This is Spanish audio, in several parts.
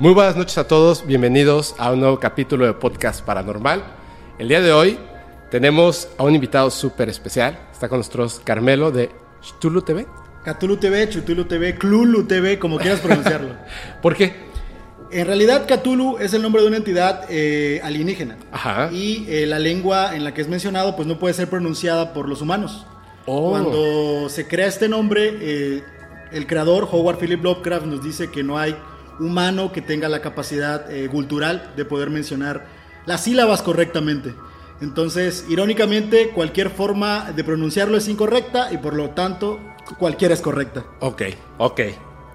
Muy buenas noches a todos, bienvenidos a un nuevo capítulo de Podcast Paranormal. El día de hoy tenemos a un invitado súper especial. Está con nosotros Carmelo de Chutulu TV. Cthulhu TV, Chutulu TV, Clulu TV, como quieras pronunciarlo. ¿Por qué? En realidad, Cthulhu es el nombre de una entidad eh, alienígena. Ajá. Y eh, la lengua en la que es mencionado, pues no puede ser pronunciada por los humanos. Oh. Cuando se crea este nombre, eh, el creador, Howard Philip Lovecraft, nos dice que no hay humano que tenga la capacidad eh, cultural de poder mencionar las sílabas correctamente. Entonces, irónicamente, cualquier forma de pronunciarlo es incorrecta y por lo tanto, cualquiera es correcta. Ok, ok.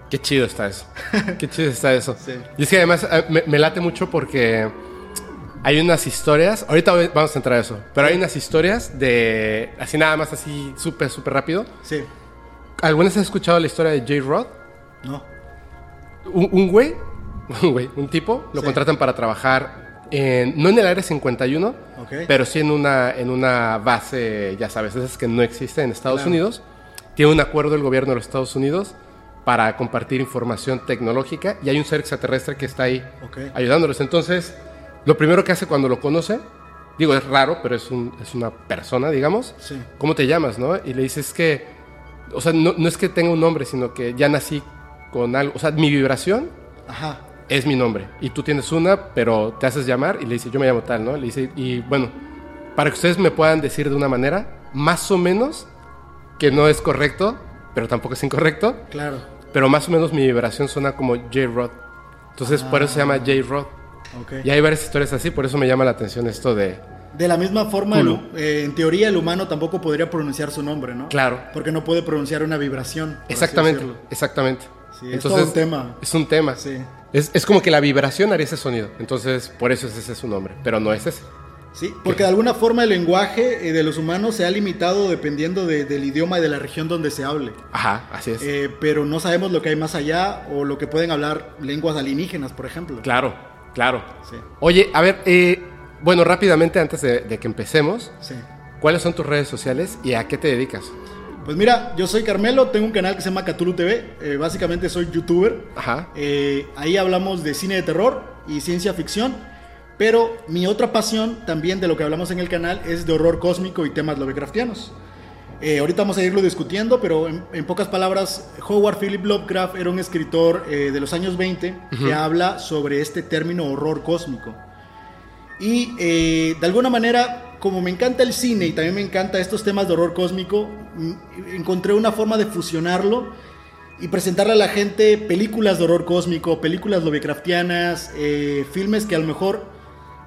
Qué chido está eso. Qué chido está eso. Sí. Y es que además eh, me, me late mucho porque hay unas historias, ahorita vamos a entrar a eso, pero hay unas historias de, así nada más, así súper, súper rápido. Sí, ¿Alguna vez has escuchado la historia de J-Rod? no. Un, un güey, un güey, un tipo, lo Sí. contratan para trabajar en, no en el área 51, Ok. pero sí en una, en una base, ya sabes, esas que no existe en Estados Claro. Unidos. Tiene un acuerdo el gobierno de los Estados Unidos para compartir información tecnológica y hay un ser extraterrestre que está ahí ayudándolos. Entonces, lo primero que hace cuando lo conoce, digo, es raro, pero es, un- es una persona, digamos. Sí. ¿Cómo te llamas, no? Y le dices que, o sea, no, no es que tenga un nombre, sino que ya nací con algo. O sea, mi vibración Ajá. es mi nombre. Y tú tienes una, pero te haces llamar y le dice, yo me llamo tal, ¿no? Le dice, y bueno, para que ustedes me puedan decir de una manera, más o menos, que no es correcto, pero tampoco es incorrecto, Claro. pero más o menos mi vibración suena como J-Rod. Entonces, por eso se llama J-Rod. Ok. Y hay varias historias así, por eso me llama la atención esto de... De la misma forma, el- eh, en teoría, el humano tampoco podría pronunciar su nombre, ¿no? Claro. Porque no puede pronunciar una vibración. Exactamente, exactamente. Sí, es todo un tema. Es un tema. Sí. Es, es como que la vibración haría ese sonido. Entonces, por eso es ese su nombre. Pero no es ese. Sí, porque de alguna forma el lenguaje eh, de los humanos se ha limitado dependiendo de- del idioma y de la región donde se hable. Ajá, así es. Eh, pero no sabemos lo que hay más allá o lo que pueden hablar lenguas alienígenas, por ejemplo. Claro, claro. Sí, Oye, a ver, eh, bueno, rápidamente antes de, de que empecemos, sí. ¿cuáles son tus redes sociales y a qué te dedicas? Pues mira, yo soy Carmelo, tengo un canal que se llama Cthulhu TV. eh, básicamente soy youtuber. Ajá. Eh, ahí hablamos de cine de terror y ciencia ficción. Pero mi otra pasión también de lo que hablamos en el canal es de horror cósmico y temas Lovecraftianos. Eh, ahorita vamos a irlo discutiendo, pero en, en pocas palabras, Howard Philip Lovecraft era un escritor eh, de los años 20 que habla sobre este término horror cósmico. Y eh, de alguna manera, como me encanta el cine y también me encanta estos temas de horror cósmico, encontré una forma de fusionarlo y presentarle a la gente películas de horror cósmico, películas Lovecraftianas, eh, filmes que a lo mejor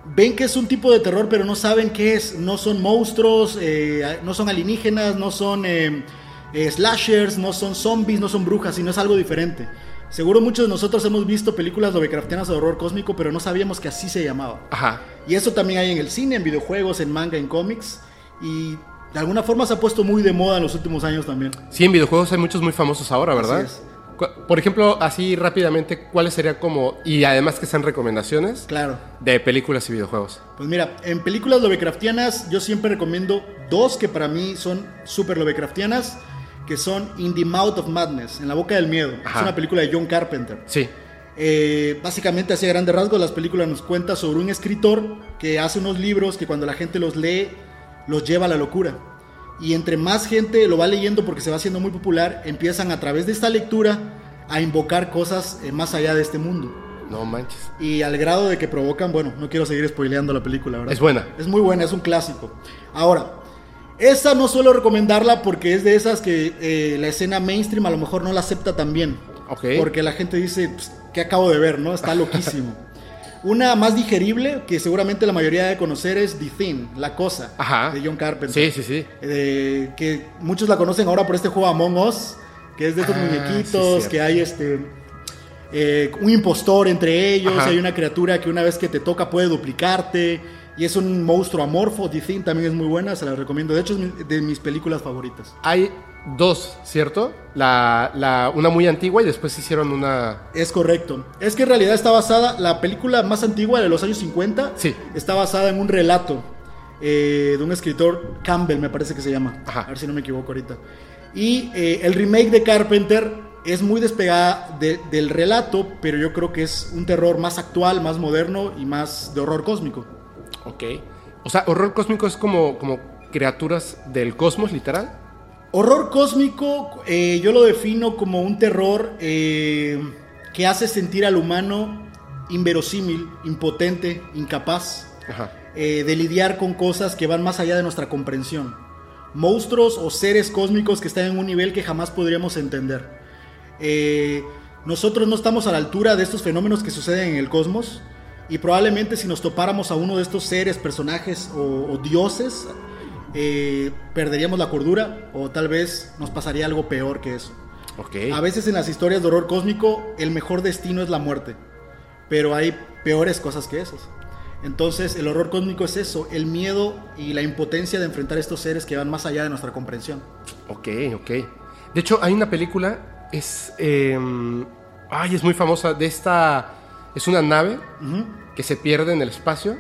ven que es un tipo de terror, pero no saben qué es. No son monstruos, eh, no son alienígenas, no son eh, eh, slashers, no son zombies, no son brujas, sino es algo diferente. Seguro muchos de nosotros hemos visto películas Lovecraftianas de horror cósmico, pero no sabíamos que así se llamaba. Ajá. Y eso también hay en el cine, en videojuegos, en manga, en cómics. Y de alguna forma se ha puesto muy de moda en los últimos años también. Sí, en videojuegos hay muchos muy famosos ahora, ¿verdad? Así es. Por ejemplo, así rápidamente, ¿cuáles serían como, y además que sean recomendaciones Claro. de películas y videojuegos? Pues mira, en películas Lovecraftianas yo siempre recomiendo dos que para mí son súper Lovecraftianas. Que son In the Mouth of Madness, en la boca del miedo. Ajá. Es una película de John Carpenter. Sí. Eh, básicamente, hacia grandes rasgos, las películas nos cuenta sobre un escritor que hace unos libros que cuando la gente los lee, los lleva a la locura. Y entre más gente lo va leyendo porque se va haciendo muy popular, empiezan a través de esta lectura a invocar cosas eh, más allá de este mundo. No manches. Y al grado de que provocan, bueno, no quiero seguir spoileando la película, ¿verdad? Es buena. Es muy buena, es un clásico. Ahora, esa no suelo recomendarla porque es de esas que eh, la escena mainstream a lo mejor no la acepta tan bien. Ok. Porque la gente dice, "Pues, ¿qué acabo de ver? no Está loquísimo. Una más digerible, que seguramente la mayoría debe conocer, es The Thing, La Cosa, Ajá. de John Carpenter. Sí, sí, sí. Eh, que muchos la conocen ahora por este juego Among Us, que es de estos Ah, muñequitos, sí, que hay este eh, un impostor entre ellos, Ajá. hay una criatura que una vez que te toca puede duplicarte, y es un monstruo amorfo. The Thing también es muy buena, se la recomiendo. De hecho, es de mis películas favoritas. Hay dos, ¿cierto? La, la, una muy antigua y después hicieron una... Es correcto. Es que en realidad está basada, la película más antigua de los años 50, Sí. está basada en un relato eh, de un escritor, Campbell me parece que se llama. Ajá. A ver si no me equivoco ahorita. Y eh, el remake de Carpenter es muy despegada de- del relato, pero yo creo que es un terror más actual, más moderno y más de horror cósmico. Ok. O sea, horror cósmico es como, como criaturas del cosmos, literal. Horror cósmico eh, yo lo defino como un terror eh, que hace sentir al humano inverosímil, impotente, incapaz eh, de lidiar con cosas que van más allá de nuestra comprensión. Monstruos o seres cósmicos que están en un nivel que jamás podríamos entender. Nosotros no estamos a la altura de estos fenómenos que suceden en el cosmos y probablemente si nos topáramos a uno de estos seres, personajes o, o dioses, eh, perderíamos la cordura o tal vez nos pasaría algo peor que eso. A veces en las historias de horror cósmico el mejor destino es la muerte, pero hay peores cosas que esas. Entonces el horror cósmico es eso, el miedo y la impotencia de enfrentar estos seres que van más allá de nuestra comprensión. Ok, ok. De hecho, hay una película, es... eh, ay, es muy famosa, de esta... Es una nave que se pierde en el espacio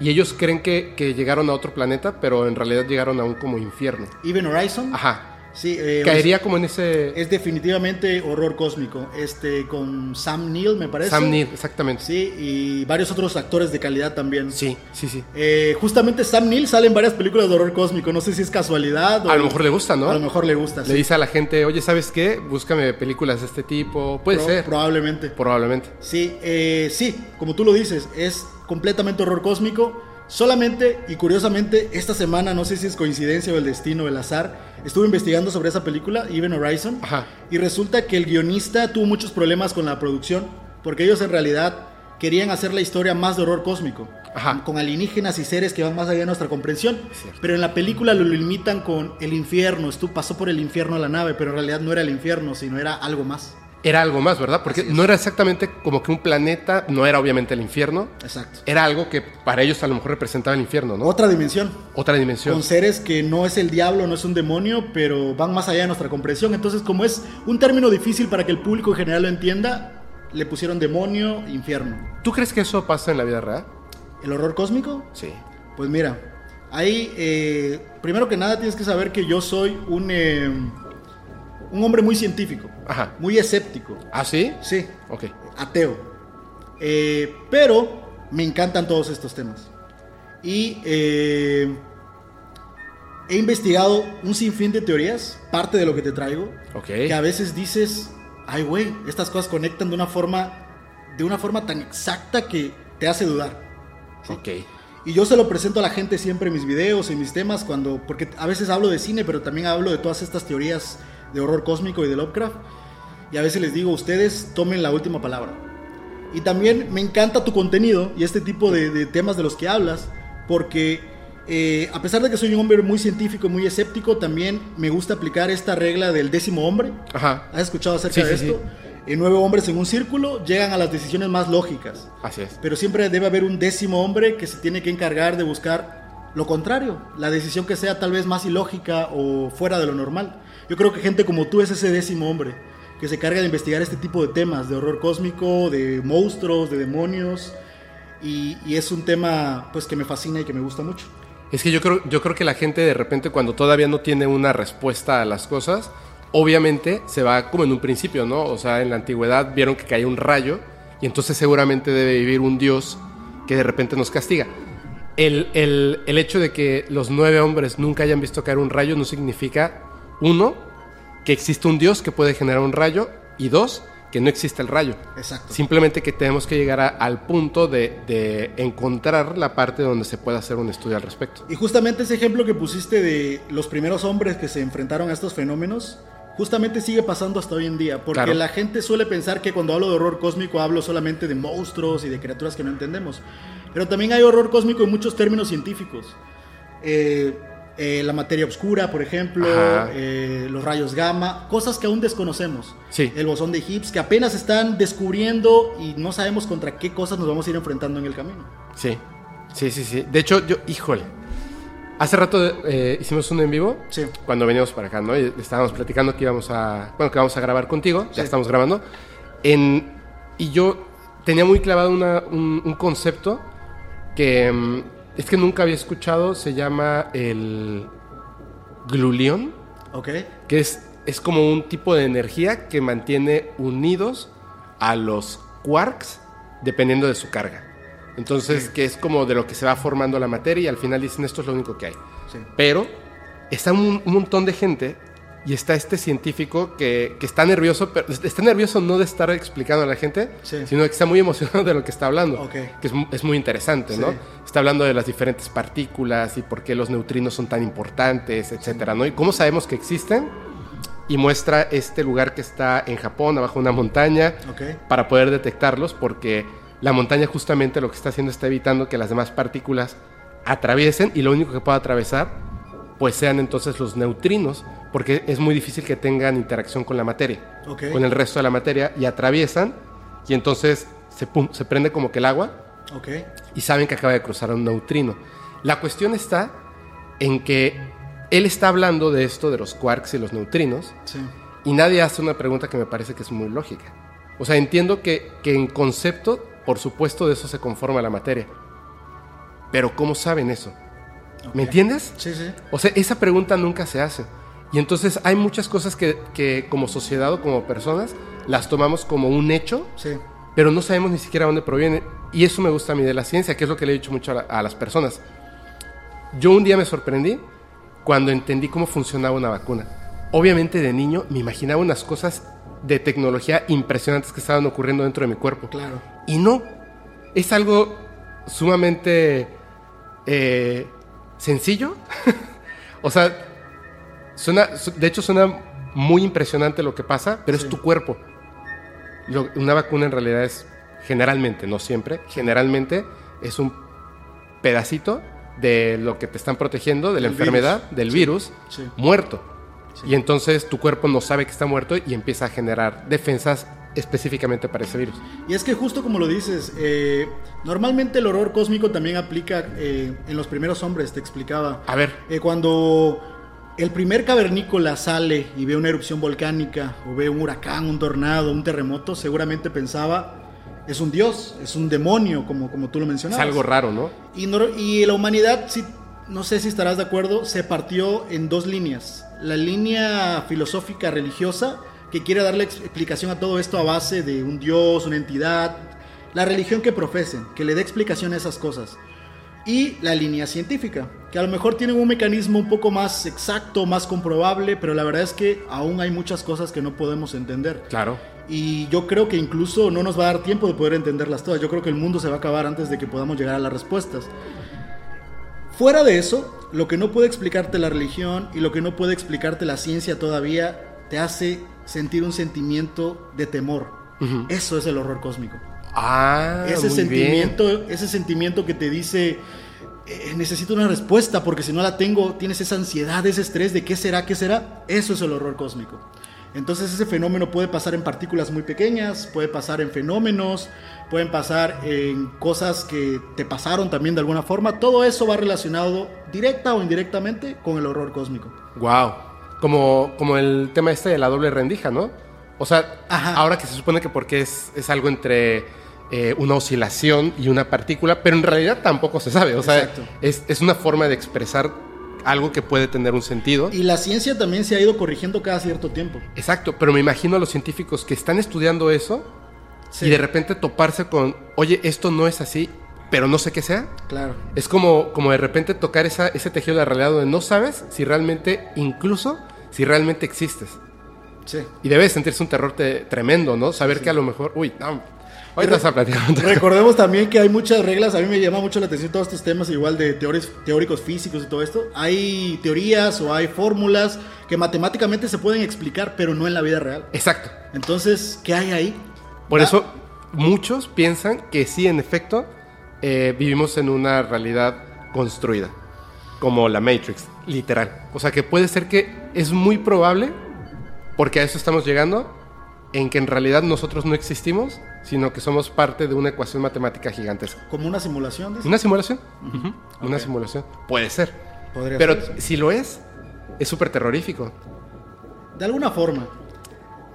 y ellos creen que, que llegaron a otro planeta, pero en realidad llegaron a un como infierno. Even Horizon, Ajá. Sí, eh, Caería como en ese... es definitivamente horror cósmico, este con Sam Neill me parece. Sam Neill, exactamente. Sí, y varios otros actores de calidad también. Sí, sí, sí. Eh, justamente Sam Neill sale en varias películas de horror cósmico, no sé si es casualidad o A lo mejor le gusta, ¿no? A lo mejor le gusta, Le sí. dice a la gente, oye, ¿sabes qué? Búscame películas de este tipo. Puede Pro- ser. Probablemente. Probablemente. Sí, eh, sí, como tú lo dices, es completamente horror cósmico. Solamente y curiosamente, esta semana, no sé si es coincidencia o el destino o el azar, estuve investigando sobre esa película, Even Horizon, Ajá. y resulta que el guionista tuvo muchos problemas con la producción, porque ellos en realidad querían hacer la historia más de horror cósmico, Ajá. con alienígenas y seres que van más allá de nuestra comprensión, pero en la película lo limitan con el infierno, esto pasó por el infierno la nave, pero en realidad no era el infierno, sino era algo más. Era algo más, ¿verdad? Porque no era exactamente como que un planeta, no era obviamente el infierno. Exacto. Era algo que para ellos a lo mejor representaba el infierno, ¿no? Otra dimensión. Otra dimensión. con seres que no es el diablo, no es un demonio, pero van más allá de nuestra comprensión. Entonces, como es un término difícil para que el público en general lo entienda, le pusieron demonio, infierno. ¿Tú crees que eso pasa en la vida real? ¿El horror cósmico? Sí. Pues mira, ahí, eh, primero que nada tienes que saber que yo soy un, eh, un hombre muy científico, Ajá. muy escéptico, ¿Ah, sí? sí, Ok. ateo. Eh, pero me encantan todos estos temas. Y eh, he investigado un sinfín de teorías, parte de lo que te traigo, que a veces dices, ay güey, estas cosas conectan de una forma, de una forma tan exacta que te hace dudar. Ok. Y yo se lo presento a la gente siempre en mis videos, en mis temas, cuando, porque a veces hablo de cine, pero también hablo de todas estas teorías de horror cósmico y de Lovecraft. Y a veces les digo, ustedes tomen la última palabra. Y también me encanta tu contenido y este tipo de, de temas de los que hablas, porque eh, a pesar de que soy un hombre muy científico, muy escéptico, también me gusta aplicar esta regla del décimo hombre. Ajá. ¿Has escuchado acerca Sí, de sí, esto? Eh, nueve hombres en un círculo llegan a las decisiones más lógicas. Así es. Pero siempre debe haber un décimo hombre que se tiene que encargar de buscar lo contrario, la decisión que sea tal vez más ilógica o fuera de lo normal. Yo creo que gente como tú es ese décimo hombre que se carga de investigar este tipo de temas, de horror cósmico, de monstruos, de demonios, y, y es un tema pues que me fascina y que me gusta mucho. Es que yo creo, yo creo que la gente de repente cuando todavía no tiene una respuesta a las cosas, obviamente se va como en un principio, ¿no? O sea, en la antigüedad vieron que caía un rayo y entonces seguramente debe vivir un dios que de repente nos castiga. El, el- el hecho de que los nueve hombres nunca hayan visto caer un rayo no significa, uno, que existe un dios que puede generar un rayo y dos, que no existe el rayo. Exacto. Simplemente que tenemos que llegar a- al punto de, de encontrar la parte donde se pueda hacer un estudio al respecto. Y justamente ese ejemplo que pusiste de los primeros hombres que se enfrentaron a estos fenómenos, justamente sigue pasando hasta hoy en día, porque Claro. la gente suele pensar que cuando hablo de horror cósmico hablo solamente de monstruos y de criaturas que no entendemos, pero también hay horror cósmico en muchos términos científicos. Eh, eh, la materia oscura, por ejemplo, eh, los rayos gamma, cosas que aún desconocemos. Sí. El bosón de Higgs, que apenas están descubriendo y no sabemos contra qué cosas nos vamos a ir enfrentando en el camino. Sí, sí, sí, sí. De hecho, yo, híjole, hace rato eh, hicimos un en vivo Sí. cuando veníamos para acá, ¿no? Y estábamos platicando que íbamos a, bueno, que vamos a grabar contigo, Sí. ya estamos grabando. En, y yo tenía muy clavado una- un, un concepto que mm, es que nunca había escuchado, se llama el glulión, ¿Ok? que es, es como un tipo de energía que mantiene unidos a los quarks dependiendo de su carga. Entonces, que es como de lo que se va formando la materia y al final dicen esto es lo único que hay. Sí. Pero está un, un montón de gente y está este científico que, que está nervioso, pero está nervioso no de estar explicando a la gente, Sí. sino que está muy emocionado de lo que está hablando, Ok. que es, es muy interesante, ¿no? Sí. Está hablando de las diferentes partículas y por qué los neutrinos son tan importantes, etcétera, ¿no? Y cómo sabemos que existen y muestra este lugar que está en Japón, abajo de una montaña, Ok. para poder detectarlos, porque la montaña justamente lo que está haciendo está evitando que las demás partículas atraviesen y lo único que pueda atravesar pues sean entonces los neutrinos, porque es muy difícil que tengan interacción con la materia, Ok. con el resto de la materia, y atraviesan, y entonces se, pum, se prende como que el agua, Ok. y saben que acaba de cruzar un neutrino. La cuestión está en que él está hablando de esto, de los quarks y los neutrinos, Sí. y nadie hace una pregunta que me parece que es muy lógica. O sea, entiendo que, que en concepto, por supuesto, de eso se conforma la materia. Pero ¿cómo saben eso? ¿Me entiendes? Sí, sí. O sea, esa pregunta nunca se hace. Y entonces hay muchas cosas que, que como sociedad o como personas las tomamos como un hecho, Sí. pero no sabemos ni siquiera dónde proviene. Y eso me gusta a mí de la ciencia, que es lo que le he dicho mucho a, la- a las personas. Yo un día me sorprendí cuando entendí cómo funcionaba una vacuna. Obviamente de niño me imaginaba unas cosas de tecnología impresionantes que estaban ocurriendo dentro de mi cuerpo. Claro. Y no, es algo sumamente eh, sencillo. o sea, suena, su- de hecho suena muy impresionante lo que pasa, pero Sí. es tu cuerpo. Lo- una vacuna en realidad es, generalmente, no siempre, generalmente es un pedacito de lo que te están protegiendo, de la enfermedad, virus. del Sí, virus, sí. muerto. Y entonces tu cuerpo no sabe que está muerto y empieza a generar defensas específicamente para ese virus. Y es que justo como lo dices, eh, normalmente el horror cósmico también aplica eh, en los primeros hombres, te explicaba. A ver, Eh, cuando el primer cavernícola sale y ve una erupción volcánica, o ve un huracán, un tornado, un terremoto, seguramente pensaba, es un dios, es un demonio, como, como tú lo es mencionabas. algo raro, ¿no? Y, no- y la humanidad, no sé si estarás de acuerdo, se partió en dos líneas. La línea filosófica religiosa, que quiere darle ex- explicación a todo esto a base de un dios, una entidad, la religión que profesen, que le dé explicación a esas cosas. Y la línea científica, que a lo mejor tienen un mecanismo un poco más exacto, más comprobable, pero la verdad es que aún hay muchas cosas que no podemos entender. Claro. Y yo creo que incluso no nos va a dar tiempo de poder entenderlas todas. Yo creo que el mundo se va a acabar antes de que podamos llegar a las respuestas. Fuera de eso, lo que no puede explicarte la religión y lo que no puede explicarte la ciencia todavía te hace sentir un sentimiento de temor. Eso es el horror cósmico. Ah, ese muy sentimiento, ese sentimiento que te dice eh, necesito una respuesta porque si no la tengo tienes esa ansiedad, ese estrés de qué será, qué será. Eso es el horror cósmico. Entonces ese fenómeno puede pasar en partículas muy pequeñas, puede pasar en fenómenos, pueden pasar en cosas que te pasaron también de alguna forma. Todo eso va relacionado directa o indirectamente con el horror cósmico. Wow. Como, como el tema este de la doble rendija, ¿no? O sea, Ajá. ahora que se supone que porque es, es algo entre eh, una oscilación y una partícula, pero en realidad tampoco se sabe. O sea, es, es una forma de expresar algo que puede tener un sentido. Y la ciencia también se ha ido corrigiendo cada cierto tiempo. Exacto, pero me imagino a los científicos que están estudiando eso Sí. y de repente toparse con, oye, esto no es así, pero no sé qué sea. Claro. Es como, como de repente tocar esa, ese tejido de la realidad donde no sabes si realmente, incluso si realmente existes. Sí. Y debe sentirse un terror te- tremendo, ¿no? Saber que a lo mejor, uy, no, ahorita vas a platicar. Recordemos también que hay muchas reglas, a mí me llama mucho la atención todos estos temas igual de teores- teóricos físicos y todo esto. Hay teorías o hay fórmulas que matemáticamente se pueden explicar, pero no en la vida real. Exacto. Entonces, ¿qué hay ahí? Por Ah, eso muchos piensan que sí, en efecto, eh, vivimos en una realidad construida, como la Matrix, literal. O sea que puede ser que es muy probable, porque a eso estamos llegando, en que en realidad nosotros no existimos, sino que somos parte de una ecuación matemática gigantesca. Como una simulación, dice. ¿Una simulación? Una simulación. Puede ser. Podría Pero ser, si lo es, es súper terrorífico. De alguna forma.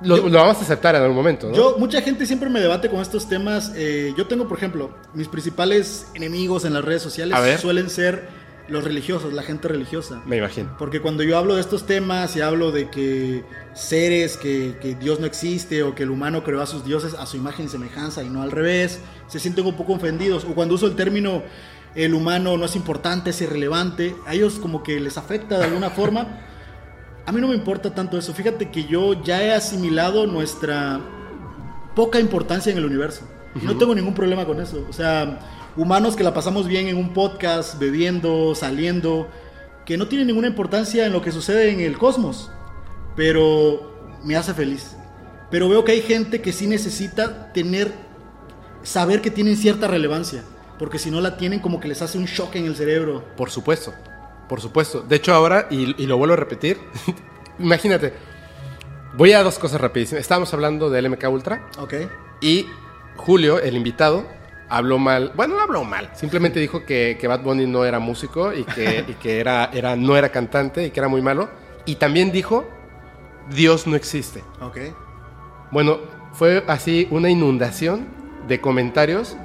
Lo, Yo- lo vamos a aceptar en algún momento, ¿no? Yo, mucha gente siempre me debate con estos temas. eh, yo tengo, por ejemplo, mis principales enemigos en las redes sociales suelen ser los religiosos, la gente religiosa. Me imagino. Porque cuando yo hablo de estos temas y hablo de que seres, que, que Dios no existe o que el humano creó a sus dioses a su imagen y semejanza y no al revés, se sienten un poco ofendidos. O cuando uso el término el humano no es importante, es irrelevante, a ellos como que les afecta de alguna forma. A mí no me importa tanto eso. Fíjate que yo ya he asimilado nuestra poca importancia en el universo. Y no tengo ningún problema con eso. O sea, humanos que la pasamos bien en un podcast, bebiendo, saliendo, que no tienen ninguna importancia en lo que sucede en el cosmos. Pero me hace feliz. Pero veo que hay gente que sí necesita tener, saber que tienen cierta relevancia. Porque si no la tienen, como que les hace un shock en el cerebro. Por supuesto, por supuesto. De hecho, ahora, y, y lo vuelvo a repetir, imagínate, voy a dos cosas rapidísimas. Estábamos hablando del MK Ultra ¿Ok? y Julio, el invitado, habló mal. Bueno, no habló mal. Simplemente dijo que, que Bad Bunny no era músico y que, y que era, era, no era cantante y que era muy malo. Y también dijo, Dios no existe. Ok. Bueno, fue así una inundación de comentarios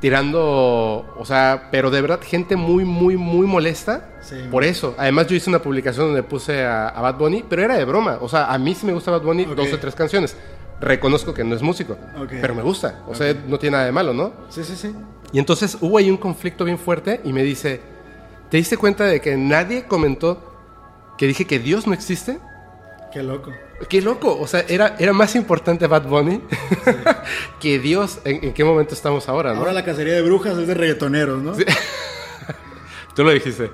tirando, o sea, pero de verdad gente muy, muy, muy molesta Sí. por eso. Además yo hice una publicación donde puse a, a Bad Bunny, pero era de broma. O sea, a mí sí me gusta Bad Bunny, Ok. dos o tres canciones. Reconozco que no es músico, Ok. pero me gusta. O sea, no tiene nada de malo, ¿no? Sí, sí, sí. Y entonces hubo ahí un conflicto bien fuerte y me dice, ¿te diste cuenta de que nadie comentó que dije que Dios no existe? Qué loco. Qué loco, o sea, era, era más importante Bad Bunny que Dios. ¿En, en qué momento estamos ahora, no? Ahora la cacería de brujas es de reggaetoneros, ¿no? Tú lo dijiste.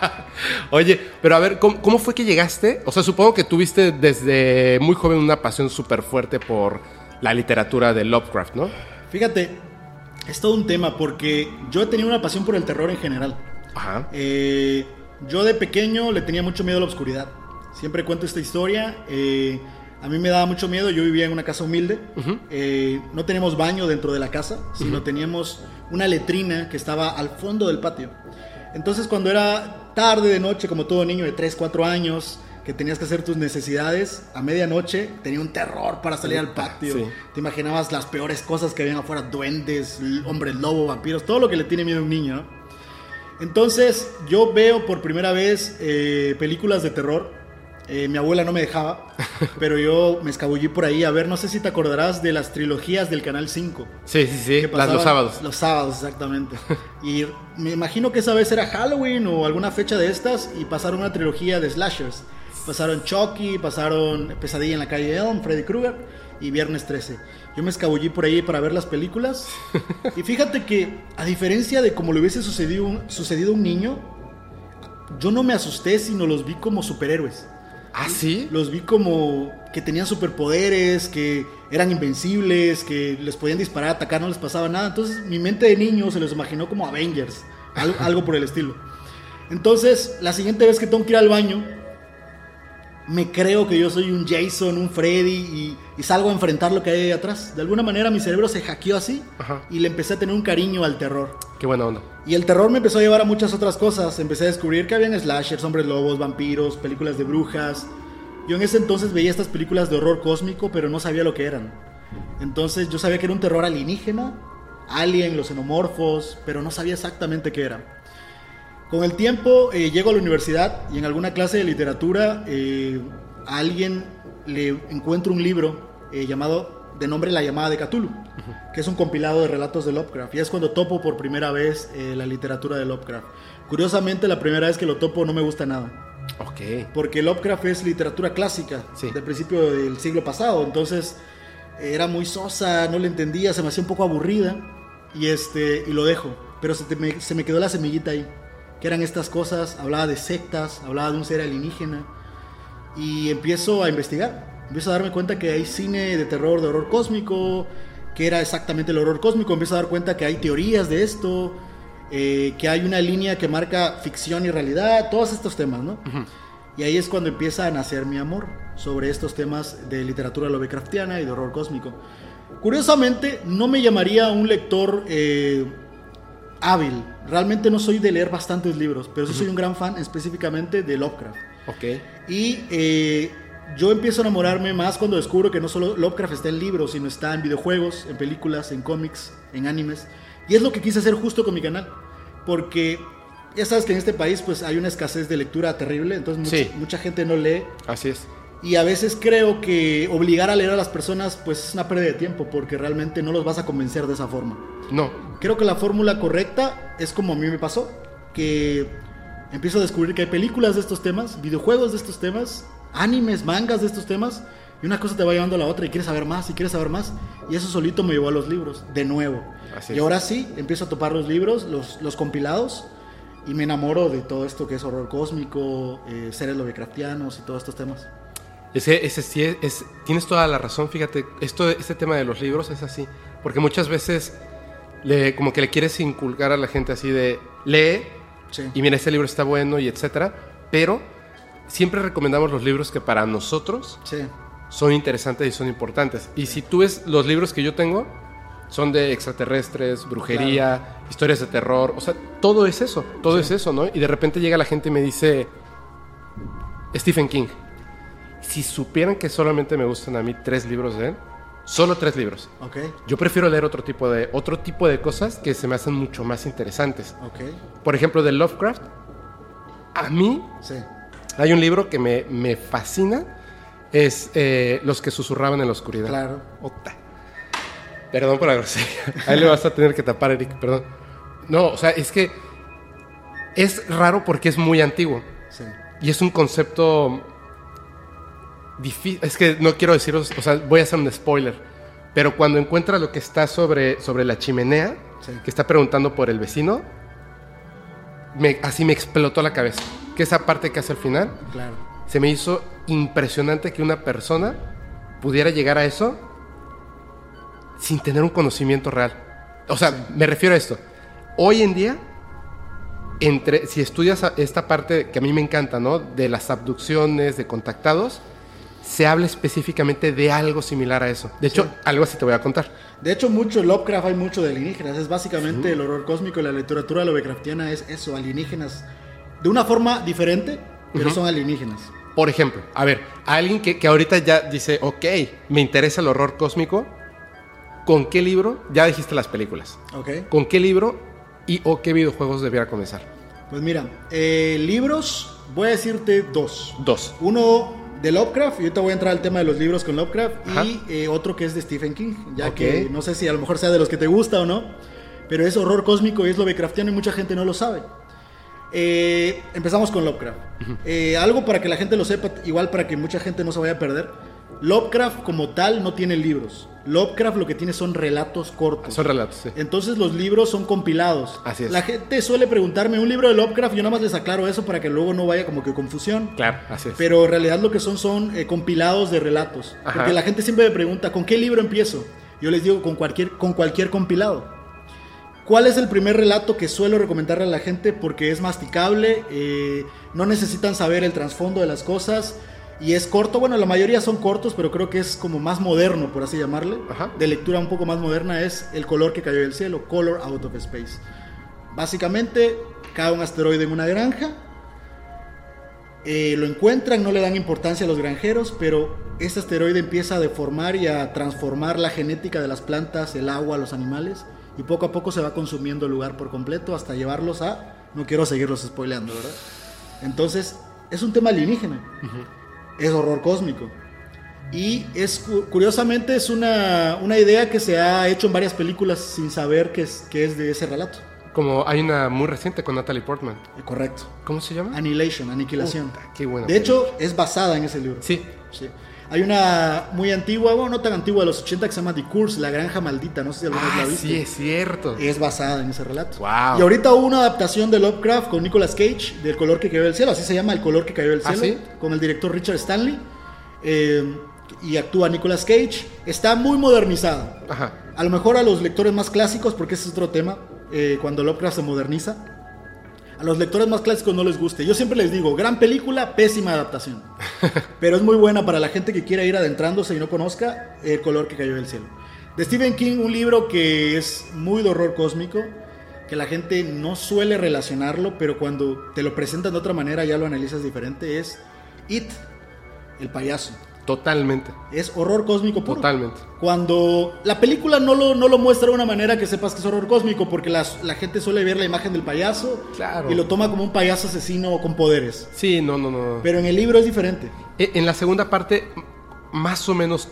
Oye, pero a ver, ¿cómo, cómo fue que llegaste? O sea, supongo que tuviste desde muy joven una pasión súper fuerte por la literatura de Lovecraft, ¿no? Fíjate, es todo un tema porque yo he tenido una pasión por el terror en general. Ajá. Eh, yo de pequeño le tenía mucho miedo a la oscuridad. Siempre cuento esta historia. eh, a mí me daba mucho miedo. Yo vivía en una casa humilde. eh, no teníamos baño dentro de la casa, sino teníamos una letrina que estaba al fondo del patio. Entonces, cuando era tarde de noche, como todo niño de 3, 4 años, que tenías que hacer tus necesidades, a medianoche tenía un terror para salir al patio. Sí. Te imaginabas las peores cosas que habían afuera: duendes, hombres lobo, vampiros, todo lo que le tiene miedo a un niño. ¿no? Entonces yo veo por primera vez eh, películas de terror. Eh, mi abuela no me dejaba, pero yo me escabullí por ahí a ver, no sé si te acordarás de las trilogías del Canal 5. Sí, sí, sí. Las, los sábados. Los sábados, exactamente. y me imagino que esa vez era Halloween o alguna fecha de estas y pasaron una trilogía de slashers. Pasaron Chucky, pasaron Pesadilla en la calle Elm, Freddy Krueger y Viernes 13. Yo me escabullí por ahí para ver las películas. y fíjate que, a diferencia de como le hubiese sucedido, un- sucedido a un niño, yo no me asusté, sino los vi como superhéroes. ¿Ah, sí? Los vi como que tenían superpoderes, que eran invencibles, que les podían disparar, atacar, no les pasaba nada. Entonces mi mente de niño se los imaginó como Avengers, algo, algo por el estilo. Entonces, la siguiente vez que tengo que ir al baño, me creo que yo soy un Jason, un Freddy y, y salgo a enfrentar lo que hay ahí atrás. De alguna manera mi cerebro se hackeó así Ajá. y le empecé a tener un cariño al terror. Qué buena onda. Y el terror me empezó a llevar a muchas otras cosas. Empecé a descubrir que habían slashers, hombres lobos, vampiros, películas de brujas. Yo en ese entonces veía estas películas de horror cósmico, pero no sabía lo que eran. Entonces yo sabía que era un terror alienígena, alien, los xenomorfos, pero no sabía exactamente qué era. Con el tiempo eh, llego a la universidad y en alguna clase de literatura eh, a alguien le encuentro un libro eh, llamado de nombre La llamada de Cthulhu, que es un compilado de relatos de Lovecraft. Y es cuando topo por primera vez la literatura de Lovecraft. Curiosamente, la primera vez que lo topo no me gusta nada. Ok. Porque Lovecraft es literatura clásica Sí. del principio del siglo pasado. Entonces era muy sosa, no le entendía, se me hacía un poco aburrida. Y, este, y lo dejo. Pero se, te- me, se me quedó la semillita ahí. Que eran estas cosas, hablaba de sectas, hablaba de un ser alienígena. Y empiezo a investigar. Empiezo a darme cuenta que hay cine de terror, de horror cósmico, que era exactamente el horror cósmico. Empiezo a dar cuenta que hay teorías de esto, eh, que hay una línea que marca ficción y realidad, todos estos temas, ¿no? Y ahí es cuando empieza a nacer mi amor sobre estos temas de literatura Lovecraftiana y de horror cósmico. Curiosamente, no me llamaría un lector eh, hábil. Realmente no soy de leer bastantes libros, pero sí soy un gran fan específicamente de Lovecraft. Ok. Y eh, yo empiezo a enamorarme más cuando descubro que no solo Lovecraft está en libros, sino está en videojuegos, en películas, en cómics, en animes. Y es lo que quise hacer justo con mi canal. Porque ya sabes que en este país pues hay una escasez de lectura terrible, entonces mucha, Sí. mucha gente no lee. Así es. Y a veces creo que obligar a leer a las personas pues es una pérdida de tiempo porque realmente no los vas a convencer de esa forma. No. Creo que la fórmula correcta es como a mí me pasó, que empiezo a descubrir que hay películas de estos temas, videojuegos de estos temas, animes, mangas de estos temas, y una cosa te va llevando a la otra y quieres saber más y quieres saber más, y eso solito me llevó a los libros, de nuevo. Así y ahora sí, empiezo a topar los libros, los, los compilados, y me enamoro de todo esto que es horror cósmico, eh, seres lovecraftianos y todos estos temas. Ese, ese sí es, es- tienes toda la razón, fíjate, esto, este tema de los libros es así, porque muchas veces le, como que le quieres inculcar a la gente así de lee Sí. y mira, este libro está bueno y etcétera, pero siempre recomendamos los libros que para nosotros Sí, son interesantes y son importantes. Y si tú ves los libros que yo tengo, son de extraterrestres, brujería, historias de terror, o sea, todo es eso, todo es eso, ¿no? Y de repente llega la gente y me dice, Stephen King, si supieran que solamente me gustan a mí tres libros de él, solo tres libros. ok, Yo prefiero leer otro tipo de, otro tipo de cosas que se me hacen mucho más interesantes. ok, Por ejemplo, de Lovecraft, a mí sí. hay un libro que me, me fascina, es eh, Los que susurraban en la oscuridad. Claro. Ota. Perdón por la grosería. Ahí le vas a tener que tapar, Eric, perdón. No, o sea, es que es raro porque es muy antiguo. Sí. Y es un concepto difícil. Es que no quiero deciros, o sea, voy a hacer un spoiler. Pero cuando encuentra lo que está sobre, sobre la chimenea, Sí. que está preguntando por el vecino, me- así me explotó la cabeza. Que esa parte que hace al final, Claro. se me hizo impresionante que una persona pudiera llegar a eso sin tener un conocimiento real. O sea, me refiero a esto. Hoy en día, entre, si estudias esta parte que a mí me encanta, ¿no? De las abducciones, de contactados, se habla específicamente de algo similar a eso. De hecho, algo así te voy a contar. De hecho, mucho Lovecraft hay mucho de alienígenas. Es básicamente el horror cósmico y la literatura Lovecraftiana es eso, alienígenas. De una forma diferente, pero son alienígenas. Por ejemplo, a ver, alguien que, que ahorita ya dice, ok, me interesa el horror cósmico, ¿con qué libro? Ya dijiste las películas. ¿Ok? ¿Con qué libro y o qué videojuegos debiera comenzar? Pues mira, eh, libros, voy a decirte dos. Dos. Uno de Lovecraft, y ahorita voy a entrar al tema de los libros con Lovecraft, Ajá. y eh, otro que es de Stephen King, ya que no sé si a lo mejor sea de los que te gusta o no, pero es horror cósmico y es Lovecraftiano y mucha gente no lo sabe. Eh, empezamos con Lovecraft. Eh, algo para que la gente lo sepa, igual para que mucha gente no se vaya a perder. Lovecraft como tal no tiene libros. Lovecraft lo que tiene son relatos cortos. Son relatos, sí. Entonces los libros son compilados. Así es. La gente suele preguntarme un libro de Lovecraft, yo nada más les aclaro eso para que luego no vaya como que confusión. Claro, así es. Pero en realidad lo que son son eh, compilados de relatos. Ajá. Porque la gente siempre me pregunta, ¿con qué libro empiezo? Yo les digo, con cualquier, con cualquier compilado. ¿Cuál es el primer relato que suelo recomendarle a la gente? Porque es masticable, eh, no necesitan saber el trasfondo de las cosas y es corto. Bueno, la mayoría son cortos, pero creo que es como más moderno, por así llamarle. Ajá. De lectura un poco más moderna es El color que cayó del cielo, Color Out of Space. Básicamente, cae un asteroide en una granja. eh, lo encuentran, no le dan importancia a los granjeros, pero este asteroide empieza a deformar y a transformar la genética de las plantas, el agua, los animales, y poco a poco se va consumiendo el lugar por completo hasta llevarlos a No quiero seguirlos spoileando, ¿verdad? Entonces, es un tema alienígena. Es horror cósmico. Y es cu- curiosamente es una, una idea que se ha hecho en varias películas sin saber que es, que es de ese relato. Como hay una muy reciente con Natalie Portman. Eh, Correcto. ¿Cómo se llama? Annihilation, aniquilación. Qué buena de película. hecho, es basada en ese libro. Sí. Sí. Hay una muy antigua, bueno, no tan antigua, de los 80 que se llama The Curse, La Granja Maldita. No sé si alguna vez la viste. sí, es cierto. Es basada en ese relato. Wow. Y ahorita hubo una adaptación de Lovecraft con Nicolas Cage, del color que cayó del cielo, así se llama El color que cayó del ¿Ah, cielo, sí? con el director Richard Stanley. eh, y actúa Nicolas Cage. Está muy modernizada. Ajá. A lo mejor a los lectores más clásicos, porque ese es otro tema, eh, cuando Lovecraft se moderniza, a los lectores más clásicos no les guste. Yo siempre les digo, gran película, pésima adaptación. Pero es muy buena para la gente que quiera ir adentrándose y no conozca El color que cayó del cielo. De Stephen King, un libro que es muy de horror cósmico, que la gente no suele relacionarlo, pero cuando te lo presentan de otra manera ya lo analizas diferente, es It, el payaso. Totalmente. Es horror cósmico puro. Totalmente. Cuando la película no lo, no lo muestra de una manera que sepas que es horror cósmico, porque las- la gente suele ver la imagen del payaso Claro. y lo toma como un payaso asesino con poderes. Sí, no, no, no. Pero en el libro es diferente. E- En la segunda parte, más o menos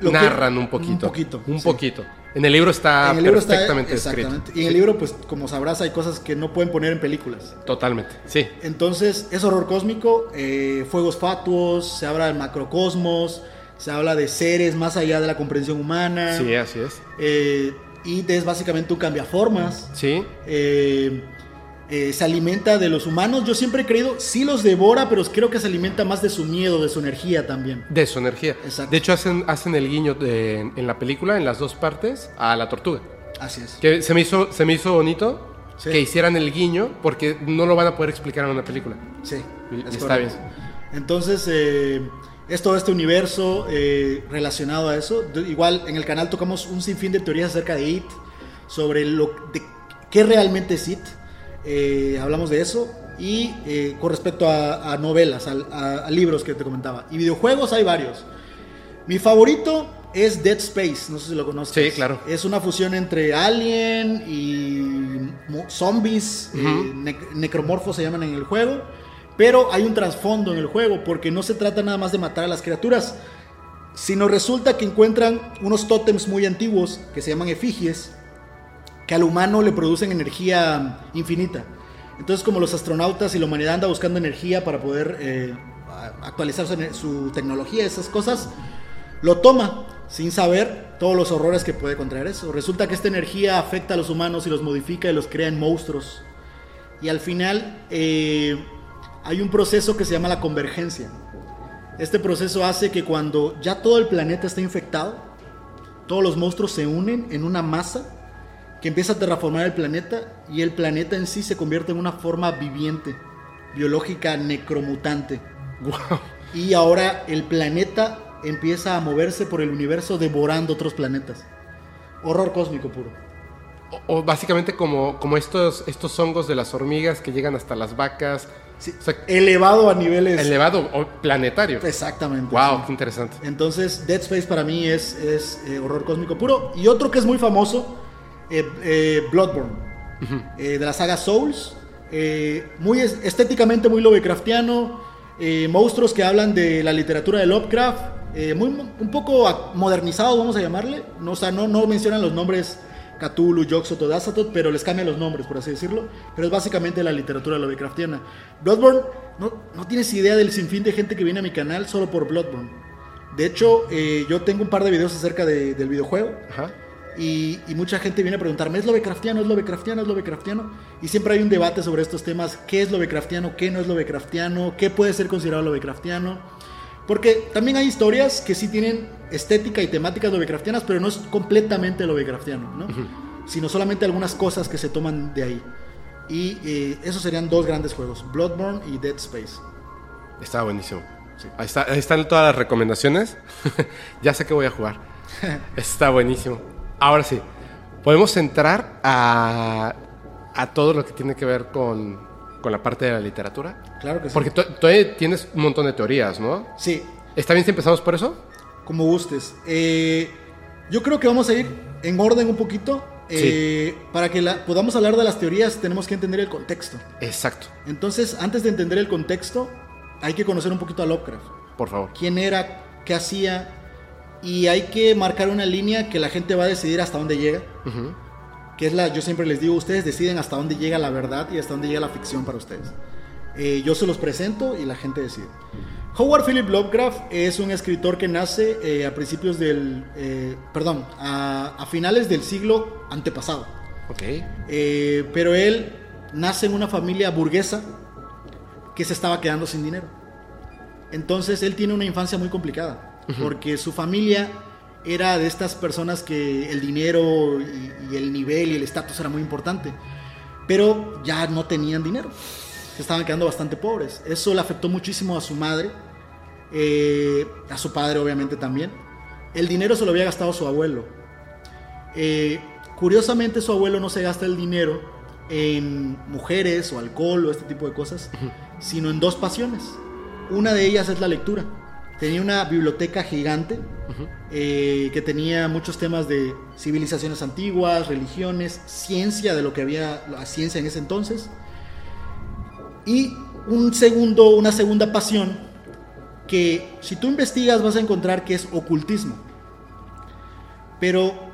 Lo que- narran un poquito. un poquito, Un sí. poquito. En el libro está en el libro perfectamente está escrito. exactamente. Y en el libro, pues como sabrás, hay cosas que no pueden poner en películas. Totalmente. Sí. Entonces, es horror cósmico, eh, fuegos fatuos, se habla del macrocosmos, se habla de seres más allá de la comprensión humana. Sí, así es. Eh, y es básicamente un cambiaformas. Sí. eh, eh, se alimenta de los humanos. Yo siempre he creído, sí los devora, pero creo que se alimenta más de su miedo, de su energía también. De su energía. Exacto. De hecho, hacen, hacen el guiño de- en la película, en las dos partes, a la tortuga. Así es. Que se me hizo, se me hizo bonito Sí. que hicieran el guiño porque no lo van a poder explicar en una película. Sí, es está correcto. Entonces, eh, es todo este universo eh, relacionado a eso. Igual en el canal tocamos un sinfín de teorías acerca de It, sobre lo de qué realmente es It. Eh, hablamos de eso. Y eh, con respecto a, a novelas, a, a libros que te comentaba. Y videojuegos hay varios. Mi favorito es Dead Space, no sé si lo conoces. Sí, claro. Es una fusión entre Alien y zombies, eh, nec- necromorfos se llaman en el juego. Pero hay un trasfondo en el juego, porque no se trata nada más de matar a las criaturas, sino resulta que encuentran unos tótems muy antiguos que se llaman efigies, que al humano le producen energía infinita. Entonces, como los astronautas y la humanidad anda buscando energía para poder eh, actualizar su, su tecnología, esas cosas, lo toma sin saber todos los horrores que puede contraer eso. Resulta que esta energía afecta a los humanos y los modifica y los crea en monstruos. Y al final eh, hay un proceso que se llama la convergencia. Este proceso hace que cuando ya todo el planeta está infectado, todos los monstruos se unen en una masa que empieza a terraformar el planeta y el planeta en sí se convierte en una forma viviente, biológica necromutante. Wow. Y ahora el planeta empieza a moverse por el universo devorando otros planetas. Horror cósmico puro. O, o básicamente como, como estos, estos hongos de las hormigas que llegan hasta las vacas. Sí, O sea, elevado a niveles... elevado o planetario. Exactamente. Wow, sí. qué interesante. Entonces, Dead Space para mí es, es eh, horror cósmico puro. Y otro que es muy famoso, eh, eh, Bloodborne, eh, de la saga Souls. muy es- estéticamente muy Lovecraftiano. monstruos que hablan de la literatura de Lovecraft. muy, un poco modernizado, vamos a llamarle. No, o sea, no, no mencionan los nombres Cthulhu, Yog-Sothoth, Azathoth, pero les cambian los nombres, por así decirlo. Pero es básicamente la literatura Lovecraftiana. Bloodborne, no, no tienes idea del sinfín de gente que viene a mi canal solo por Bloodborne. De hecho, yo tengo un par de videos acerca de- del videojuego Ajá. Y, y mucha gente viene a preguntarme, ¿es Lovecraftiano? ¿Es Lovecraftiano? ¿Es Lovecraftiano? Y siempre hay un debate sobre estos temas, ¿qué es Lovecraftiano? ¿Qué no es Lovecraftiano? ¿Qué puede ser considerado Lovecraftiano? Porque también hay historias que sí tienen estética y temáticas Lovecraftianas, pero no es completamente Lovecraftiano, ¿no? Sino solamente algunas cosas que se toman de ahí. Y eh, esos serían dos grandes juegos, Bloodborne y Dead Space. Está buenísimo. Ahí, está- ahí están todas las recomendaciones. ya sé que voy a jugar. Está buenísimo. Ahora sí, podemos entrar a, a todo lo que tiene que ver con, con la parte de la literatura. Claro que sí. Porque tú todavía tienes un montón de teorías, ¿no? Sí, ¿Está bien si empezamos por eso? como gustes. Eh, yo creo que vamos a ir en orden un poquito eh, para que la- podamos hablar de las teorías tenemos que entender el contexto. Exacto. Entonces, antes de entender el contexto, hay que conocer un poquito a Lovecraft. Por favor. quién era, qué hacía, y hay que marcar una línea que la gente va a decidir hasta dónde llega. Que es la, yo siempre les digo, ustedes deciden hasta dónde llega la verdad y hasta dónde llega la ficción para ustedes. Eh, yo se los presento y la gente decide. Howard Philip Lovecraft es un escritor que nace eh, a principios del, eh, perdón, a, a finales del siglo antepasado. Ok. Pero él nace en una familia burguesa que se estaba quedando sin dinero. Entonces él tiene una infancia muy complicada, porque su familia era de estas personas que el dinero y, y el nivel y el estatus era muy importante, pero ya no tenían dinero, se estaban quedando bastante pobres. Eso le afectó muchísimo a su madre, eh, a su padre obviamente también. El dinero se lo había gastado su abuelo, eh, curiosamente, su abuelo no se gasta el dinero en mujeres o alcohol o este tipo de cosas, sino en dos pasiones. Una de ellas es la lectura. Tenía una biblioteca gigante eh, que tenía muchos temas de civilizaciones antiguas, religiones, ciencia, de lo que había la ciencia en ese entonces. Y un segundo, una segunda pasión que si tú investigas vas a encontrar que es ocultismo. Pero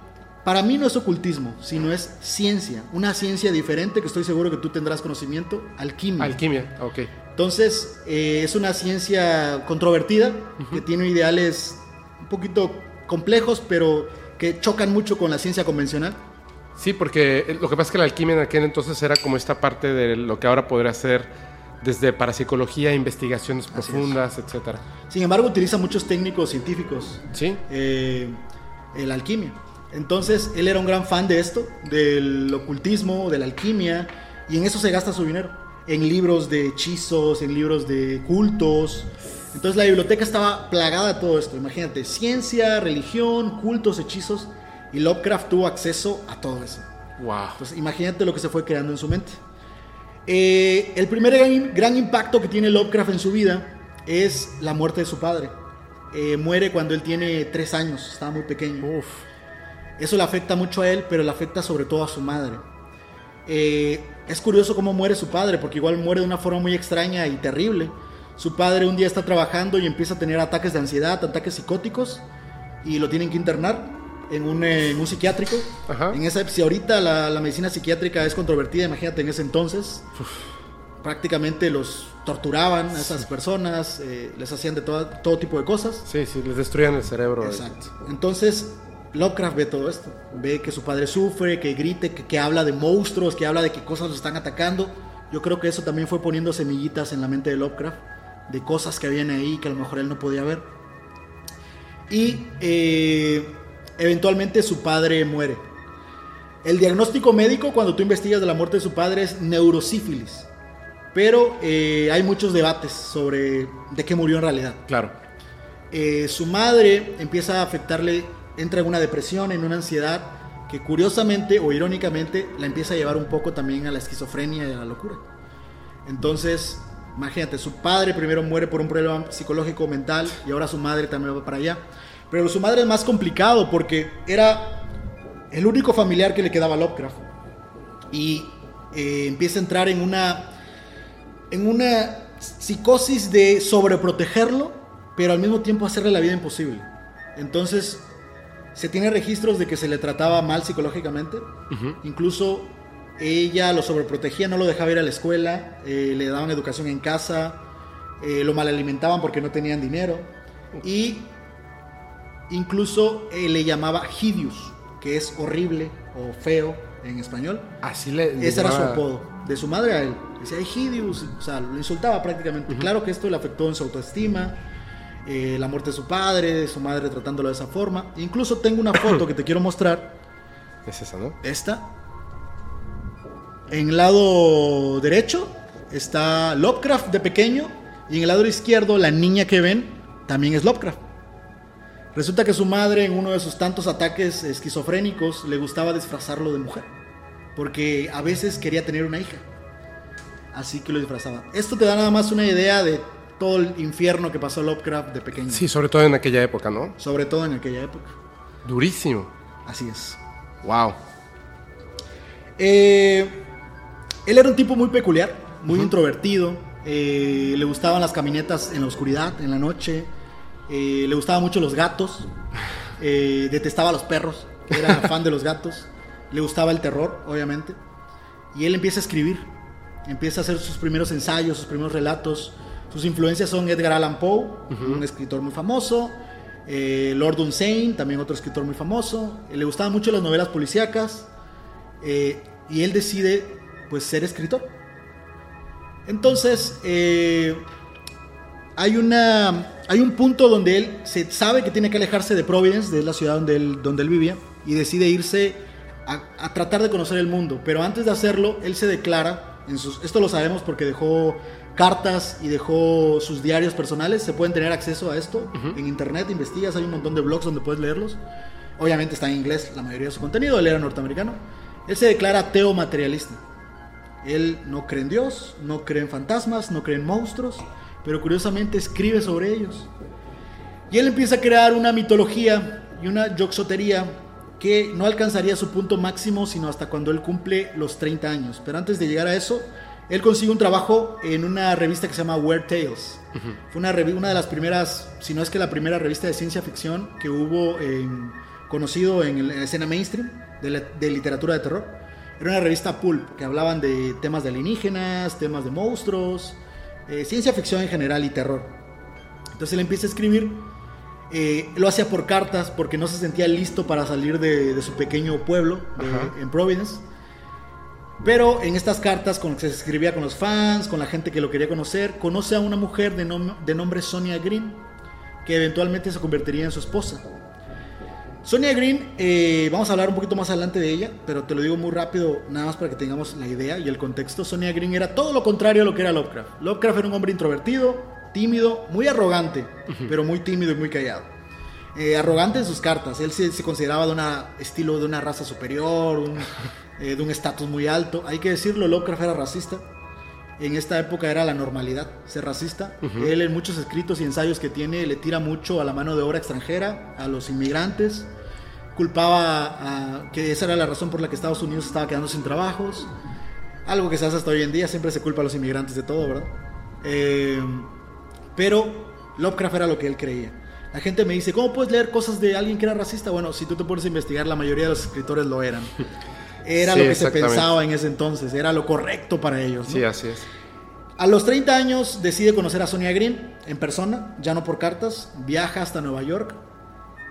para mí no es ocultismo, sino es ciencia, una ciencia diferente que estoy seguro que tú tendrás conocimiento, alquimia. Alquimia. Ok. Entonces, eh, es una ciencia controvertida, que tiene ideales un poquito complejos, pero que chocan mucho con la ciencia convencional. Sí, porque eh, lo que pasa es que la alquimia en aquel entonces era como esta parte de lo que ahora podría ser desde parapsicología, investigaciones profundas, etcétera. Sin embargo, utiliza muchos técnicos científicos Sí. eh, la alquimia. Entonces, él era un gran fan de esto, del ocultismo, de la alquimia, y en eso se gasta su dinero. En libros de hechizos, en libros de cultos. Entonces, la biblioteca estaba plagada de todo esto. Imagínate, ciencia, religión, cultos, hechizos, y Lovecraft tuvo acceso a todo eso. Wow. Entonces, imagínate lo que se fue creando en su mente. Eh, el primer gran, gran impacto que tiene Lovecraft en su vida es la muerte de su padre. Eh, muere cuando él tiene tres años, estaba muy pequeño. Uf. Eso le afecta mucho a él, pero le afecta sobre todo a su madre. Eh, es curioso cómo muere su padre, porque igual muere de una forma muy extraña y terrible. Su padre un día está trabajando y empieza a tener ataques de ansiedad, ataques psicóticos, y lo tienen que internar en un, eh, en un psiquiátrico. Ajá. En esa, si ahorita la, la medicina psiquiátrica es controvertida, imagínate en ese entonces. Prácticamente los torturaban a esas personas, eh, les hacían de todo, todo tipo de cosas. Sí, sí, les destruían el cerebro. Exacto. Entonces, Lovecraft ve todo esto. Ve que su padre sufre, que grite, que, que habla de monstruos, que habla de que cosas lo están atacando. Yo creo que eso también fue poniendo semillitas en la mente de Lovecraft, de cosas que habían ahí que a lo mejor él no podía ver. Y eh, eventualmente su padre muere. El diagnóstico médico cuando tú investigas de la muerte de su padre es neurosífilis. Pero eh, hay muchos debates sobre de qué murió en realidad. Claro. Eh, su madre empieza a afectarle, entra en una depresión, en una ansiedad, que curiosamente o irónicamente la empieza a llevar un poco también a la esquizofrenia y a la locura. Entonces, imagínate, su padre primero muere por un problema psicológico mental y ahora su madre también va para allá. Pero su madre es más complicado porque era el único familiar que le quedaba a Lovecraft. Y eh, empieza a entrar en una, en una psicosis de sobreprotegerlo, pero al mismo tiempo hacerle la vida imposible. Entonces, se tiene registros de que se le trataba mal psicológicamente. Incluso ella lo sobreprotegía, no lo dejaba ir a la escuela, eh, le daban educación en casa, eh, lo malalimentaban porque no tenían dinero. Y incluso eh, le llamaba Hideous, que es horrible o feo en español. Así le. Ese era su llamaba- apodo, de su madre a él. Decía, Hideous, o sea, lo insultaba prácticamente. Claro que esto le afectó en su autoestima, eh, la muerte de su padre, de su madre tratándolo de esa forma. Incluso tengo una foto que te quiero mostrar, Es esa, ¿no? esta. En el lado derecho está Lovecraft de pequeño y en el lado izquierdo la niña que ven también es Lovecraft. Resulta que su madre en uno de sus tantos ataques esquizofrénicos le gustaba disfrazarlo de mujer, porque a veces quería tener una hija. Así que lo disfrazaba. Esto te da nada más una idea de todo el infierno que pasó Lovecraft de pequeño, Sí, sobre todo en aquella época, ¿no? sobre todo en aquella época. Durísimo. Así es. Wow. Eh, él era un tipo muy peculiar, muy introvertido. eh, le gustaban las caminatas en la oscuridad, en la noche. eh, le gustaban mucho los gatos. eh, detestaba a los perros. Era fan de los gatos. Le gustaba el terror, obviamente. Y él empieza a escribir. Empieza a hacer sus primeros ensayos, sus primeros relatos. Sus influencias son Edgar Allan Poe, un escritor muy famoso. eh, Lord Dunsane, también otro escritor muy famoso. eh, le gustaban mucho las novelas policíacas. eh, y él decide, pues, ser escritor. Entonces, hay, una, hay un punto donde él se sabe que tiene que alejarse de Providence, de la ciudad donde él, donde él vivía, y decide irse a, a tratar de conocer el mundo. Pero antes de hacerlo, él se declara, en sus, esto lo sabemos porque dejó cartas y dejó sus diarios personales, se pueden tener acceso a esto en internet, investigas, hay un montón de blogs donde puedes leerlos. Obviamente está en inglés la mayoría de su contenido, él era norteamericano. Él se declara ateo materialista. Él no cree en Dios, no cree en fantasmas, no cree en monstruos, pero curiosamente escribe sobre ellos. Y él empieza a crear una mitología y una yoxotería que no alcanzaría su punto máximo sino hasta cuando él cumple los 30 años. Pero antes de llegar a eso, él consigue un trabajo en una revista que se llama Weird Tales. Fue una, una de las primeras, si no es que la primera revista de ciencia ficción que hubo en- conocido en, la escena mainstream de, la- de literatura de terror. Era una revista pulp que hablaban de temas de alienígenas, temas de monstruos, eh, ciencia ficción en general y terror. Entonces él empieza a escribir. eh, lo hacía por cartas porque no se sentía listo para salir de, de su pequeño pueblo de- en Providence. Pero en estas cartas con las que se escribía con los fans, con la gente que lo quería conocer, conoce a una mujer de, nom- de nombre Sonia Green, que eventualmente se convertiría en su esposa. Sonia Green, eh, vamos a hablar un poquito más adelante de ella, pero te lo digo muy rápido, nada más para que tengamos la idea y el contexto. Sonia Green era todo lo contrario a lo que era Lovecraft. Lovecraft era un hombre introvertido, tímido, muy arrogante, pero muy tímido y muy callado. Eh, arrogante en sus cartas, él se, se consideraba de un estilo de una raza superior, un, eh, de un estatus muy alto. Hay que decirlo, Lovecraft era racista. En esta época era la normalidad ser racista. Él en muchos escritos y ensayos que tiene le tira mucho a la mano de obra extranjera, a los inmigrantes. Culpaba a, que esa era la razón por la que Estados Unidos estaba quedando sin trabajos. Algo que se hace hasta hoy en día, siempre se culpa a los inmigrantes de todo, ¿verdad? Eh, pero Lovecraft era lo que él creía. La gente me dice, ¿cómo puedes leer cosas de alguien que era racista? Bueno, si tú te pones a investigar, la mayoría de los escritores lo eran. Era Sí, lo que se pensaba en ese entonces, era lo correcto para ellos. ¿no? Sí, así es. A los 30 años decide conocer a Sonia Green en persona, ya no por cartas, viaja hasta Nueva York.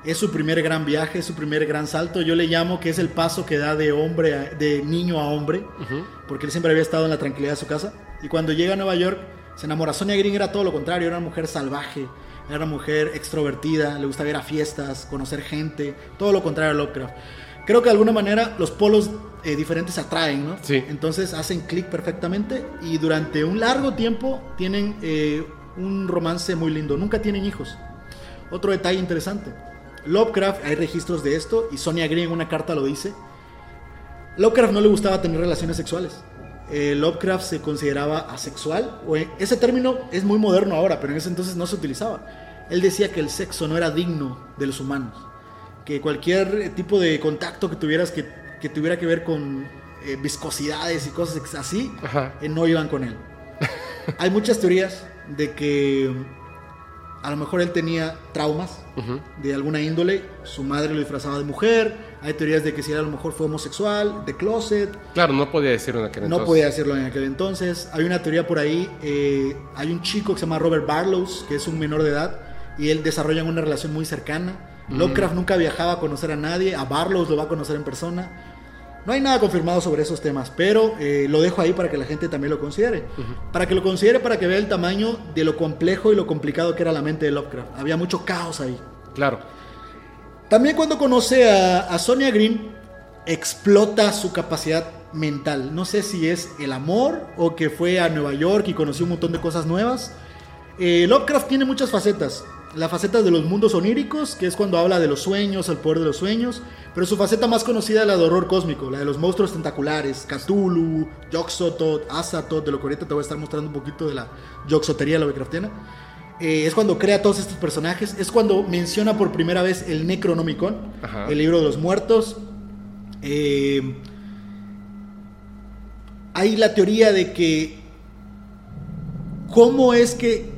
Es su primer gran viaje, es su primer gran salto. Yo le llamo que es el paso que da de hombre a- de niño a hombre, porque él siempre había estado en la tranquilidad de su casa. Y cuando llega a Nueva York, se enamora. Sonia Green era todo lo contrario, era una mujer salvaje, era una mujer extrovertida, le gustaba ir a fiestas, conocer gente, todo lo contrario a Lovecraft. Creo que de alguna manera los polos eh, diferentes se atraen, ¿no? Sí. Entonces hacen clic perfectamente y durante un largo tiempo tienen eh, un romance muy lindo. Nunca tienen hijos. Otro detalle interesante. Lovecraft, hay registros de esto y Sonia Green en una carta lo dice. Lovecraft no le gustaba tener relaciones sexuales. Eh, Lovecraft se consideraba asexual. O eh, ese término es muy moderno ahora, pero en ese entonces no se utilizaba. Él decía que el sexo no era digno de los humanos. Que cualquier tipo de contacto que tuvieras que, que tuviera que ver con eh, viscosidades y cosas así, eh, no iban con él. Hay muchas teorías de que a lo mejor él tenía traumas de alguna índole, su madre lo disfrazaba de mujer, hay teorías de que si él a lo mejor fue homosexual, de closet, Claro, no podía decirlo en aquel no entonces. podía decirlo en aquel entonces. Hay una teoría por ahí, eh, hay un chico que se llama Robert Barlows, que es un menor de edad, y él desarrollan una relación muy cercana. Lovecraft nunca viajaba a conocer a nadie, a Barlows lo va a conocer en persona. No hay nada confirmado sobre esos temas, pero eh, lo dejo ahí para que la gente también lo considere. Para que lo considere, para que vea el tamaño de lo complejo y lo complicado que era la mente de Lovecraft. Había mucho caos ahí. Claro. También cuando conoce a, a Sonia Green, explota su capacidad mental. No sé si es el amor o que fue a Nueva York y conoció un montón de cosas nuevas. Eh, Lovecraft tiene muchas facetas. La faceta de los mundos oníricos, que es cuando habla de los sueños, el poder de los sueños. Pero su faceta más conocida es la de horror cósmico, la de los monstruos tentaculares, Cthulhu, Yoxotot, Azatoth, de lo que ahorita te voy a estar mostrando un poquito de la Yoxotería Lovecraftiana. Eh, es cuando crea todos estos personajes. Es cuando menciona por primera vez el Necronomicon, Ajá. el libro de los muertos. Eh, hay la teoría de que cómo es que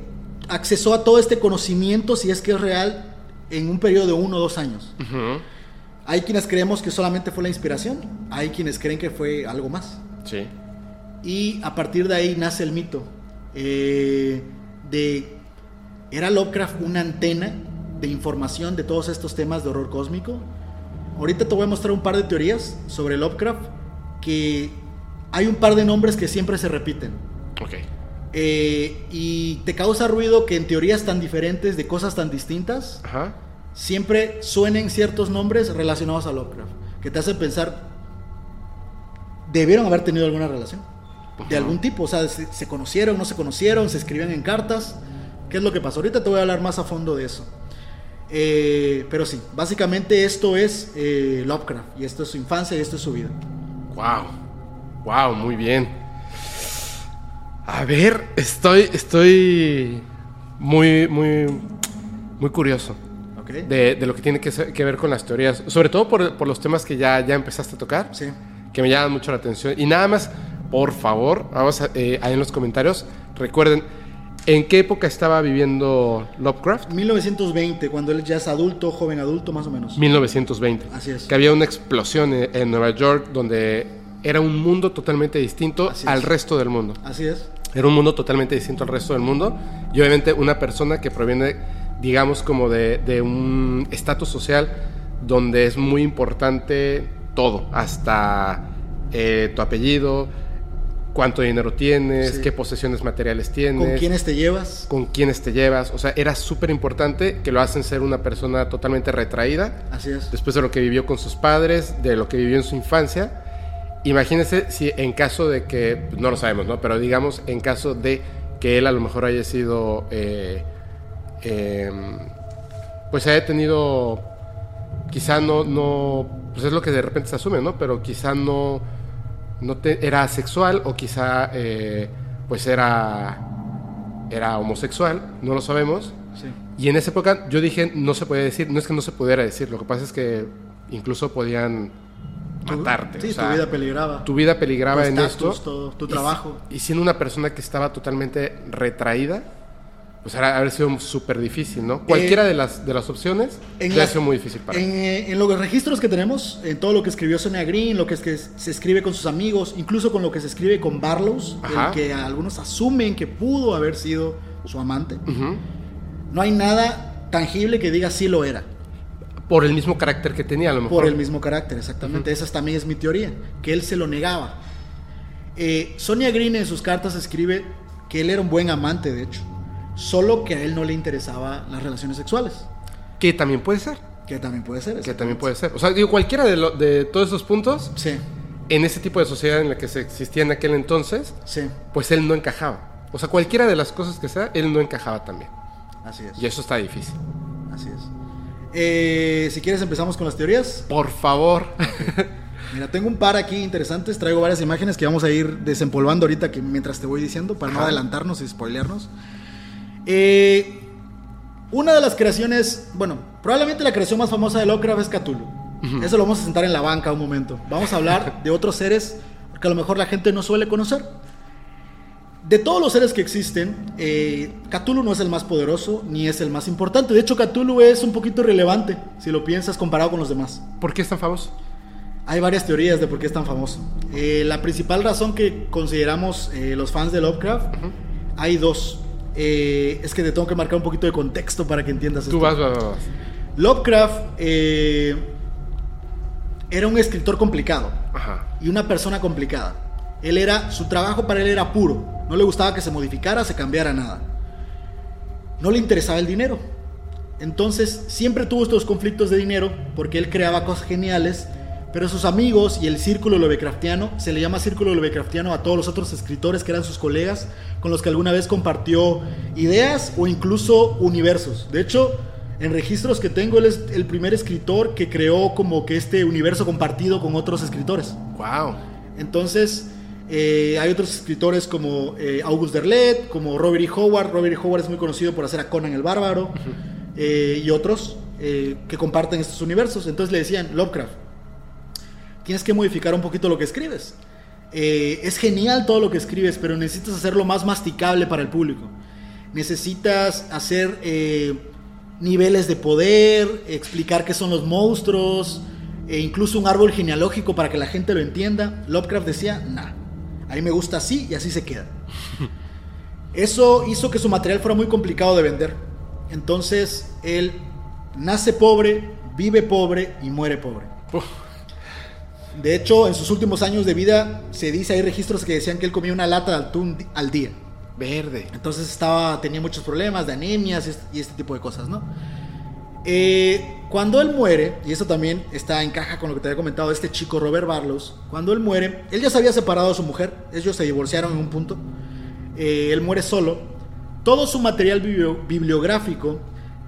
accesó a todo este conocimiento, si es que es real, en un periodo de uno o dos años. Ujú. Hay quienes creemos que solamente fue la inspiración, hay quienes creen que fue algo más. Sí. Y a partir de ahí nace el mito eh, de, ¿era Lovecraft una antena de información de todos estos temas de horror cósmico? Ahorita te voy a mostrar un par de teorías sobre Lovecraft que hay un par de nombres que siempre se repiten. Ok. Eh, y te causa ruido que en teorías tan diferentes, de cosas tan distintas, Ajá. siempre suenen ciertos nombres relacionados a Lovecraft, que te hacen pensar, debieron haber tenido alguna relación, de algún tipo, o sea, se, se conocieron, no se conocieron, se escribían en cartas, ¿qué es lo que pasó? Ahorita te voy a hablar más a fondo de eso. Eh, pero sí, básicamente esto es eh, Lovecraft, y esto es su infancia y esto es su vida. Wow. Wow, muy bien. A ver, estoy, estoy muy, muy, muy curioso de, de lo que tiene que, ser- que ver con las teorías, sobre todo por, por los temas que ya, ya empezaste a tocar, Sí. que me llaman mucho la atención. Y nada más, por favor, vamos a, eh, ahí en los comentarios, recuerden, ¿en qué época estaba viviendo Lovecraft? 1920, cuando él ya es adulto, joven adulto, más o menos. 1920. Así es. Que había una explosión en, en Nueva York donde era un mundo totalmente distinto al es. resto del mundo. Así es. Era un mundo totalmente distinto al resto del mundo. Y obviamente una persona que proviene, digamos, como de, de un estatus social donde es muy importante todo, hasta eh, tu apellido, cuánto dinero tienes, Sí. qué posesiones materiales tienes, ¿Con quiénes te llevas? con quiénes te llevas. O sea, era súper importante que lo hacen ser una persona totalmente retraída Así es. después de lo que vivió con sus padres, de lo que vivió en su infancia. Imagínense si en caso de que, no lo sabemos, ¿no? Pero digamos en caso de que él a lo mejor haya sido, eh, eh, pues haya tenido, quizá no, no, pues es lo que de repente se asume, ¿no? Pero quizá no, no te, era asexual o quizá, eh, pues era, era homosexual, no lo sabemos. Sí. Y en esa época yo dije, no se podía decir, no es que no se pudiera decir, lo que pasa es que incluso podían matarte. Sí, o sea, tu vida peligraba. tu vida peligraba Tu en estatus, esto. todo, tu trabajo. Y, siendo una persona que estaba totalmente retraída, pues era haber sido súper difícil, ¿no? Cualquiera de, las, de las opciones las- sido muy difícil para él. En, eh, en los registros que tenemos, en todo lo que escribió Sonia Green, lo que es que se escribe con sus amigos, incluso con lo que se escribe con Barlows, el que algunos asumen que pudo haber sido su amante, no hay nada tangible que diga sí lo era. Por el mismo carácter que tenía, a lo mejor. Por el mismo carácter, exactamente. Esa también es mi teoría, que él se lo negaba. Eh, Sonia Green en sus cartas escribe que él era un buen amante, de hecho, solo que a él no le interesaban las relaciones sexuales, Que también puede ser. que también puede ser. Que también puede ser. O sea, digo, cualquiera de, lo- de todos esos puntos, Sí, en ese tipo de sociedad en la que se existía en aquel entonces, sí, pues él no encajaba. O sea, cualquiera de las cosas que sea, él no encajaba también. así es. Y eso está difícil. Así es. Eh, si quieres empezamos con las teorías. Por favor. Mira, tengo un par aquí interesantes. Traigo varias imágenes que vamos a ir desempolvando ahorita que mientras te voy diciendo para no Ajá. adelantarnos y spoilearnos. Eh, una de las creaciones, bueno, probablemente la creación más famosa de Lovecraft es Cthulhu. Eso lo vamos a sentar en la banca un momento. Vamos a hablar de otros seres que a lo mejor la gente no suele conocer. De todos los seres que existen, eh, Cthulhu no es el más poderoso ni es el más importante. De hecho, Cthulhu es un poquito irrelevante si lo piensas comparado con los demás. ¿Por qué es tan famoso? Hay varias teorías de por qué es tan famoso. Eh, la principal razón que consideramos eh, los fans de Lovecraft, hay dos. Eh, es que te tengo que marcar un poquito de contexto para que entiendas Tú esto. vas, vas, vas. Lovecraft era un escritor complicado Ajá. y una persona complicada. Él era, su trabajo para él era puro. No le gustaba que se modificara, se cambiara nada. No le interesaba el dinero. Entonces siempre tuvo estos conflictos de dinero porque él creaba cosas geniales, pero sus amigos y el círculo Lovecraftiano, se le llama círculo Lovecraftiano a todos los otros escritores que eran sus colegas, con los que alguna vez compartió ideas o incluso universos. De hecho, en registros que tengo, él es el primer escritor que creó como que este universo compartido con otros escritores. Wow. Entonces, eh, hay otros escritores como eh, August Derlet, como Robert E. Howard. Robert E. Howard es muy conocido por hacer a Conan el Bárbaro eh, y otros que comparten estos universos. Entonces le decían, Lovecraft, tienes que modificar un poquito lo que escribes. Es genial todo lo que escribes, pero necesitas hacerlo más masticable para el público. Necesitas hacer niveles de poder, explicar qué son los monstruos, e incluso un árbol genealógico para que la gente lo entienda. Lovecraft decía, nah, a mí me gusta así y así se queda. Eso hizo que su material fuera muy complicado de vender. Entonces, él nace pobre, vive pobre y muere pobre. De hecho, en sus últimos años de vida se dice, hay registros que decían que él comía una lata de atún al día. Verde. Entonces estaba, tenía muchos problemas de anemias y este tipo de cosas, ¿no? Eh, cuando él muere, y eso también está en caja con lo que te había comentado este chico Robert Barlows, cuando él muere, él ya se había separado de su mujer, ellos se divorciaron en un punto, eh, él muere solo, todo su material bibliográfico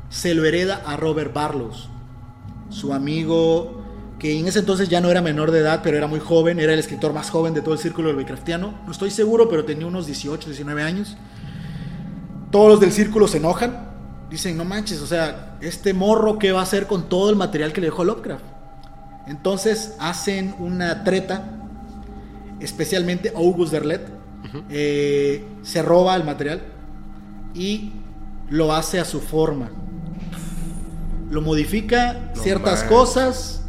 se lo hereda a Robert Barlows, su amigo que en ese entonces ya no era menor de edad, pero era muy joven, era el escritor más joven de todo el círculo Lovecraftiano, no estoy seguro, pero tenía unos 18, 19 años. Todos los del círculo se enojan, dicen, no manches, o sea, este morro, ¿qué va a hacer con todo el material que le dejó Lovecraft? Entonces hacen una treta, especialmente August Derlet, eh, se roba el material y lo hace a su forma. Lo modifica ciertas cosas,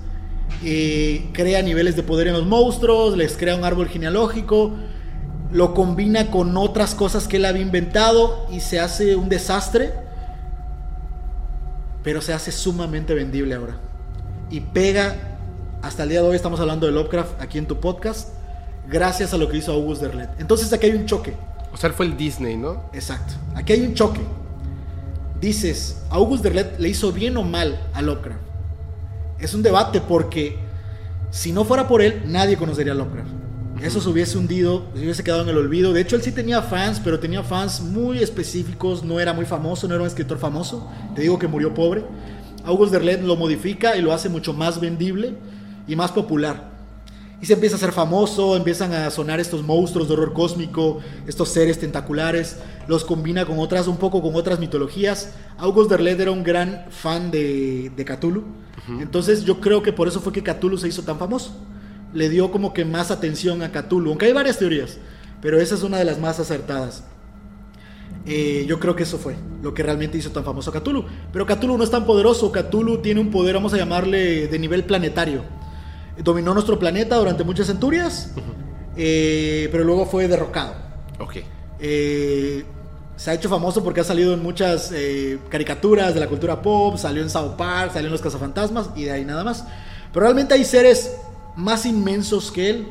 eh, crea niveles de poder en los monstruos, les crea un árbol genealógico, lo combina con otras cosas que él había inventado y se hace un desastre pero se hace sumamente vendible ahora. Y pega, hasta el día de hoy estamos hablando de Lovecraft aquí en tu podcast, gracias a lo que hizo August Derlet. Entonces aquí hay un choque. O sea, fue el Disney, ¿no? Exacto. Aquí hay un choque. Dices, ¿August Derlet le hizo bien o mal a Lovecraft? Es un debate porque si no fuera por él, nadie conocería a Lovecraft. Eso se hubiese hundido, se hubiese quedado en el olvido. De hecho, él sí tenía fans, pero tenía fans muy específicos. No era muy famoso, no era un escritor famoso. Te digo que murió pobre. August Derlet lo modifica y lo hace mucho más vendible y más popular. Y se empieza a hacer famoso, empiezan a sonar estos monstruos de horror cósmico, estos seres tentaculares, los combina con otras, un poco con otras mitologías. August Derlet era un gran fan de, de Cthulhu, entonces yo creo que por eso fue que Cthulhu se hizo tan famoso le dio como que más atención a Cthulhu, aunque hay varias teorías, pero esa es una de las más acertadas. Eh, yo creo que eso fue lo que realmente hizo tan famoso a Cthulhu. Pero Cthulhu no es tan poderoso, Cthulhu tiene un poder, vamos a llamarle, de nivel planetario. Dominó nuestro planeta durante muchas centurias, eh, pero luego fue derrocado. Ok. Eh, se ha hecho famoso porque ha salido en muchas caricaturas de la cultura pop, salió en South Park, salió en Los Cazafantasmas y de ahí nada más. Pero realmente hay seres más inmensos que él.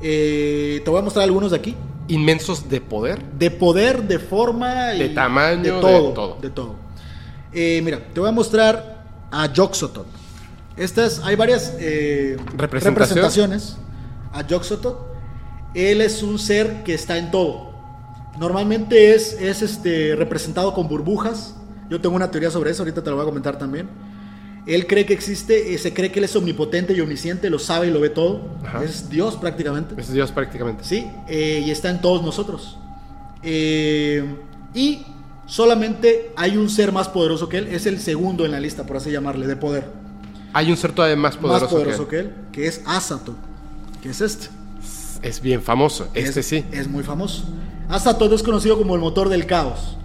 Eh, te voy a mostrar algunos de aquí. ¿Inmensos de poder? De poder, de forma. De tamaño, de todo. De todo. Eh, mira, te voy a mostrar a Joxotot. Estas, hay varias eh, representaciones a Joxotot. Él es un ser que está en todo. Normalmente es, es este, representado con burbujas. Yo tengo una teoría sobre eso, ahorita te lo voy a comentar también. Él cree que existe, eh, se cree que él es omnipotente y omnisciente, lo sabe y lo ve todo. Es Dios prácticamente. Es Dios prácticamente. Sí, eh, y está en todos nosotros. Eh, y solamente hay un ser más poderoso que él, es el segundo en la lista, por así llamarle, de poder. Hay un ser todavía más poderoso, más poderoso que, él. que es Asato, que es este. Es bien famoso, este sí. Es muy famoso. Asato es conocido como el motor del caos.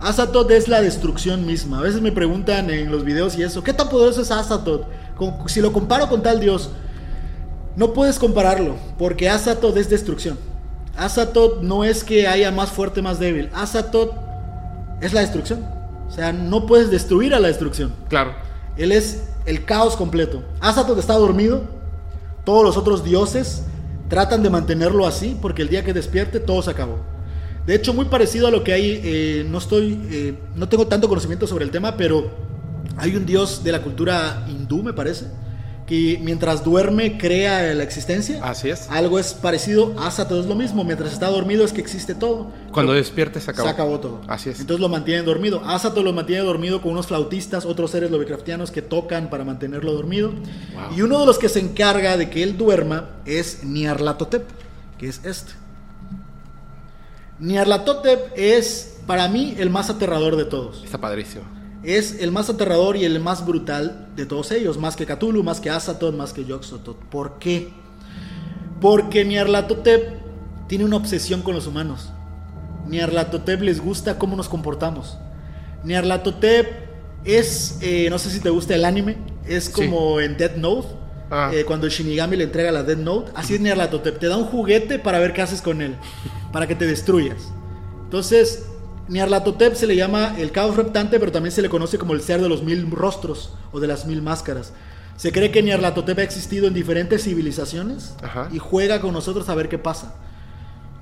Azatoth es la destrucción misma. A veces me preguntan en los videos y eso, ¿qué tan poderoso es Azatoth? Si lo comparo con tal dios, no puedes compararlo, porque Azatoth es destrucción. Azatoth no es que haya más fuerte, más débil. Azatoth es la destrucción. O sea, no puedes destruir a la destrucción. Claro. Él es el caos completo. Azatoth está dormido. Todos los otros dioses tratan de mantenerlo así, porque el día que despierte todo se acabó. De hecho, muy parecido a lo que hay, eh, no estoy, eh, no tengo tanto conocimiento sobre el tema, pero hay un dios de la cultura hindú, me parece, que mientras duerme crea la existencia. Así es. Algo es parecido, todo es lo mismo, mientras está dormido es que existe todo. Cuando despierte se acabó. Se acabó todo. Así es. Entonces lo mantienen dormido. Asato lo mantiene dormido con unos flautistas, otros seres Lovecraftianos que tocan para mantenerlo dormido. Y uno de los que se encarga de que él duerma es Nyarlathotep, que es este. Nyarlathotep es para mí el más aterrador de todos. Está padrísimo. Es el más aterrador y el más brutal de todos ellos, más que Cthulhu, más que Azathoth, más que Yoxotot. ¿Por qué? Porque Nyarlathotep tiene una obsesión con los humanos. Nyarlathotep les gusta cómo nos comportamos. Nyarlathotep es, eh, no sé si te gusta el anime, es como en Death Note, Ah. eh, cuando Shinigami le entrega la Death Note. Así es Nyarlathotep, te da un juguete para ver qué haces con él, para que te destruyas. Entonces, Nyarlathotep se le llama el caos reptante, pero también se le conoce como el ser de los mil rostros o de las mil máscaras. Se cree que Nyarlathotep ha existido en diferentes civilizaciones Ajá. y juega con nosotros a ver qué pasa.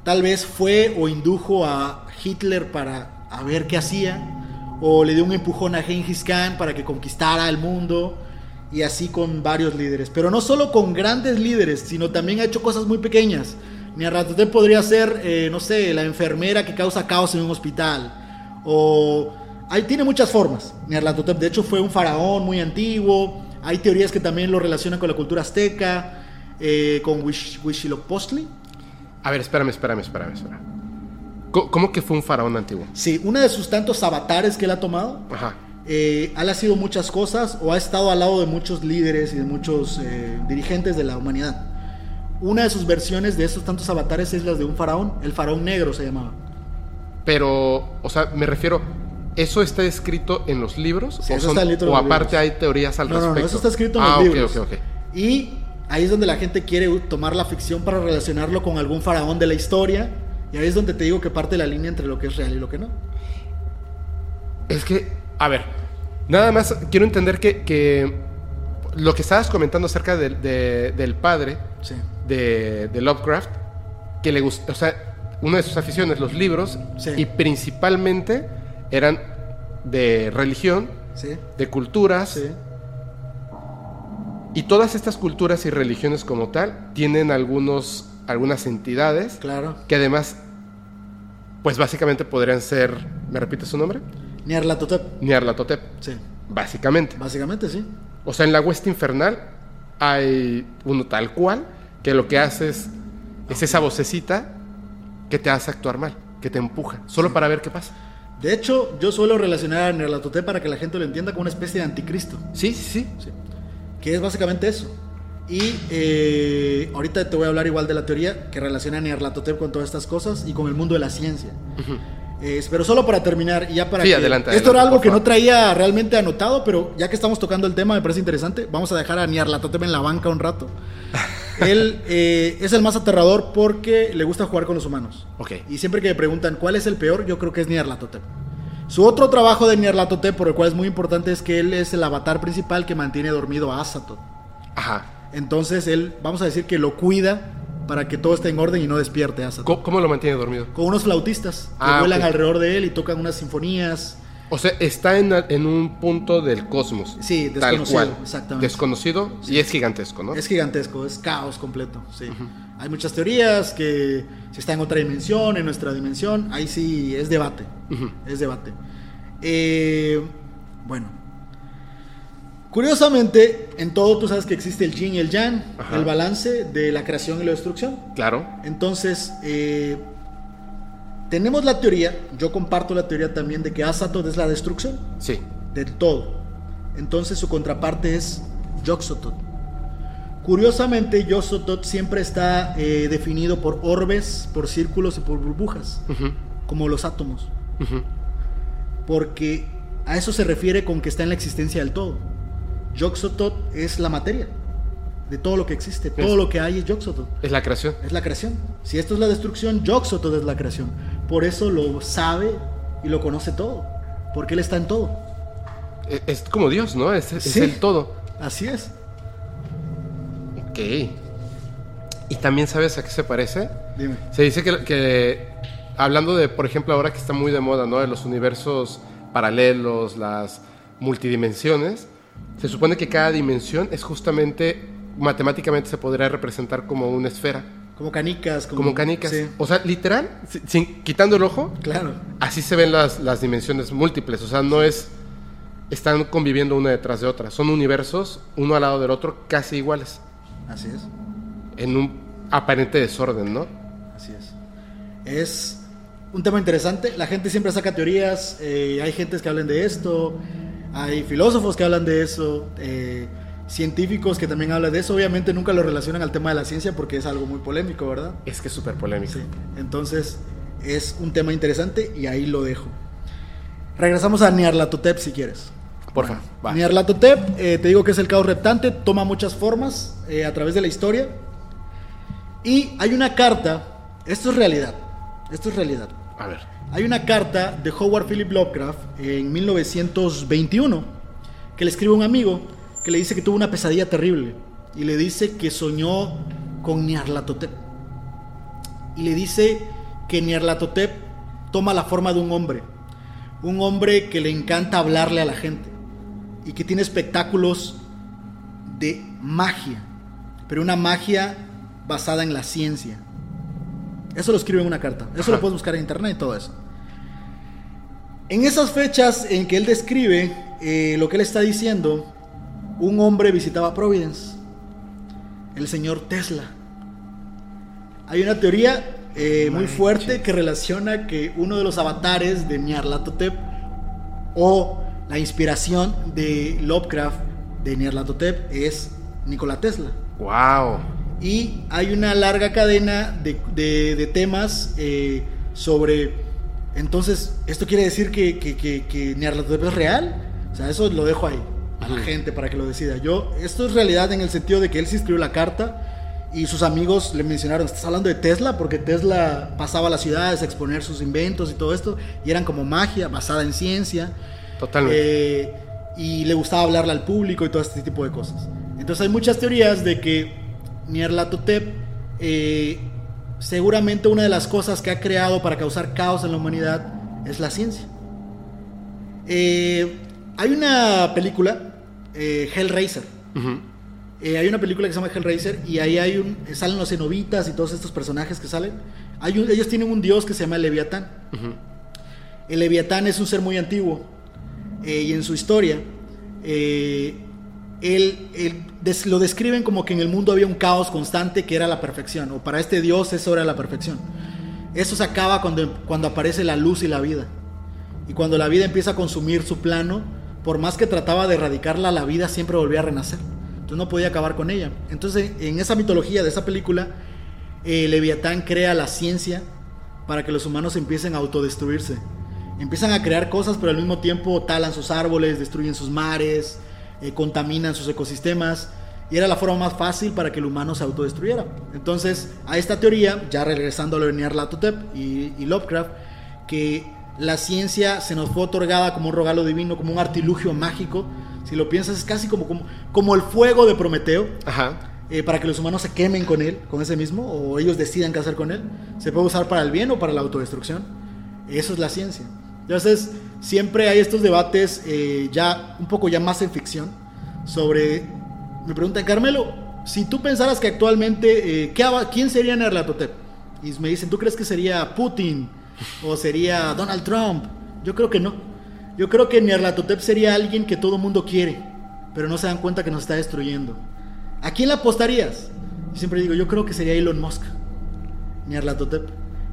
Tal vez fue o indujo a Hitler para a ver qué hacía, o le dio un empujón a Genghis Khan para que conquistara el mundo, y así con varios líderes. Pero no solo con grandes líderes, sino también ha hecho cosas muy pequeñas. Nyarlathotep podría ser, eh, no sé, la enfermera que causa caos en un hospital, o... Ahí tiene muchas formas. Nyarlathotep, de hecho, fue un faraón muy antiguo. Hay teorías que también lo relacionan con la cultura azteca, eh, con Huitzilopochtli. A ver, espérame, espérame, espérame, espérame. ¿Cómo que fue un faraón antiguo? Sí, una de sus tantos avatares que él ha tomado, Ajá. Eh, ha sido muchas cosas o ha estado al lado de muchos líderes y de muchos eh, dirigentes de la humanidad. Una de sus versiones de esos tantos avatares es la de un faraón, el faraón negro se llamaba. Pero, o sea, me refiero, ¿eso está escrito en los libros? Sí, ¿O, en o aparte libros. hay teorías al No, respecto? no, eso está escrito en ah, los ok, libros. ok, ok. Y ahí es donde la gente quiere tomar la ficción para relacionarlo con algún faraón de la historia. Y ahí es donde te digo que parte la línea entre lo que es real y lo que no. Es que, a ver, nada más quiero entender que, que lo que estabas comentando acerca del- de- del padre Sí. de, de Lovecraft, que le gusta, o sea, una de sus aficiones, los libros, Sí. y principalmente eran de religión, Sí. de culturas, y todas estas culturas y religiones como tal tienen algunos, algunas entidades Claro. que además, pues básicamente podrían ser, ¿me repites su nombre? Nyarlathotep. Nyarlathotep, Sí. básicamente. Básicamente sí. O sea, en la Hueste Infernal hay uno tal cual que lo que hace es, es esa vocecita que te hace actuar mal, que te empuja, solo para ver qué pasa. De hecho, yo suelo relacionar a Nyarlathotep para que la gente lo entienda como una especie de anticristo. Sí, sí, sí. Sí. Que es básicamente eso. Y eh, ahorita te voy a hablar igual de la teoría que relaciona a Nyarlathotep con todas estas cosas y con el mundo de la ciencia. Eh, pero solo para terminar, y ya para Sí, que- adelante, Esto adelante, era algo que no traía realmente anotado, pero ya que estamos tocando el tema me parece interesante. Vamos a dejar a Nyarlathotep en la banca un rato. Él eh, es el más aterrador porque le gusta jugar con los humanos. Ok. Y siempre que me preguntan cuál es el peor, yo creo que es Nyarlathotep. Su otro trabajo de Nyarlathotep, por el cual es muy importante, es que él es el avatar principal que mantiene dormido a Azathoth. Ajá. Entonces él, vamos a decir que lo cuida para que todo esté en orden y no despierte a Azathoth. ¿Cómo, cómo lo mantiene dormido? Con unos flautistas que Ah, vuelan alrededor de él y tocan unas sinfonías. O sea, está en, en un punto del cosmos. Sí, Tal desconocido, cual. exactamente. Desconocido y es gigantesco, ¿no? Es gigantesco, es caos completo. Sí. Hay muchas teorías que si está en otra dimensión, en nuestra dimensión, ahí sí es debate. Es debate. Eh, bueno. Curiosamente, en todo tú sabes que existe el yin y el yang, Ajá. el balance de la creación y la destrucción. Claro. Entonces, eh, tenemos la teoría, yo comparto la teoría también de que Azathoth es la destrucción Sí. de todo. Entonces su contraparte es Yoxotot. Curiosamente, Yoxotot siempre está eh, definido por orbes, por círculos y por burbujas, como los átomos. Porque a eso se refiere con que está en la existencia del todo. Yoxotot es la materia de todo lo que existe. Todo Es- lo que hay es Yoxotot. Es la creación. Es la creación. Si esto es la destrucción, Yoxotot es la creación. Por eso lo sabe y lo conoce todo. Porque él está en todo. Es como Dios, ¿no? Es, es Sí. el todo. Así es. Ok. ¿Y también sabes a qué se parece? Dime. Se dice que, que hablando de, por ejemplo, ahora que está muy de moda, ¿no? De los universos paralelos, las multidimensiones, se supone que cada dimensión es justamente, matemáticamente se podría representar como una esfera, Como canicas. Como, como canicas. Sí, O sea, literal, si- sin, quitando el ojo, claro. así se ven las, las dimensiones múltiples. O sea, no es, están conviviendo una detrás de otra. Son universos, uno al lado del otro, casi iguales, Así es. en un aparente desorden, ¿no? Así es. Es un tema interesante. La gente siempre saca teorías. eh, hay gentes que hablan de esto. Hay filósofos que hablan de eso. eh, científicos que también hablan de eso. Obviamente nunca lo relacionan al tema de la ciencia porque es algo muy polémico, ¿verdad? Es que es súper polémico. Sí. Entonces es un tema interesante y ahí lo dejo. Regresamos a Nyarlathotep si quieres. Porfa, va. Nyarlathotep, eh, te digo que es el caos reptante, toma muchas formas eh, a través de la historia. Y hay una carta, esto es realidad, esto es realidad. A ver. Hay una carta de Howard Philip Lovecraft en 1921 que le escribe un amigo que le dice que tuvo una pesadilla terrible y le dice que soñó con Nyarlathotep. Y le dice que Nyarlathotep toma la forma de un hombre, un hombre que le encanta hablarle a la gente y que tiene espectáculos de magia, pero una magia basada en la ciencia. Eso lo escribe en una carta. Eso Ajá. lo puedes buscar en internet y todo eso. En esas fechas en que él describe eh, lo que él está diciendo, un hombre visitaba Providence, el señor Tesla. Hay una teoría eh, muy fuerte que relaciona que uno de los avatares de Nyarlathotep o la inspiración de Lovecraft de Nyarlathotep es Nikola Tesla. Wow. Y hay una larga cadena de, de- de temas eh, sobre. Entonces, ¿esto quiere decir que, que, que, que es real? O sea, eso lo dejo ahí a la gente para que lo decida. Yo, esto es realidad en el sentido de que él sí escribió la carta y sus amigos le mencionaron: ¿Estás hablando de Tesla? Porque Tesla pasaba a las ciudades a exponer sus inventos y todo esto, y eran como magia basada en ciencia. Totalmente. Eh, y le gustaba hablarle al público y todo este tipo de cosas. Entonces hay muchas teorías de que Nyarlathotep eh, seguramente una de las cosas que ha creado para causar caos en la humanidad es la ciencia. Eh, hay una película, eh, Hellraiser. Eh, hay una película que se llama Hellraiser y ahí hay un, salen los cenobitas y todos estos personajes que salen. Hay un- ellos tienen un dios que se llama el Leviatán. El Leviatán es un ser muy antiguo y en su historia él, él lo describen como que en el mundo había un caos constante que era la perfección, o para este dios eso era la perfección. Eso se acaba cuando, cuando aparece la luz y la vida. Y cuando la vida empieza a consumir su plano, por más que trataba de erradicarla, la vida siempre volvía a renacer. Entonces no podía acabar con ella. Entonces en esa mitología de esa película, eh, Leviatán crea la ciencia para que los humanos empiecen a autodestruirse. Empiezan a crear cosas, pero al mismo tiempo talan sus árboles, destruyen sus mares, eh, contaminan sus ecosistemas. Y era la forma más fácil para que el humano se autodestruyera. Entonces, a esta teoría, ya regresando a lo de Nyarlathotep y, y Lovecraft, que la ciencia se nos fue otorgada como un regalo divino, como un artilugio mágico. Si lo piensas, es casi como, como, como el fuego de Prometeo Ajá. eh, para que los humanos se quemen con él, con ese mismo, o ellos decidan qué hacer con él. Se puede usar para el bien o para la autodestrucción. Eso es la ciencia. Entonces, siempre hay estos debates eh, ya un poco ya más en ficción sobre... Me preguntan, Carmelo, si tú pensaras que actualmente, eh, ¿qué ¿quién sería Nyarlathotep? Y me dicen, ¿tú crees que sería Putin o sería Donald Trump? Yo creo que no. Yo creo que Nyarlathotep sería alguien que todo mundo quiere, pero no se dan cuenta que nos está destruyendo. ¿A quién le apostarías? Yo siempre digo, yo creo que sería Elon Musk, Nyarlathotep,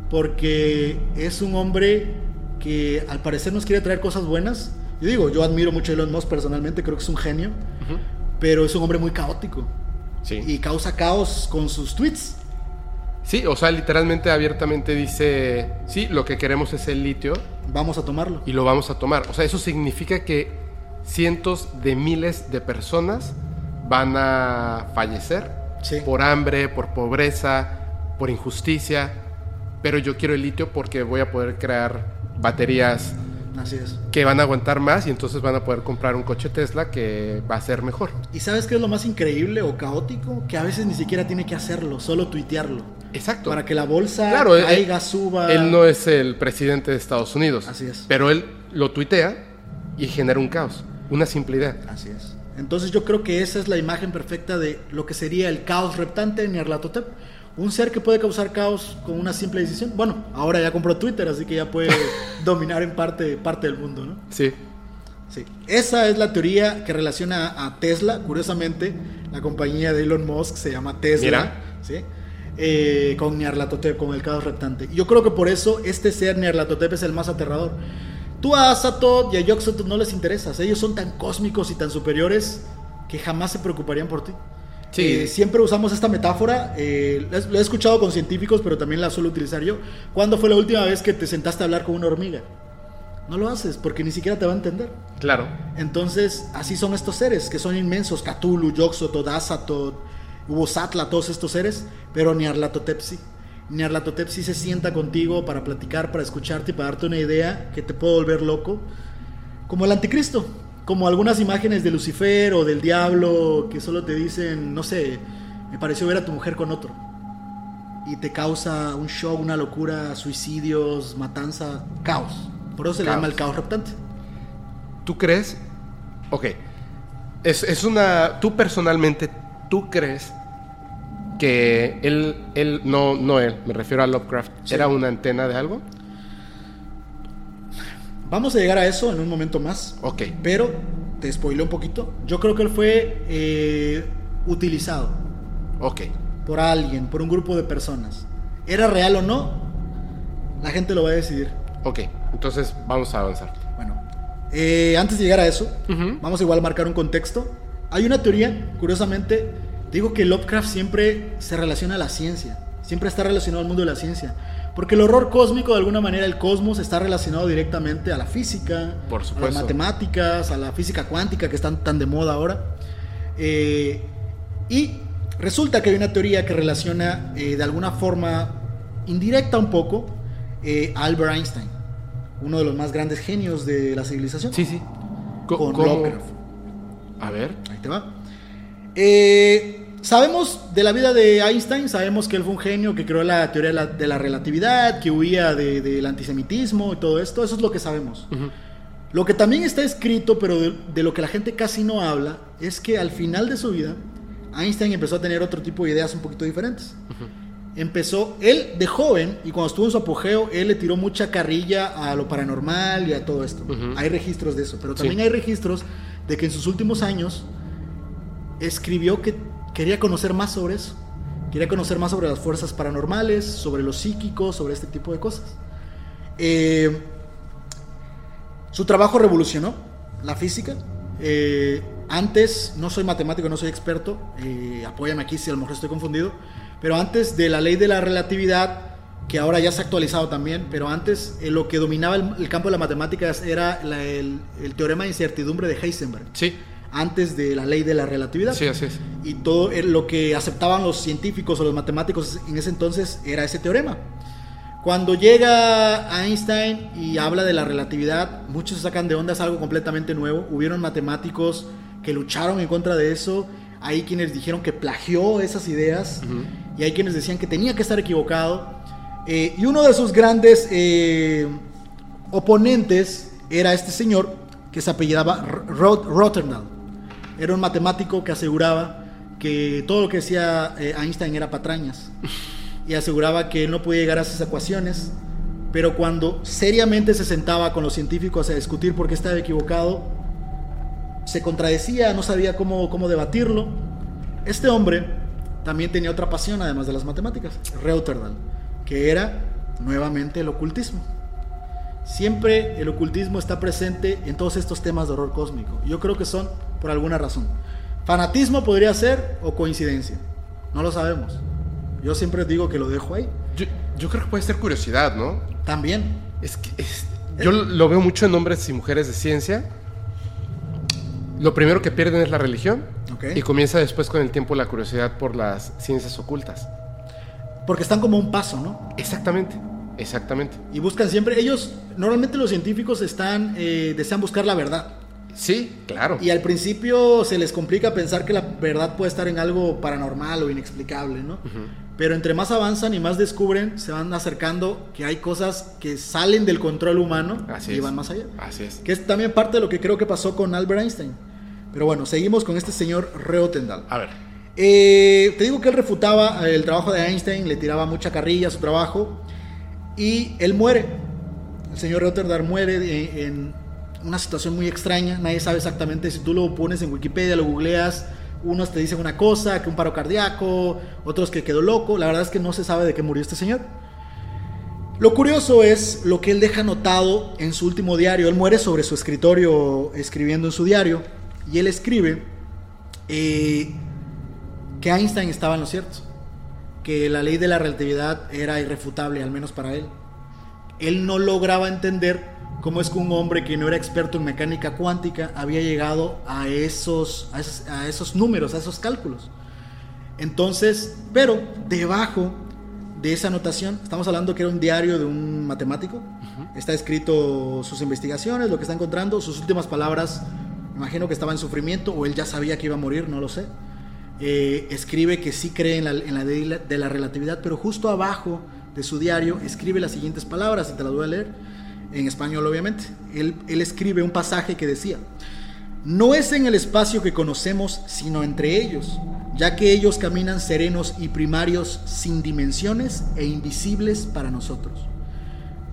porque es un hombre que al parecer nos quiere traer cosas buenas. Yo digo, yo admiro mucho a Elon Musk personalmente, creo que es un genio, Ujú. Pero es un hombre muy caótico Sí. y causa caos con sus tweets. Sí, o sea, literalmente abiertamente dice, sí, lo que queremos es el litio Vamos a tomarlo. y lo vamos a tomar. O sea, eso significa que cientos de miles de personas van a fallecer Sí. por hambre, por pobreza, por injusticia, pero yo quiero el litio porque voy a poder crear baterías Así es. que van a aguantar más y entonces van a poder comprar un coche Tesla que va a ser mejor. ¿Y sabes qué es lo más increíble o caótico? Que a veces ni siquiera tiene que hacerlo, solo tuitearlo. Exacto. Para que la bolsa Claro, él- caiga, suba. Él no es el presidente de Estados Unidos. Así es. Pero él lo tuitea y genera un caos. Una simple idea. Así es. Entonces yo creo que esa es la imagen perfecta de lo que sería el caos reptante en Nyarlathotep. Un ser que puede causar caos con una simple decisión. Bueno, ahora ya compró Twitter, así que ya puede dominar en parte, parte del mundo, ¿no? Sí. Sí. Esa es la teoría que relaciona a Tesla. Curiosamente, la compañía de Elon Musk se llama Tesla. Mira. ¿sí? Eh, con Nyarlathotep, con el caos reptante. Yo creo que por eso este ser Nyarlathotep es el más aterrador. Tú a Azatoth y a Yoxotot no les interesas. Ellos son tan cósmicos y tan superiores que jamás se preocuparían por ti. Sí. Eh, siempre usamos esta metáfora, eh, lo he escuchado con científicos, pero también la suelo utilizar yo. ¿Cuándo fue la última vez que te sentaste a hablar con una hormiga? No lo haces porque ni siquiera te va a entender. Claro. Entonces, así son estos seres, que son inmensos, Cthulhu, Yoxotot, Azatot, Ubosatla, todos estos seres, pero Nyarlathotep Nyarlathotep sí se sienta contigo para platicar, para escucharte y para darte una idea que te puede volver loco, como el anticristo, como algunas imágenes de Lucifer o del diablo que solo te dicen, no sé, me pareció ver a tu mujer con otro. Y te causa un shock, una locura, suicidios, matanza, caos. Por eso se le llama el caos reptante. ¿Tú crees? Ok. Es, es una. Tú personalmente, ¿tú crees que él, él, no, no él, me refiero a Lovecraft, Sí. era una antena de algo? Vamos a llegar a eso en un momento más. Ok. Pero te spoilé un poquito. Yo creo que él fue eh, utilizado Ok. por alguien, por un grupo de personas. ¿Era real o no? La gente lo va a decidir. Ok. Entonces vamos a avanzar. Bueno, eh, antes de llegar a eso, vamos igual a marcar un contexto. Hay una teoría, curiosamente, digo que Lovecraft siempre se relaciona a la ciencia, siempre está relacionado al mundo de la ciencia, porque el horror cósmico, de alguna manera, el cosmos está relacionado directamente a la física, Por a las matemáticas, a la física cuántica que están tan de moda ahora. Eh, y resulta que hay una teoría que relaciona eh, de alguna forma indirecta un poco eh, a Albert Einstein, uno de los más grandes genios de la civilización. Sí, sí. Co- con. Lovecraft. A ver. Ahí te va. Eh, sabemos de la vida de Einstein, sabemos que él fue un genio que creó la teoría de la, de la relatividad, que huía de- del antisemitismo y todo esto, eso es lo que sabemos. Ujú. Lo que también está escrito, pero de, de lo que la gente casi no habla, es que al final de su vida, Einstein empezó a tener otro tipo de ideas un poquito diferentes. Empezó, él de joven, y cuando estuvo en su apogeo, él le tiró mucha carrilla a lo paranormal y a todo esto. Ujú. Hay registros de eso, pero también Sí. hay registros de que en sus últimos años escribió que quería conocer más sobre eso. Quería conocer más sobre las fuerzas paranormales, sobre los psíquicos, sobre este tipo de cosas. Eh, su trabajo revolucionó la física. Eh, antes, no soy matemático, no soy experto, eh, apóyame aquí si a lo mejor estoy confundido, pero antes de la ley de la relatividad, que ahora ya se ha actualizado también, pero antes eh, lo que dominaba el, campo de las matemáticas era el, el teorema de incertidumbre de Heisenberg, Sí. Antes de la ley de la relatividad. Sí, así es. Y todo eh, lo que aceptaban los científicos o los matemáticos en ese entonces era ese teorema. Cuando llega Einstein y habla de la relatividad, muchos se sacan de onda, es algo completamente nuevo. Hubieron matemáticos que lucharon en contra de eso. Hay quienes dijeron que plagió esas ideas y hay quienes decían que tenía que estar equivocado. Eh, y uno de sus grandes eh, oponentes era este señor que se apellidaba Ro- Rotterdam. Era un matemático que aseguraba que todo lo que decía eh, Einstein era patrañas. Y aseguraba que él no podía llegar a esas ecuaciones. Pero cuando seriamente se sentaba con los científicos a discutir por qué estaba equivocado, se contradecía, no sabía cómo, cómo debatirlo. Este hombre también tenía otra pasión además de las matemáticas, Rotterdam, que era nuevamente el ocultismo. Siempre el ocultismo está presente en todos estos temas de horror cósmico. Yo creo que son por alguna razón. Fanatismo podría ser o coincidencia. No lo sabemos. Yo siempre digo que lo dejo ahí. Yo, yo creo que puede ser curiosidad, ¿no? También. Es que es- yo lo veo mucho en hombres y mujeres de ciencia. Lo primero que pierden es la religión y comienza después con el tiempo la curiosidad por las ciencias ocultas. Porque están como un paso, ¿no? Exactamente, exactamente. Y buscan siempre. Ellos, normalmente los científicos están, eh, desean buscar la verdad. Sí, claro. Y al principio se les complica pensar que la verdad puede estar en algo paranormal o inexplicable, ¿no? Pero entre más avanzan y más descubren, se van acercando que hay cosas que salen del control humano Así y es. van más allá. Así es. Que es también parte de lo que creo que pasó con Albert Einstein. Pero bueno, seguimos con este señor Reotendal. A ver. Eh, te digo que él refutaba el trabajo de Einstein, le tiraba mucha carrilla a su trabajo y él muere. El señor Rotterdam muere de- en una situación muy extraña. Nadie sabe exactamente si tú lo pones en Wikipedia, lo googleas. Unos te dicen una cosa, que un paro cardíaco, otros que quedó loco. La verdad es que no se sabe de qué murió este señor. Lo curioso es lo que él deja anotado en su último diario. Él muere sobre su escritorio escribiendo en su diario y él escribe eh, que Einstein estaba en lo cierto, que la ley de la relatividad era irrefutable, al menos para él. Él no lograba entender cómo es que un hombre que no era experto en mecánica cuántica había llegado a esos, a esos, a esos números, a esos cálculos. Entonces, pero debajo de esa anotación, estamos hablando que era un diario de un matemático, está escrito sus investigaciones, lo que está encontrando, sus últimas palabras, imagino que estaba en sufrimiento o él ya sabía que iba a morir, no lo sé. Eh, escribe que sí cree en la, de la relatividad, pero justo abajo de su diario escribe las siguientes palabras, y te las voy a leer, en español obviamente. Él, él escribe un pasaje que decía, no es en el espacio que conocemos, sino entre ellos, ya que ellos caminan serenos y primarios sin dimensiones e invisibles para nosotros.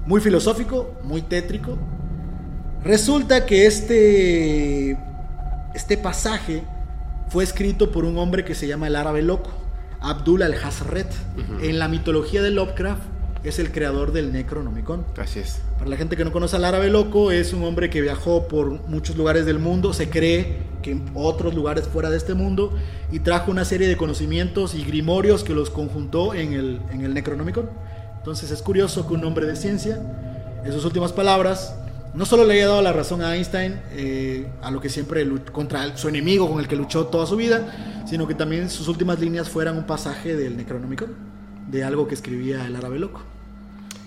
Muy filosófico, muy tétrico. Resulta que este, este pasaje fue escrito por un hombre que se llama el árabe loco, Abdul al-Hazret. En la mitología de Lovecraft es el creador del Necronomicon. Así es. Para la gente que no conoce al árabe loco, es un hombre que viajó por muchos lugares del mundo, se cree que en otros lugares fuera de este mundo, y trajo una serie de conocimientos y grimorios que los conjuntó en el, en el Necronomicon. Entonces es curioso que un hombre de ciencia, en sus últimas palabras, no solo le haya dado la razón a Einstein, eh, a lo que siempre lu- contra su enemigo con el que luchó toda su vida, sino que también sus últimas líneas fueran un pasaje del Necronomicon, de algo que escribía el árabe loco.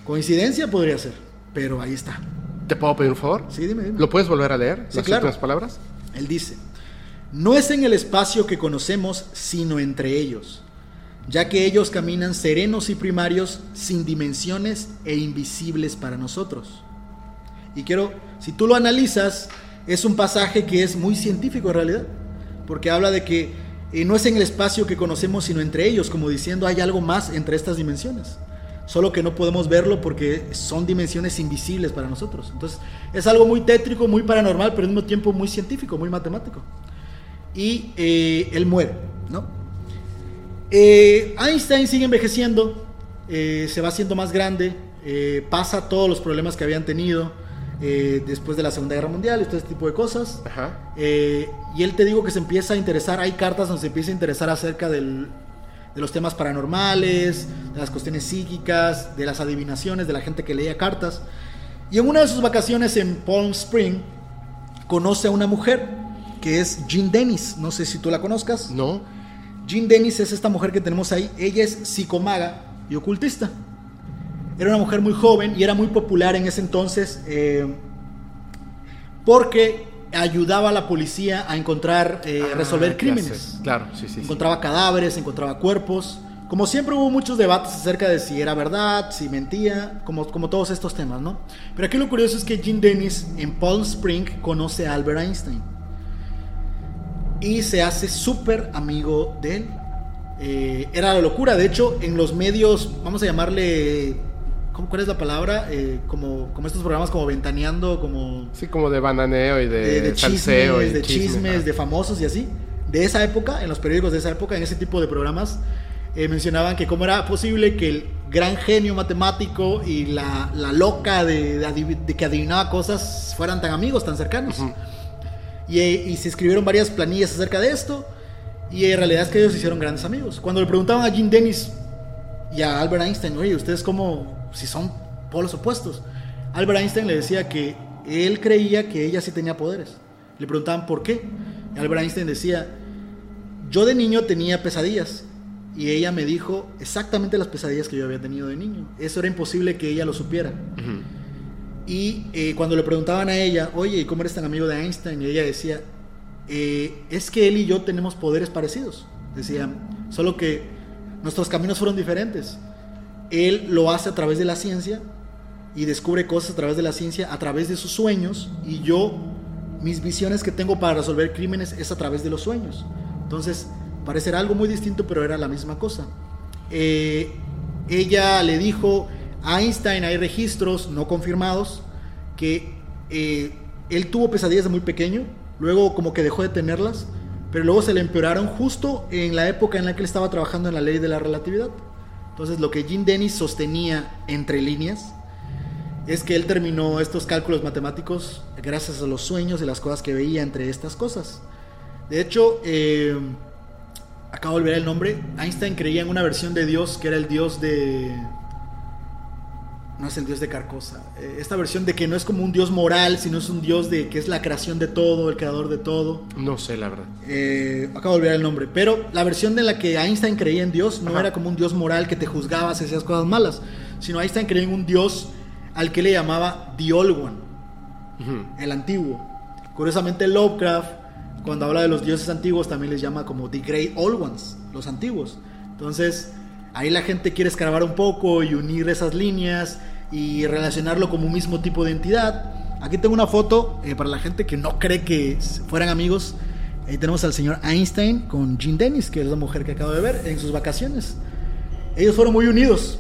Coincidencia podría ser, pero ahí está. ¿Te puedo pedir un favor? Sí, dime, dime. ¿Lo puedes volver a leer? Sí, las claro. últimas palabras. Él dice, no es en el espacio que conocemos, sino entre ellos, ya que ellos caminan serenos y primarios, sin dimensiones e invisibles para nosotros. Y quiero, si tú lo analizas, es un pasaje que es muy científico en realidad, porque habla de que eh, no es en el espacio que conocemos, sino entre ellos, como diciendo hay algo más entre estas dimensiones. Solo que no podemos verlo porque son dimensiones invisibles para nosotros. Entonces, es algo muy tétrico, muy paranormal, pero al mismo tiempo muy científico, muy matemático. Y eh, él muere, ¿no? Eh, Einstein sigue envejeciendo, eh, se va haciendo más grande, eh, pasa todos los problemas que habían tenido eh, después de la Segunda Guerra Mundial y todo este tipo de cosas. Ajá. Eh, y él te digo que se empieza a interesar, hay cartas donde se empieza a interesar acerca del- de los temas paranormales, de las cuestiones psíquicas, de las adivinaciones, de la gente que leía cartas. Y en una de sus vacaciones en Palm Spring, conoce a una mujer que es Jean Dennis, no sé si tú la conozcas. No. Jean Dennis es esta mujer que tenemos ahí. Ella es psicomaga y ocultista. Era una mujer muy joven y era muy popular en ese entonces eh, porque ayudaba a la policía a encontrar, eh, Ah, resolver crímenes. Claro, sí, sí. sí. Encontraba cadáveres, encontraba cuerpos. Como siempre hubo muchos debates acerca de si era verdad, si mentía, como, como todos estos temas, ¿no? Pero aquí lo curioso es que Jim Dennis en Palm Spring conoce a Albert Einstein y se hace súper amigo de él. Eh, era la locura, de hecho, en los medios, vamos a llamarle, ¿cómo, ¿cuál es la palabra? Eh, como, como estos programas como Ventaneando, como Sí, como de bananeo y de, de, de salseo chismes, y de chisme, chismes, de famosos y así. De esa época, en los periódicos de esa época, en ese tipo de programas, eh, mencionaban que cómo era posible que el gran genio matemático y la, la loca de, de adiv- de que adivinaba cosas fueran tan amigos, tan cercanos. y, eh, y se escribieron varias planillas acerca de esto. Y en realidad es que ellos se hicieron grandes amigos. Cuando le preguntaban a Jim Dennis y a Albert Einstein, oye, ¿ustedes cómo, si son polos opuestos? Albert Einstein le decía que él creía que ella sí tenía poderes. Le preguntaban por qué. Albert Einstein decía, yo de niño tenía pesadillas y ella me dijo exactamente las pesadillas que yo había tenido de niño. Eso era imposible que ella lo supiera. Y eh, cuando le preguntaban a ella, oye, ¿y cómo eres tan amigo de Einstein? Y ella decía, "Eh, es que él y yo tenemos poderes parecidos. Decía, solo que nuestros caminos fueron diferentes. Él lo hace a través de la ciencia y descubre cosas a través de la ciencia, a través de sus sueños, y yo, mis visiones que tengo para resolver crímenes es a través de los sueños. Entonces, parecerá algo muy distinto, pero era la misma cosa. Eh, ella le dijo a Einstein, hay registros no confirmados, que eh, él tuvo pesadillas de muy pequeño, luego como que dejó de tenerlas, pero luego se le empeoraron justo en la época en la que él estaba trabajando en la ley de la relatividad. Entonces lo que Jim Dennis sostenía entre líneas es que él terminó estos cálculos matemáticos gracias a los sueños y las cosas que veía entre estas cosas. De hecho, eh, acabo de olvidar el nombre. Einstein creía en una versión de Dios que era el Dios de. No es el Dios de Carcosa. Eh, esta versión de que no es como un Dios moral, sino es un Dios de que es la creación de todo, el creador de todo. No sé, la verdad. Eh, acabo de olvidar el nombre. Pero la versión de la que Einstein creía en Dios no Ajá. era como un Dios moral que te juzgaba si hacías cosas malas, sino Einstein creía en un Dios al que le llamaba The Old One el antiguo. Curiosamente Lovecraft, cuando habla de los dioses antiguos, también les llama como The Great Old Ones, los antiguos. Entonces, ahí la gente quiere escarbar un poco y unir esas líneas y relacionarlo como un mismo tipo de entidad. Aquí tengo una foto eh, para la gente que no cree que fueran amigos. Ahí tenemos al señor Einstein con Jean Dennis, que es la mujer que acabo de ver en sus vacaciones. Ellos fueron muy unidos,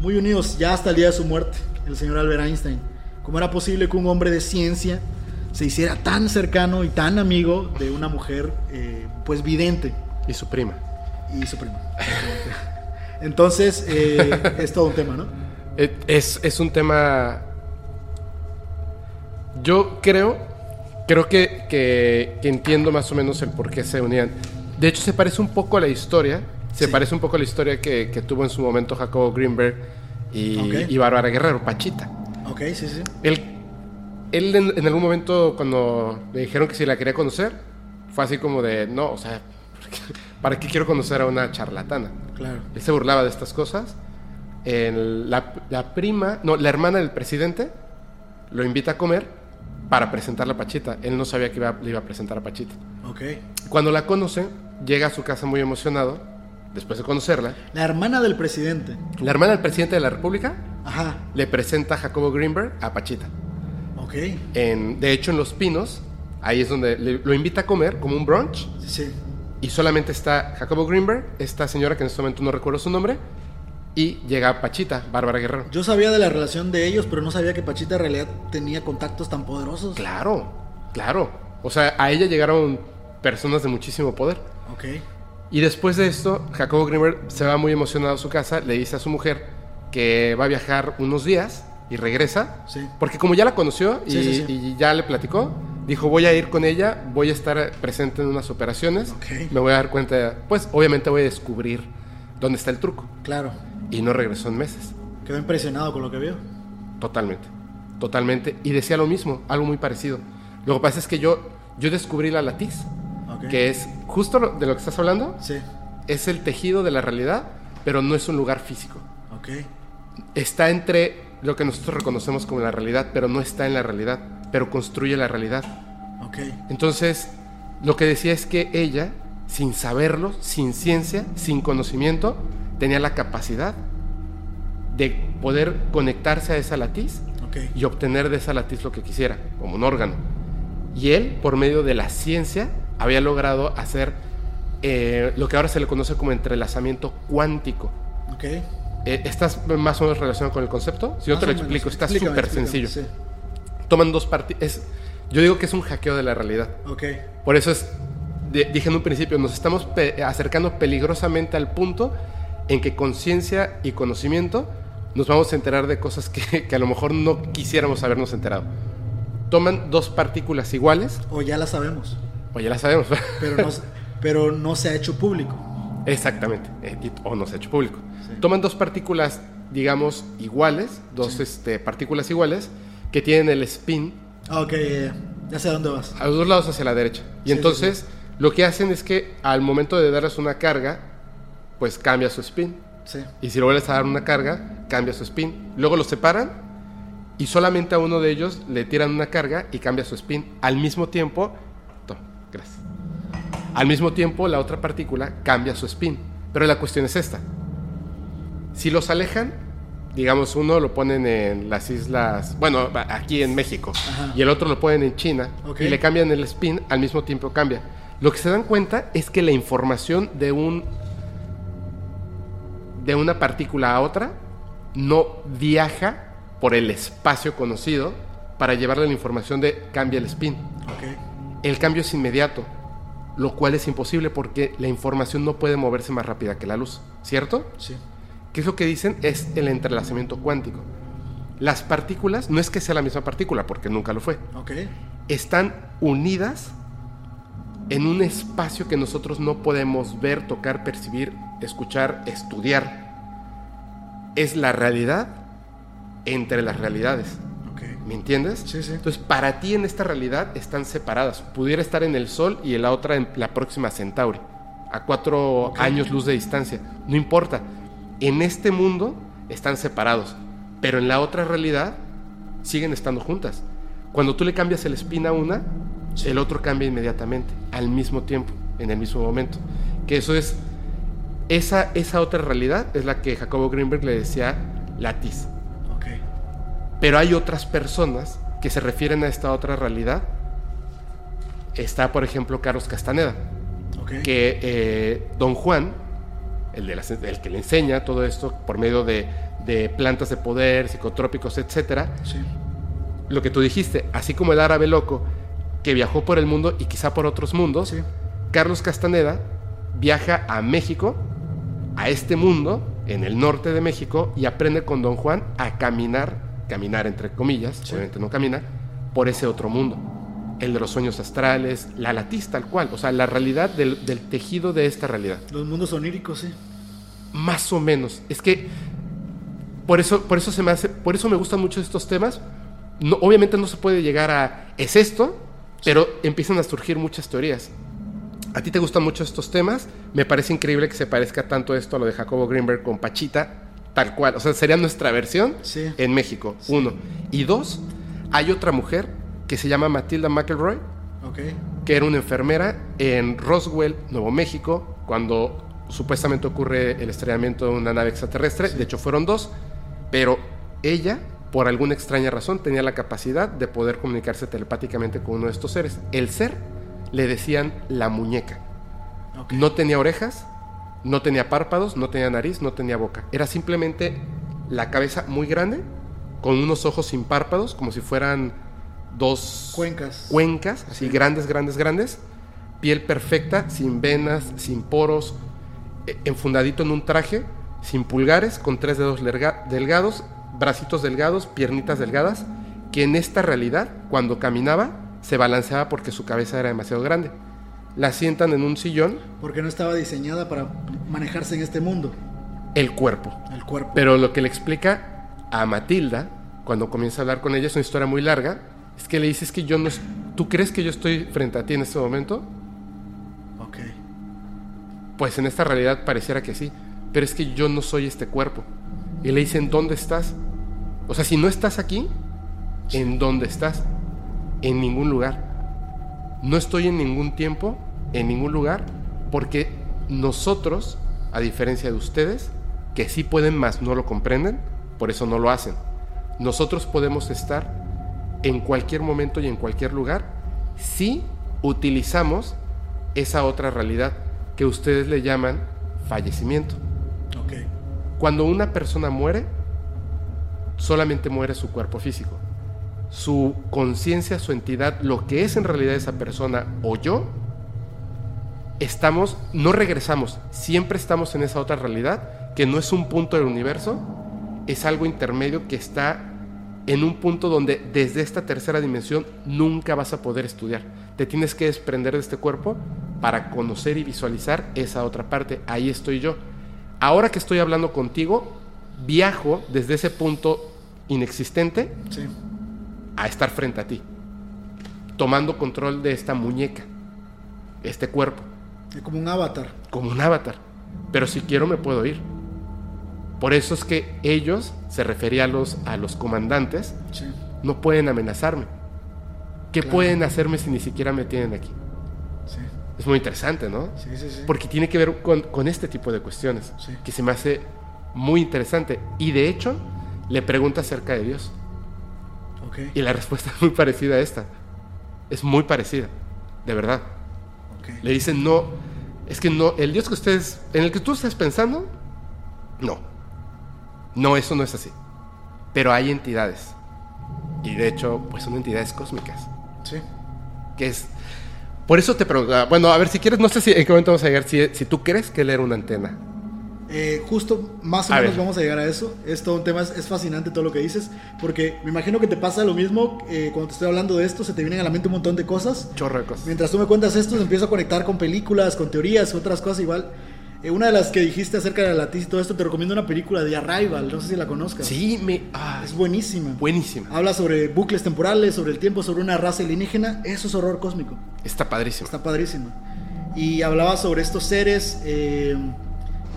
muy unidos, ya hasta el día de su muerte, el señor Albert Einstein. ¿Cómo era posible que un hombre de ciencia se hiciera tan cercano y tan amigo de una mujer, eh, pues vidente Y su prima. y su prima? Entonces, eh, es todo un tema, ¿no? Es, es un tema. Yo creo. Creo que, que- que entiendo más o menos el por qué se unían. De hecho, se parece un poco a la historia. Se Sí. parece un poco a la historia que, que tuvo en su momento Jacobo Greenberg y, y Bárbara Guerrero, Pachita. Ok, sí, sí. Él, él en, en algún momento, cuando le dijeron que si la quería conocer, fue así como de: No, o sea, ¿para qué quiero conocer a una charlatana? Claro. Él se burlaba de estas cosas. El- la, la prima, no, la hermana del presidente lo invita a comer para presentarle a Pachita. Él no sabía que iba, le iba a presentar a Pachita. Ok. Cuando la conoce, llega a su casa muy emocionado, después de conocerla. La hermana del presidente. La hermana del presidente de la República Ajá. le presenta a Jacobo Greenberg a Pachita. Ok. En, de hecho, en Los Pinos, ahí es donde le- lo invita a comer, como un brunch, Sí, sí. Y solamente está Jacobo Greenberg, esta señora que en este momento no recuerdo su nombre, y llega Pachita, Bárbara Guerrero. Yo sabía de la relación de ellos, pero no sabía que Pachita en realidad tenía contactos tan poderosos. Claro, claro. O sea, a ella llegaron personas de muchísimo poder. Ok. Y después de esto, Jacobo Grimmer se va muy emocionado a su casa, le dice a su mujer que va a viajar unos días y regresa. Sí. Porque como ya la conoció y, Sí, sí, sí. y ya le platicó, dijo voy a ir con ella, voy a estar presente en unas operaciones, me voy a dar cuenta, pues obviamente voy a descubrir dónde está el truco. Claro. Y no regresó en meses. Quedó impresionado con lo que vio. Totalmente, totalmente. Y decía lo mismo, algo muy parecido. Lo que pasa es que yo, yo descubrí la latiz, Ok. que es justo de lo que estás hablando, Sí. es el tejido de la realidad, pero no es un lugar físico. Está entre lo que nosotros reconocemos como la realidad, pero no está en la realidad, pero construye la realidad. Entonces, lo que decía es que ella, sin saberlo, sin ciencia, sin conocimiento, tenía la capacidad de poder conectarse a esa latiz y obtener de esa latiz lo que quisiera, como un órgano. Y él, por medio de la ciencia, había logrado hacer eh, lo que ahora se le conoce como entrelazamiento cuántico. Eh, ¿Estás más o menos relacionado con el concepto? Si yo Más te lo menos. explico, está súper sencillo. sí. Toman dos partidas. Yo digo que es un hackeo de la realidad. Ok. Por eso es, dije en un principio, nos estamos pe- acercando peligrosamente al punto en que conciencia y conocimiento nos vamos a enterar de cosas que, que a lo mejor no quisiéramos habernos enterado. Toman dos partículas iguales, O ya la sabemos. o ya las sabemos, Pero no, pero no se ha hecho público. exactamente, eh, o no se ha hecho público. Sí. Toman dos partículas, digamos, iguales, dos Sí. este, partículas iguales, que tienen el spin Ah, ok, ya, ya. Ya sé a dónde vas. a los dos lados hacia la derecha. Y Sí, entonces lo que hacen es que al momento de darles una carga, pues cambia su spin. Sí. Y si le vuelves a dar una carga, cambia su spin. Luego los separan y solamente a uno de ellos le tiran una carga y cambia su spin. Al mismo tiempo, toma, gracias. Al mismo tiempo la otra partícula cambia su spin. Pero la cuestión es esta. Si los alejan, digamos uno lo ponen en las islas, bueno, aquí en México, Ajá. y el otro lo ponen en China, y le cambian el spin, al mismo tiempo cambia. Lo que se dan cuenta es que la información de un de una partícula a otra no viaja por el espacio conocido para llevarle la información de cambia el spin. Ok. El cambio es inmediato, lo cual es imposible porque la información no puede moverse más rápida que la luz, ¿cierto? Sí. ¿Qué es lo que dicen? Es el entrelazamiento cuántico. Las partículas, no es que sea la misma partícula, porque nunca lo fue, Ok. están unidas en un espacio que nosotros no podemos ver, tocar, percibir, escuchar, estudiar. Es la realidad entre las realidades. Ok. ¿Me entiendes? Sí, sí. Entonces, para ti en esta realidad están separadas. Pudiera estar en el Sol y en la otra en la próxima Centauri, a cuatro Ok. años luz de distancia. No importa. En este mundo están separados, pero en la otra realidad siguen estando juntas. Cuando tú le cambias el spin a una, el otro cambia inmediatamente, al mismo tiempo, en el mismo momento. Que eso es, esa, esa otra realidad es la que Jacobo Greenberg le decía latiz. Ok. Pero hay otras personas que se refieren a esta otra realidad. Está, por ejemplo, Carlos Castaneda, Ok. que eh, Don Juan, el, de las- el que le enseña todo esto por medio de, de plantas de poder, psicotrópicos, Sí. lo que tú dijiste, así como el árabe loco que viajó por el mundo y quizá por otros mundos, Sí. Carlos Castaneda viaja a México, a este mundo, en el norte de México, y aprende con Don Juan a caminar, caminar entre comillas, Sí. obviamente no camina, por ese otro mundo. El de los sueños astrales, la latiz tal cual, o sea, la realidad del, del tejido de esta realidad. Los mundos oníricos, sí. Más o menos. Es que por eso, por eso se me hace, por eso me gustan mucho estos temas. No, obviamente no se puede llegar a es esto, pero empiezan a surgir muchas teorías. A ti te gustan mucho estos temas. Me parece increíble que se parezca tanto esto a lo de Jacobo Greenberg con Pachita, tal cual. O sea, sería nuestra versión Sí. en México. Uno. Y dos, hay otra mujer que se llama Matilda McElroy, Ok. que era una enfermera en Roswell, Nuevo México, cuando supuestamente ocurre el estrellamiento de una nave extraterrestre. De hecho, fueron dos, pero ella, por alguna extraña razón, tenía la capacidad de poder comunicarse telepáticamente con uno de estos seres. El ser le decían la muñeca. No tenía orejas, no tenía párpados, no tenía nariz, no tenía boca. Era simplemente la cabeza muy grande, con unos ojos sin párpados, como si fueran dos Cuencas. cuencas, así Sí. grandes, grandes, grandes. Piel perfecta, sin venas, sin poros, enfundadito en un traje, sin pulgares, con tres dedos delgados, bracitos delgados, piernitas delgadas, que en esta realidad, cuando caminaba, se balanceaba porque su cabeza era demasiado grande. La sientan en un sillón, Porque no estaba diseñada para manejarse en este mundo. el cuerpo. El cuerpo. Pero lo que le explica a Matilda, cuando comienza a hablar con ella, es una historia muy larga, es que le dice, es que yo no... ¿Tú crees que yo estoy frente a ti en este momento? Pues en esta realidad pareciera que sí, pero es que yo no soy este cuerpo. Y le dicen, ¿dónde estás? O sea, si no estás aquí, ¿en dónde estás? En ningún lugar. No estoy en ningún tiempo, en ningún lugar, porque nosotros, a diferencia de ustedes, que sí pueden más, no lo comprenden, por eso no lo hacen. Nosotros podemos estar en cualquier momento y en cualquier lugar si utilizamos esa otra realidad que ustedes le llaman fallecimiento. Cuando una persona muere, solamente muere su cuerpo físico. Su conciencia, su entidad, lo que es en realidad esa persona o yo, estamos, no regresamos, siempre estamos en esa otra realidad, que no es un punto del universo, es algo intermedio que está en un punto donde desde esta tercera dimensión nunca vas a poder estudiar. Te tienes que desprender de este cuerpo para conocer y visualizar esa otra parte. Ahí estoy yo. Ahora que estoy hablando contigo, viajo desde ese punto inexistente Sí. a estar frente a ti, tomando control de esta muñeca, este cuerpo, Es como un avatar. como un avatar. Pero si quiero me puedo ir. Por eso es que ellos, se refería a los, a los comandantes, Sí. no pueden amenazarme. ¿Qué Claro. pueden hacerme si ni siquiera me tienen aquí? Sí. Es muy interesante, ¿no? Sí. Porque tiene que ver con, con este tipo de cuestiones, que se me hace muy interesante. Y de hecho, le pregunta acerca de Dios. Ok. Y la respuesta es muy parecida a esta. Es muy parecida, de verdad. Ok. Le dicen, no, es que no, el Dios que ustedes, en el que tú estás pensando, no. No, eso no es así. Pero hay entidades. Y de hecho, pues son entidades cósmicas. Sí. Que es... Por eso te pregunto, bueno, a ver si quieres, no sé si en qué momento vamos a llegar, si, si tú crees que él era una antena. Eh, justo más o A menos ver. vamos a llegar a eso. Es todo un tema, es, es fascinante todo lo que dices, porque me imagino que te pasa lo mismo eh, cuando te estoy hablando de esto, se te vienen a la mente un montón de cosas. Chorro de cosas. Mientras tú me cuentas esto, me empiezo a conectar con películas, con teorías, otras cosas igual. Eh, una de las que dijiste acerca de la latiz y todo esto, te recomiendo una película de Arrival, no sé si la conozcas. Sí, me. ah, Es buenísima. buenísima. Habla sobre bucles temporales, sobre el tiempo, sobre una raza alienígena. Eso es horror cósmico. Está padrísima. Está padrísimo. Y hablaba sobre estos seres eh,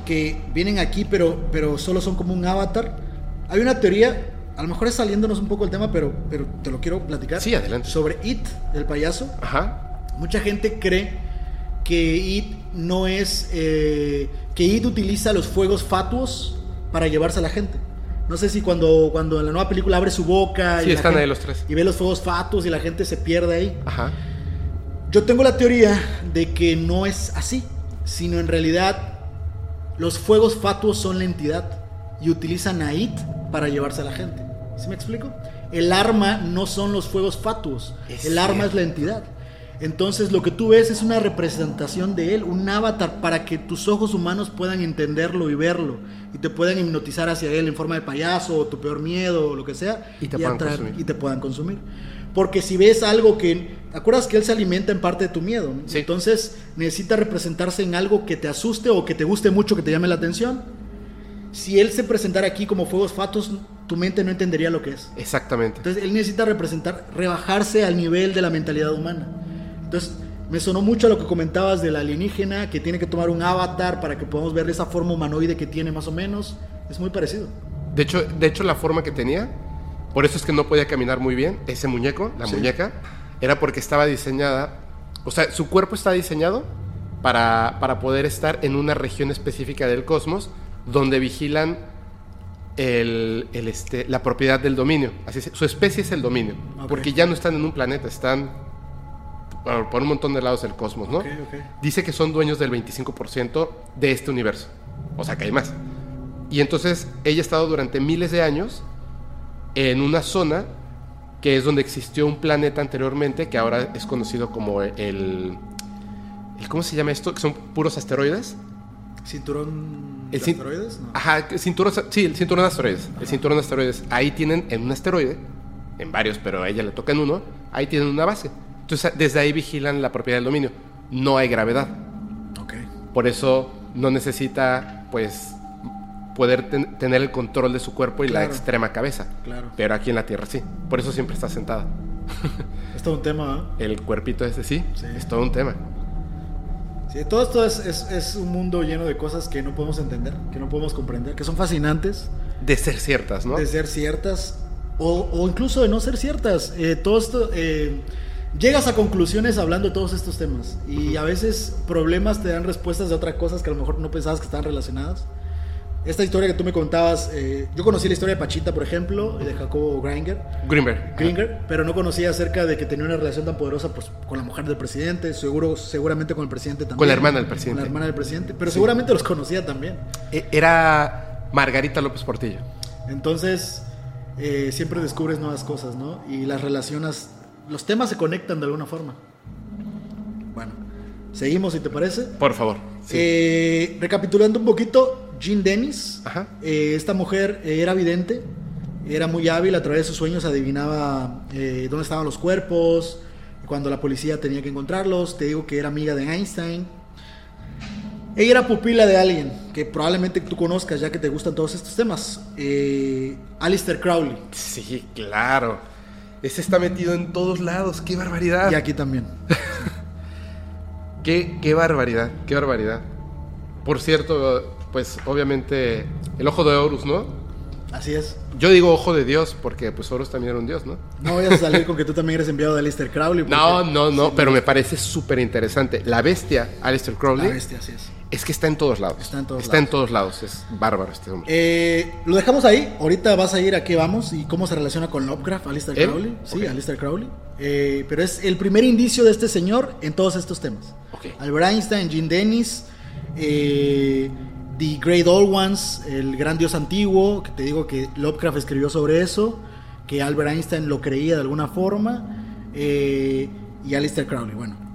que vienen aquí, pero, pero solo son como un avatar. Hay una teoría, a lo mejor es saliéndonos un poco el tema, pero, pero te lo quiero platicar. Sí, adelante. Sobre It, el payaso. Ajá. Mucha gente cree que It no es. eh, que It utiliza los fuegos fatuos para llevarse a la gente. No sé si cuando, cuando en la nueva película abre su boca. Sí, y están gente- ahí los tres. Y ve los fuegos fatuos y la gente se pierde ahí. Ajá. Yo tengo la teoría de que no es así, sino en realidad los fuegos fatuos son la entidad y utilizan a It para llevarse a la gente. ¿Sí me explico? El arma no son los fuegos fatuos, Es el arma es la entidad. Entonces lo que tú ves es una representación de él, un avatar para que tus ojos humanos puedan entenderlo y verlo y te puedan hipnotizar hacia él en forma de payaso o tu peor miedo o lo que sea Y te puedan atraer- consumir. y te puedan consumir. Porque si ves algo que... ¿Te acuerdas que él se alimenta en parte de tu miedo? Sí. Entonces necesita representarse en algo que te asuste o que te guste mucho, que te llame la atención. Si él se presentara aquí como fuegos fatos, tu mente no entendería lo que es. Exactamente. Entonces él necesita representar, rebajarse al nivel de la mentalidad humana. Entonces me sonó mucho a lo que comentabas del alienígena, que tiene que tomar un avatar para que podamos ver esa forma humanoide que tiene más o menos. Es muy parecido. De hecho, de hecho, la forma que tenía, por eso es que no podía caminar muy bien, ese muñeco, la Sí. muñeca, era porque estaba diseñada, o sea, su cuerpo está diseñado para, para poder estar en una región específica del cosmos donde vigilan el, el, este, la propiedad del dominio. Así se- su especie es el dominio, porque ya no están en un planeta, están por, por un montón de lados del cosmos, ¿no? Dice que son dueños del 25% de este universo, o sea que hay más. Y entonces ella ha estado durante miles de años en una zona que es donde existió un planeta anteriormente que ahora es conocido como el, el- ¿cómo se llama esto? Que son puros asteroides. ¿Cinturón de El asteroides? No. Ajá, cinturón, sí, el cinturón de asteroides. El cinturón de asteroides. Ahí tienen en un asteroide, en varios, pero a ella le toca en uno, ahí tienen una base. Entonces desde ahí vigilan la propiedad del dominio. No hay gravedad. Ok. Por eso no necesita, pues, poder ten- tener el control de su cuerpo y la Claro. extrema cabeza. Claro. Pero aquí en la Tierra sí. Por eso siempre está sentada. Es todo un tema, ¿eh? El cuerpito ese sí, Sí. es todo un tema. Sí, todo esto es, es- es un mundo lleno de cosas que no podemos entender, que no podemos comprender, que son fascinantes De ser ciertas, ¿no? de ser ciertas o, o incluso de no ser ciertas. Eh, todo esto, eh, llegas a conclusiones hablando de todos estos temas y a veces problemas te dan respuestas de otras cosas que a lo mejor no pensabas que estaban relacionadas. Esta historia que tú me contabas, eh, yo conocí la historia de Pachita, por ejemplo, y de Jacobo Gringer. Greenberg. Gringer, pero no conocía acerca de que tenía una relación tan poderosa pues, con la mujer del presidente, seguro, seguramente con el presidente también. Con la hermana del presidente. Con la hermana del presidente, pero seguramente los conocía también. E- Era Margarita López Portillo. Entonces, eh, siempre descubres nuevas cosas, ¿no? Y las relacionas, los temas se conectan de alguna forma. Bueno, seguimos si te parece. Por favor. Sí. Eh, recapitulando un poquito, Jean Dennis, Ajá. eh, esta mujer eh, era vidente, era muy hábil, a través de sus sueños adivinaba eh, dónde estaban los cuerpos, cuando la policía tenía que encontrarlos, te digo que era amiga de Einstein. Ella era pupila de alguien que probablemente tú conozcas ya que te gustan todos estos temas, eh, Alistair Crowley, Sí, claro. Ese está metido en todos lados. ¡Qué barbaridad! y aquí también. Qué, qué barbaridad, qué barbaridad. Por cierto, pues obviamente el ojo de Horus, ¿no? Así es. Yo digo ojo de Dios porque pues Horus también era un dios, ¿no? No vayas a salir con que tú también eres enviado de Alistair Crowley. No, no, no, pero me parece súper interesante. La bestia, Aleister Crowley, La bestia, así es. Es que está en todos lados. Está en todos Está en lados. todos lados. Es bárbaro este hombre. Eh, lo dejamos ahí. Ahorita vas a ir a qué vamos y cómo se relaciona con Lovecraft, Alistair. Crowley. Sí. Alistair Crowley. Eh, pero es el primer indicio de este señor en todos estos temas. Ok. Albert Einstein, Gene Dennis, eh, The Great Old Ones, el gran dios antiguo, que te digo que Lovecraft escribió sobre eso, que Albert Einstein lo creía de alguna forma, y Alistair Crowley. Bueno,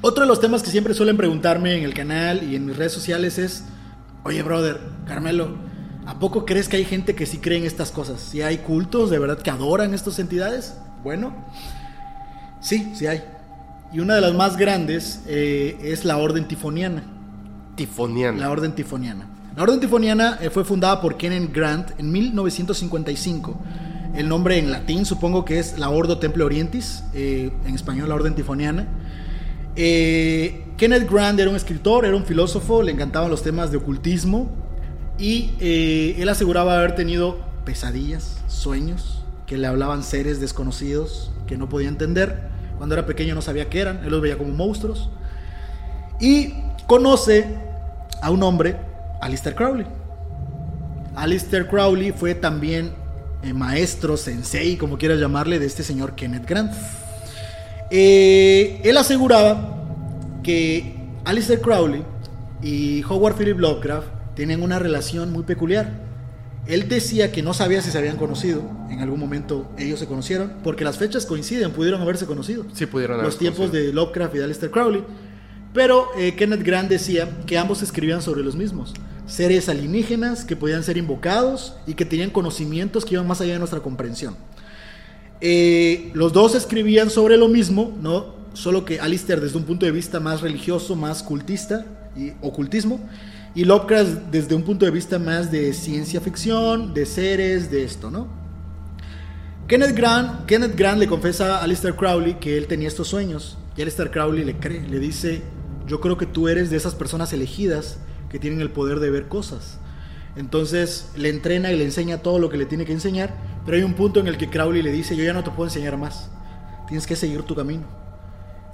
otro de los temas que siempre suelen preguntarme en el canal y en mis redes sociales es Oye, brother, Carmelo, ¿a poco crees que hay gente que sí cree en estas cosas? ¿Si hay cultos de verdad que adoran estas entidades? Bueno, sí, sí hay. Y una de las más grandes eh, es la Orden Tifoniana. Tifoniana. La Orden Tifoniana. La Orden Tifoniana eh, fue fundada por Kenneth Grant en 1955. El nombre en latín supongo que es la Ordo Temple Orientis, eh, en español la Orden Tifoniana. Eh, Kenneth Grant era un escritor, era un filósofo, le encantaban los temas de ocultismo y eh, él aseguraba haber tenido pesadillas, sueños, que le hablaban seres desconocidos que no podía entender. Cuando era pequeño no sabía qué eran, él los veía como monstruos. Y conoce a un hombre, Alistair Crowley. Alistair Crowley fue también eh, maestro, sensei, como quieras llamarle, de este señor Kenneth Grant. Eh, él aseguraba que Alistair Crowley y Howard Philip Lovecraft tenían una relación muy peculiar. Él decía que no sabía si se habían conocido, en algún momento ellos se conocieron, porque las fechas coinciden, pudieron haberse conocido. Sí, pudieron Los tiempos conocido. de Lovecraft y de Alistair Crowley. Pero eh, Kenneth Grant decía que ambos escribían sobre los mismos. Seres alienígenas que podían ser invocados y que tenían conocimientos que iban más allá de nuestra comprensión. Eh, los dos escribían sobre lo mismo, ¿no? Solo que Alistair desde un punto de vista más religioso, más cultista y ocultismo, y Lovecraft desde un punto de vista más de ciencia ficción, de seres, de esto, ¿no? Kenneth Grant, Kenneth Grant le confesa a Alistair Crowley que él tenía estos sueños, y Alistair Crowley le cree, le dice, yo creo que tú eres de esas personas elegidas que tienen el poder de ver cosas. Entonces le entrena y le enseña todo lo que le tiene que enseñar, pero hay un punto en el que Crowley le dice, yo ya no te puedo enseñar más, tienes que seguir tu camino.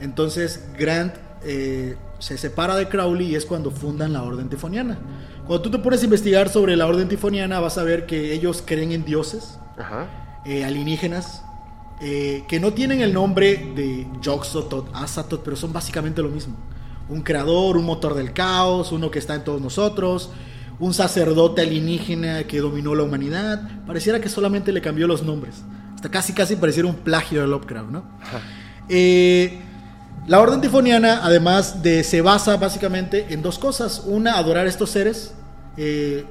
Entonces Grant eh, se separa de Crowley y es cuando fundan la Orden Tifoniana. Cuando tú te pones a investigar sobre la Orden Tifoniana vas a ver que ellos creen en dioses, Ajá. eh, alienígenas, eh, que no tienen el nombre de Yog-Sothoth, Azathoth, pero son básicamente lo mismo. Un creador, un motor del caos, uno que está en todos nosotros, un sacerdote alienígena que dominó la humanidad. Pareciera que solamente le cambió los nombres. Hasta casi casi pareciera un plagio de Lovecraft, ¿no? Eh, la orden tifoniana, además de, se basa básicamente en dos cosas. Una, adorar a estos seres. Eh,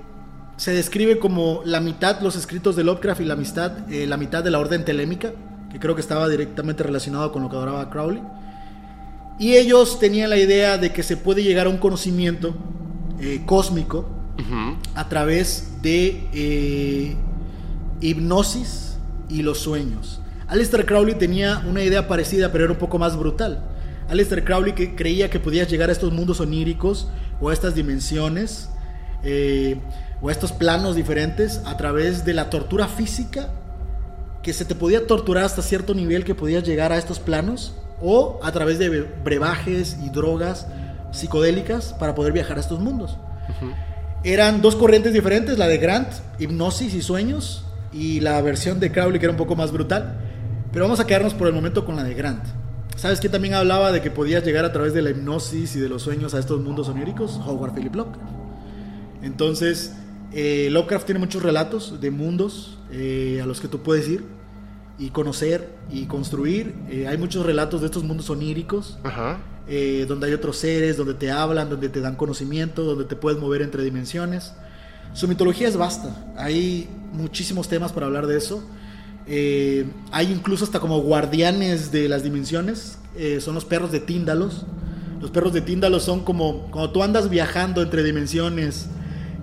se describe como la mitad los escritos de Lovecraft y la, amistad, eh, la mitad de la orden telémica, que creo que estaba directamente relacionado con lo que adoraba Crowley. Y ellos tenían la idea de que se puede llegar a un conocimiento eh, cósmico A través de eh, hipnosis y los sueños. Aleister Crowley tenía una idea parecida, pero era un poco más brutal. Aleister Crowley que creía que podías llegar a estos mundos oníricos o a estas dimensiones eh, o a estos planos diferentes a través de la tortura física, que se te podía torturar hasta cierto nivel que podías llegar a estos planos, o a través de brebajes y drogas psicodélicas para poder viajar a estos mundos. Eran dos corrientes diferentes, la de Grant, hipnosis y sueños, y la versión de Crowley que era un poco más brutal. Pero vamos a quedarnos por el momento con la de Grant. ¿Sabes quién también hablaba de que podías llegar a través de la hipnosis y de los sueños a estos mundos oníricos? Howard Philip Lovecraft. Entonces, eh, Lovecraft tiene muchos relatos de mundos eh, a los que tú puedes ir y conocer y construir. Eh, hay muchos relatos de estos mundos oníricos Ajá. Eh, donde hay otros seres, donde te hablan, donde te dan conocimiento, donde te puedes mover entre dimensiones. Su mitología es vasta, hay muchísimos temas para hablar de eso. Eh, hay incluso hasta como guardianes de las dimensiones, eh, son los perros de Tíndalos. Los perros de Tíndalos son como cuando tú andas viajando entre dimensiones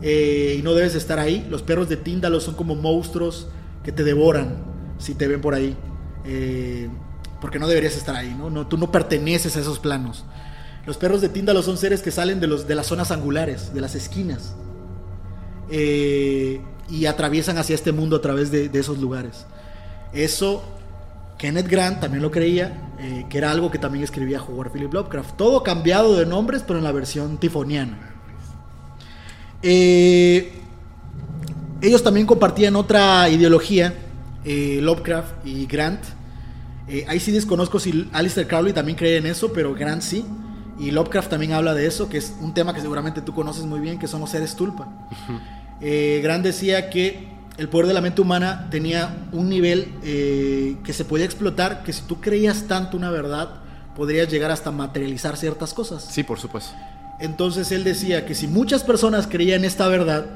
y no debes estar ahí. Los perros de Tíndalos son como monstruos que te devoran si te ven por ahí. Porque no deberías estar ahí, ¿no? Tú no perteneces a esos planos. Los perros de Tíndalos son seres que salen de, las zonas angulares, de las esquinas. Eh, y atraviesan hacia este mundo a través de, esos lugares. Eso Kenneth Grant también lo creía, eh, que era algo que también escribía Howard Philip Lovecraft. Todo cambiado de nombres, pero en la versión tifoniana. Eh, ellos también compartían otra ideología, eh, Lovecraft y Grant. Eh, ahí sí desconozco si Alistair Crowley también cree en eso, pero Grant sí. Y Lovecraft también habla de eso, que es un tema que seguramente tú conoces muy bien, que son los seres tulpa. Eh, Grant decía que el poder de la mente humana tenía un nivel eh, que se podía explotar, que si tú creías tanto una verdad, podrías llegar hasta materializar ciertas cosas. Sí, por supuesto. Entonces él decía que si muchas personas creían esta verdad,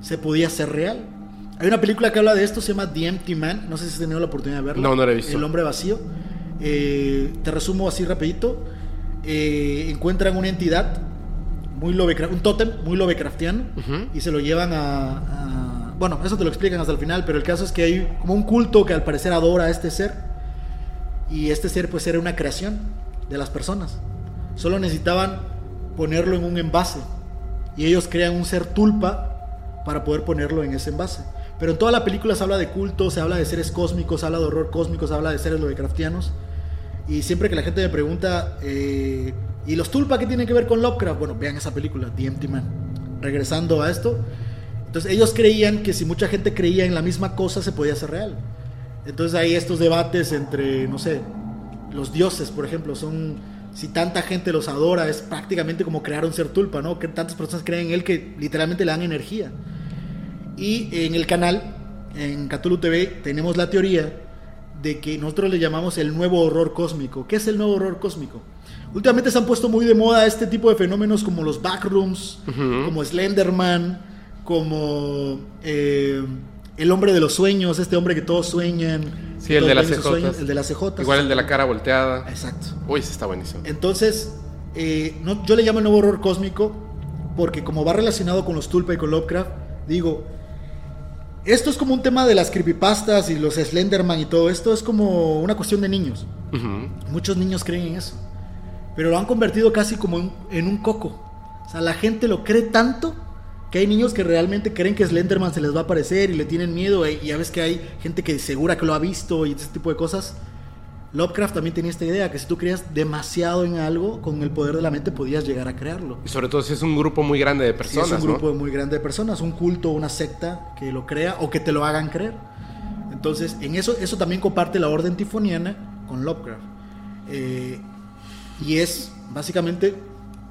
se podía hacer real. Hay una película que habla de esto, se llama The Empty Man. No sé si has tenido la oportunidad de verla. No, no la he visto. El hombre vacío. Eh, te resumo así rapidito. Eh, encuentran una entidad, muy Lovecraft, un tótem muy Lovecraftiano, y se lo llevan a, a- Bueno, eso te lo explican hasta el final, pero el caso es que hay como un culto que al parecer adora a este ser. Y este ser pues era una creación de las personas. Solo necesitaban ponerlo en un envase. Y ellos crean un ser tulpa para poder ponerlo en ese envase. Pero en toda la película se habla de cultos, se habla de seres cósmicos, se habla de horror cósmico, se habla de seres Lovecraftianos. Y siempre que la gente me pregunta, eh, ¿y los tulpa qué tienen que ver con Lovecraft? Bueno, vean esa película, The Empty Man. Regresando a esto. Entonces ellos creían que si mucha gente creía en la misma cosa se podía hacer real. Entonces hay estos debates entre, no sé, los dioses, por ejemplo, son, si tanta gente los adora, es prácticamente como crear un ser tulpa, ¿no? Que tantas personas creen en él que literalmente le dan energía. Y en el canal, en Cthulhu TV, tenemos la teoría de que nosotros le llamamos el nuevo horror cósmico. ¿Qué es el nuevo horror cósmico? Últimamente se han puesto muy de moda este tipo de fenómenos como los backrooms, como Slenderman, como eh, el hombre de los sueños, este hombre que todos sueñan. Sí, el de las el de cejotas. Igual el de la cara volteada. Exacto. Uy, ese está buenísimo. Entonces, eh, no- yo le llamo el nuevo horror cósmico porque como va relacionado con los Tulpa y con Lovecraft, digo, esto es como un tema de las creepypastas y los Slenderman y todo esto, es como una cuestión de niños. Muchos niños creen en eso, pero lo han convertido casi como en, en un coco. O sea, la gente lo cree tanto que hay niños que realmente creen que Slenderman se les va a aparecer y le tienen miedo eh, y ya ves que hay gente que segura que lo ha visto y ese tipo de cosas. Lovecraft también tenía esta idea, que si tú creías demasiado en algo, con el poder de la mente podías llegar a crearlo. Y sobre todo si es un grupo muy grande de Si personas, es un grupo ¿no? muy grande de personas, un culto, una secta que lo crea o que te lo hagan creer. Entonces, en eso, eso también comparte la orden tifoniana con Lovecraft. Eh, y es básicamente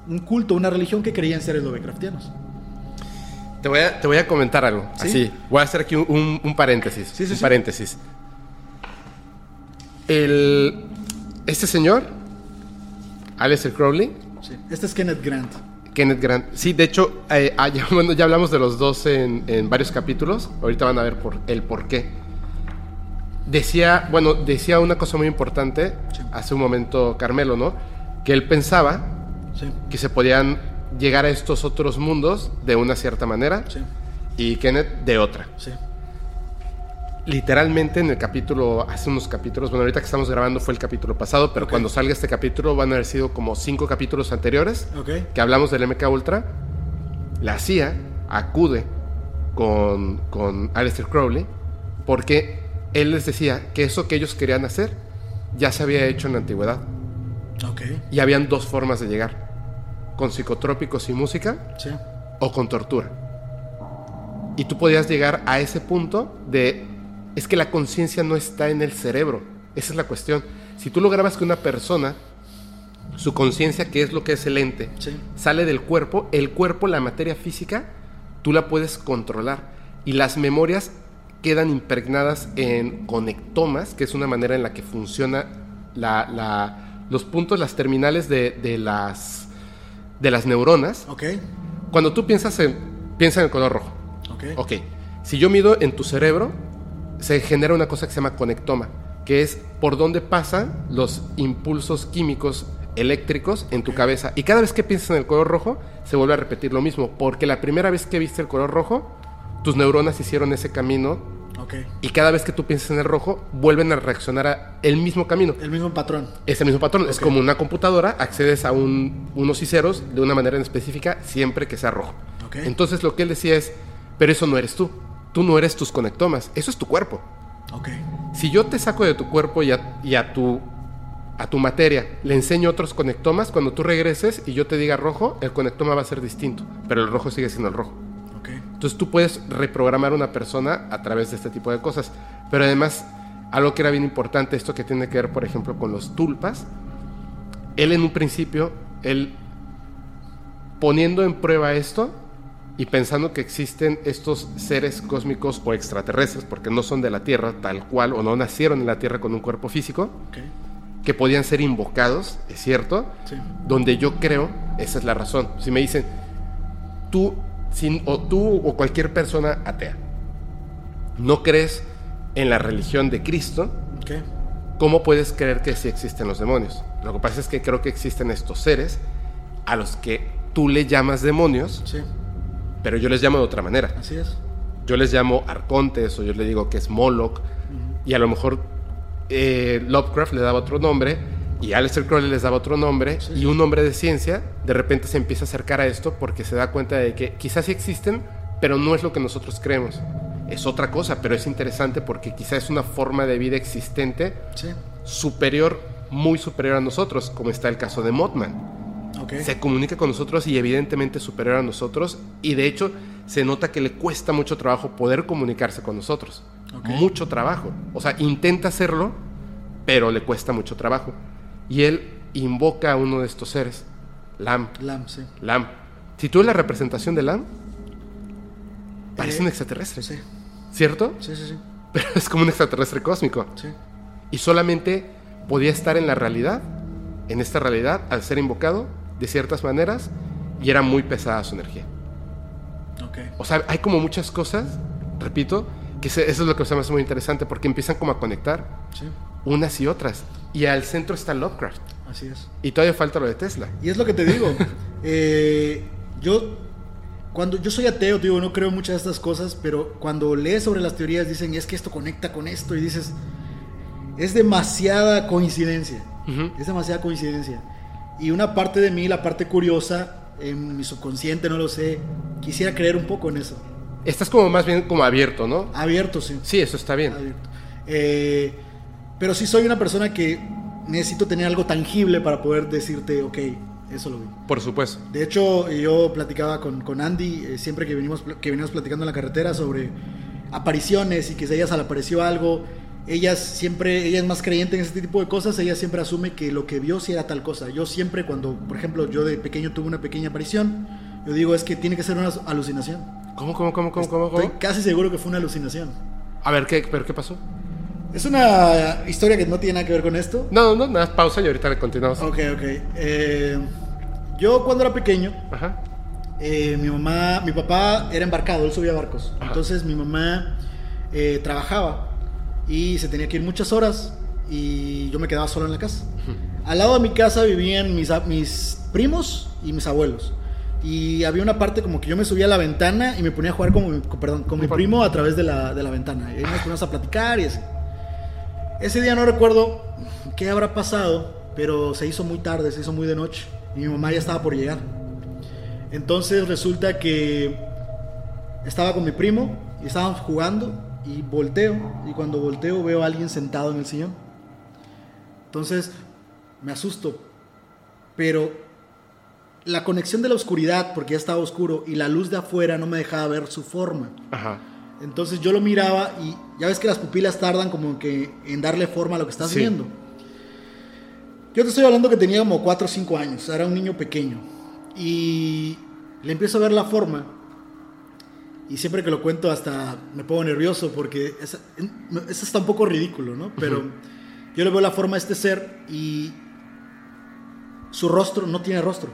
un culto, una religión que creía en seres Lovecraftianos. Te voy a, te voy a comentar algo. ¿Sí? Así. Voy a hacer aquí un, un- un paréntesis. Sí, sí, un paréntesis. El, este señor, Aleister Crowley, Sí. Este es Kenneth Grant. Kenneth Grant. Sí, de hecho, eh, ah, ya, bueno, ya hablamos de los dos en, en varios capítulos. Ahorita van a ver por, el por qué. Decía, bueno, decía una cosa muy importante Sí. hace un momento Carmelo, ¿no? Que él pensaba Sí, que se podían llegar a estos otros mundos de una cierta manera sí, y Kenneth de otra. sí. Literalmente en el capítulo, hace unos capítulos, bueno, ahorita que estamos grabando fue el capítulo pasado, pero cuando salga este capítulo van a haber sido como cinco capítulos anteriores Ok. que hablamos del MK Ultra. La CIA acude con, con Aleister Crowley porque él les decía que eso que ellos querían hacer ya se había hecho en la antigüedad Ok. y habían dos formas de llegar, con psicotrópicos y música Sí. o con tortura. Y tú podías llegar a ese punto de, es que la conciencia no está en el cerebro, esa es la cuestión. Si tú lograbas que una persona, su conciencia, que es lo que es el ente, Sí. sale del cuerpo, el cuerpo, la materia física, tú la puedes controlar. Y las memorias quedan impregnadas en conectomas, que es una manera en la que funciona la- la- los puntos, las terminales de, de las, de las neuronas. Ok. Cuando tú piensas en, piensa en el color rojo. Ok. Ok. Si yo mido en tu cerebro, se genera una cosa que se llama conectoma, que es por dónde pasan los impulsos químicos eléctricos en tu cabeza. Y cada vez que piensas en el color rojo, se vuelve a repetir lo mismo, porque la primera vez que viste el color rojo, tus neuronas hicieron ese camino y cada vez que tú piensas en el rojo, vuelven a reaccionar a el mismo camino. El mismo patrón. Es el mismo patrón, es como una computadora, accedes a un- unos y ceros de una manera en específica siempre que sea rojo. Entonces lo que él decía es, pero eso no eres tú, tú no eres tus conectomas, eso es tu cuerpo. Ok. Si yo te saco de tu cuerpo y a, y a tu, a tu materia le enseño otros conectomas, cuando tú regreses y yo te diga rojo, el conectoma va a ser distinto, pero el rojo sigue siendo el rojo. Ok. Entonces tú puedes reprogramar a una persona a través de este tipo de cosas. Pero además, algo que era bien importante, esto que tiene que ver, por ejemplo, con los tulpas, él en un principio, él poniendo en prueba esto y pensando que existen estos seres cósmicos o extraterrestres, porque no son de la Tierra tal cual, o no nacieron en la Tierra con un cuerpo físico, que podían ser invocados, es cierto, Sí. donde yo creo esa es la razón. Si me dicen, tú, sin, o tú o cualquier persona atea, no crees en la religión de Cristo. ¿cómo puedes creer que sí existen los demonios? Lo que pasa es que creo que existen estos seres a los que tú le llamas demonios, Sí, pero yo les llamo de otra manera. así es. Yo les llamo arcontes o yo le digo que es Moloch y a lo mejor eh, Lovecraft le daba otro nombre y Aleister Crowley les daba otro nombre Sí, y un hombre de ciencia de repente se empieza a acercar a esto porque se da cuenta de que quizás sí existen, pero no es lo que nosotros creemos. Es otra cosa, pero es interesante porque quizás es una forma de vida existente Sí, superior, muy superior a nosotros, como está el caso de Mothman se comunica con nosotros y evidentemente es superior a nosotros y de hecho se nota que le cuesta mucho trabajo poder comunicarse con nosotros. Mucho trabajo. O sea, intenta hacerlo, pero le cuesta mucho trabajo. Y él invoca a uno de estos seres, Lam. Lam, sí. Lam. Si tú ves la representación de Lam, parece Eh, un extraterrestre, Sí, ¿cierto? sí, sí, sí. Pero es como un extraterrestre cósmico. sí. Y solamente podía estar en la realidad, en esta realidad, al ser invocado de ciertas maneras, y era muy pesada su energía. Ok. O sea, hay como muchas cosas, repito, que eso es lo que se me hace muy interesante, porque empiezan como a conectar Sí, unas y otras. Y al centro está Lovecraft. así es. Y todavía falta lo de Tesla. Y es lo que te digo. Eh, yo, cuando yo soy ateo, te digo, no creo en muchas de estas cosas, pero cuando lees sobre las teorías dicen es que esto conecta con esto y dices, es demasiada coincidencia. Es demasiada coincidencia. Y una parte de mí, la parte curiosa, en mi subconsciente, no lo sé, quisiera creer un poco en eso. Estás como más bien como abierto, ¿no? Abierto, sí. Sí, eso está bien. Abierto. Eh, pero sí soy una persona que necesito tener algo tangible para poder decirte, ok, eso lo vi. Por supuesto. De hecho, yo platicaba con, con Andy eh, siempre que venimos, que venimos platicando en la carretera sobre apariciones y que si a ella se le apareció algo. Ella siempre, ella es más creyente en ese tipo de cosas, ella siempre asume que lo que vio sí era tal cosa. Yo siempre cuando, por ejemplo, yo de pequeño tuve una pequeña aparición, yo digo es que tiene que ser una alucinación. ¿Cómo, cómo, cómo, cómo, cómo? Estoy casi seguro que fue una alucinación. A ver, ¿qué, pero qué pasó? Es una historia que no tiene nada que ver con esto. No, no, nada, más pausa y ahorita le continuamos. Ok, ok. Eh, yo cuando era pequeño, Ajá. Eh, mi mamá, mi papá era embarcado, él subía barcos. Ajá. Entonces mi mamá eh, trabajaba y se tenía que ir muchas horas y yo me quedaba solo en la casa. Al lado de mi casa vivían mis, mis primos y mis abuelos. Y había una parte como que yo me subía a la ventana y me ponía a jugar con mi, con- perdón, con mi primo a través de la, de la ventana. Y ahí nos poníamos a platicar y así. Ese día no recuerdo qué habrá pasado, pero se hizo muy tarde, se hizo muy de noche. Y mi mamá ya estaba por llegar. Entonces resulta que estaba con mi primo y estábamos jugando y volteo y cuando volteo veo a alguien sentado en el sillón. Entonces me asusto, pero la conexión de la oscuridad, porque ya estaba oscuro, y la luz de afuera no me dejaba ver su forma. Ajá. Entonces yo lo miraba y ya ves que las pupilas tardan como que en darle forma a lo que estás Sí. viendo. Yo te estoy hablando que tenía como 4 o 5 años, era un niño pequeño. Y le empiezo a ver la forma. Y siempre que lo cuento hasta me pongo nervioso porque es, es hasta un poco ridículo, ¿no? Pero yo le veo la forma a este ser y su rostro no tiene rostro.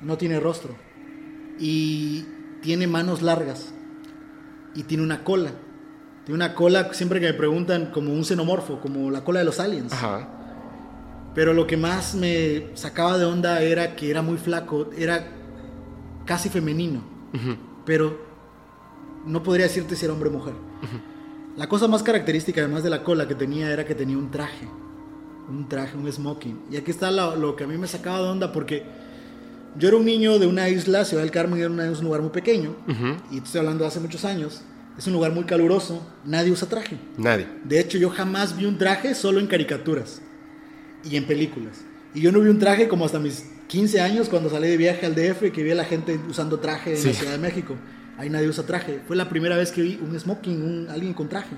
No tiene rostro. Y tiene manos largas. Y tiene una cola. Tiene una cola, siempre que me preguntan, como un xenomorfo, como la cola de los aliens. Ajá. Pero lo que más me sacaba de onda era que era muy flaco, era casi femenino, Ujú. pero no podría decirte si era hombre o mujer. La cosa más característica, además de la cola que tenía, era que tenía un traje, un traje, un smoking. Y aquí está lo, lo que a mí me sacaba de onda porque yo era un niño de una isla, Ciudad del Carmen era un lugar muy pequeño, y estoy hablando de hace muchos años, es un lugar muy caluroso, nadie usa traje. Nadie. De hecho, yo jamás vi un traje solo en caricaturas y en películas. Y yo no vi un traje como hasta mis 15 años cuando salí de viaje al DF y que vi a la gente usando traje en Sí. la Ciudad de México. Ahí nadie usa traje. Fue la primera vez que vi un smoking, un, alguien con traje.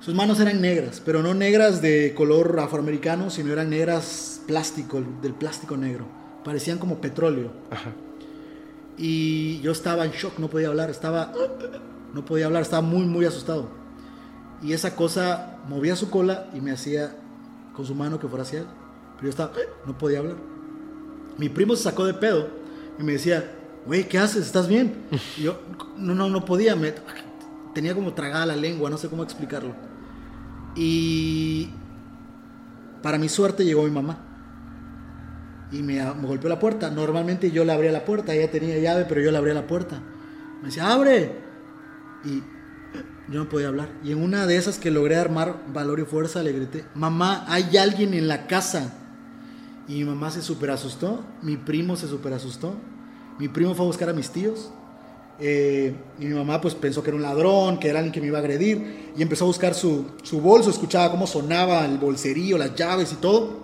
Sus manos eran negras, pero no negras de color afroamericano, sino eran negras plástico, del plástico negro. Parecían como petróleo. Ajá. Y yo estaba en shock, no podía hablar, estaba no podía hablar, estaba muy muy asustado. Y esa cosa movía su cola y me hacía con su mano que fuera hacia él, pero yo estaba no podía hablar. Mi primo se sacó de pedo y me decía, güey, ¿qué haces? ¿Estás bien? Y yo, no, no, no podía, tenía como tragada la lengua, no sé cómo explicarlo. Y para mi suerte llegó mi mamá. Y me, me golpeó la puerta. Normalmente yo le abría la puerta, ella tenía llave, pero yo le abría la puerta. Me decía, abre. Y yo no podía hablar. Y en una de esas que logré armar valor y fuerza, le grité, mamá, hay alguien en la casa. Y mi mamá se super asustó, mi primo se super asustó, mi primo fue a buscar a mis tíos. eh, y mi mamá pues pensó que era un ladrón, que era alguien que me iba a agredir. Y empezó a buscar su, su bolso, escuchaba cómo sonaba el bolserío, las llaves y todo.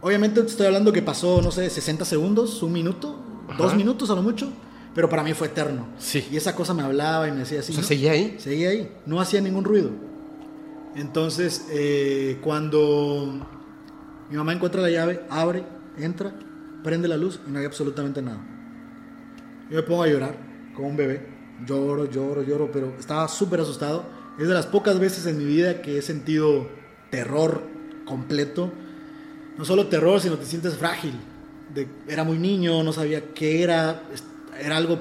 Obviamente te estoy hablando que pasó, no sé, 60 segundos, un minuto, dos minutos a lo mucho. Pero para mí fue eterno. Sí. Y esa cosa me hablaba y me decía así. O sea, ¿no? seguía ahí. Seguía ahí, no hacía ningún ruido. Entonces, eh, cuando mi mamá encuentra la llave, abre, entra, prende la luz y no hay absolutamente nada. Yo me pongo a llorar, como un bebé. Lloro, lloro, lloro, pero estaba súper asustado. Es de las pocas veces en mi vida que he sentido terror completo. No solo terror, sino te sientes frágil. De- era muy niño, no sabía qué era. Era algo,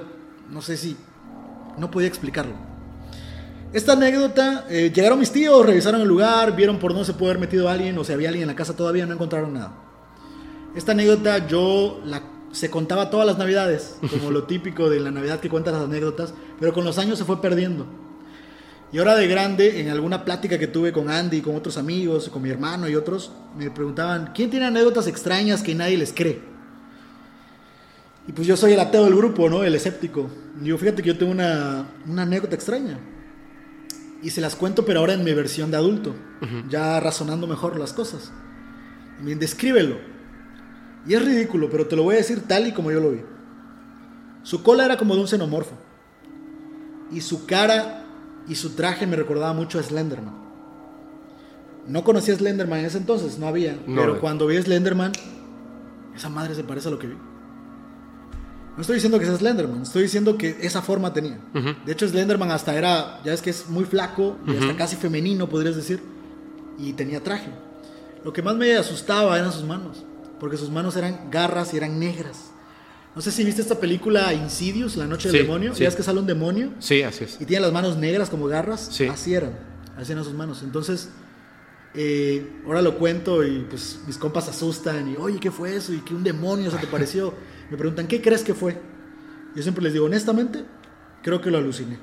no sé si... No podía explicarlo. Esta anécdota, eh, llegaron mis tíos, revisaron el lugar, vieron por dónde se puede haber metido alguien o si había alguien en la casa todavía, no encontraron nada. Esta anécdota yo la, se contaba todas las navidades, como lo típico de la navidad que cuentan las anécdotas, pero con los años se fue perdiendo. Y ahora de grande, en alguna plática que tuve con Andy, con otros amigos, con mi hermano y otros, me preguntaban, ¿quién tiene anécdotas extrañas que nadie les cree? Y pues yo soy el ateo del grupo, ¿no? El escéptico. Y Digo, fíjate que yo tengo una, una anécdota extraña. Y se las cuento, pero ahora en mi versión de adulto, ya razonando mejor las cosas. Y me descríbelo. Y es ridículo, pero te lo voy a decir tal y como yo lo vi. Su cola era como de un xenomorfo. Y su cara y su traje me recordaba mucho a Slenderman. No conocía a Slenderman en ese entonces, no había. No, pero eh. cuando vi a Slenderman, esa madre se parece a lo que vi. No estoy diciendo que sea Slenderman, estoy diciendo que esa forma tenía. De hecho, Slenderman hasta era, ya es que es muy flaco y hasta Ujú. casi femenino, podrías decir, y tenía traje. Lo que más me asustaba eran sus manos, porque sus manos eran garras y eran negras. No sé si viste esta película Insidious, La Noche del Sí, Demonio, sí. ya es que sale un demonio Sí, así es. y tiene las manos negras como garras, Sí. así eran, así eran sus manos. Entonces, eh, ahora lo cuento y pues mis compas se asustan y, oye, ¿qué fue eso? ¿Y qué un demonio se te pareció? Me preguntan, ¿qué crees que fue? Yo siempre les digo, honestamente, creo que lo aluciné.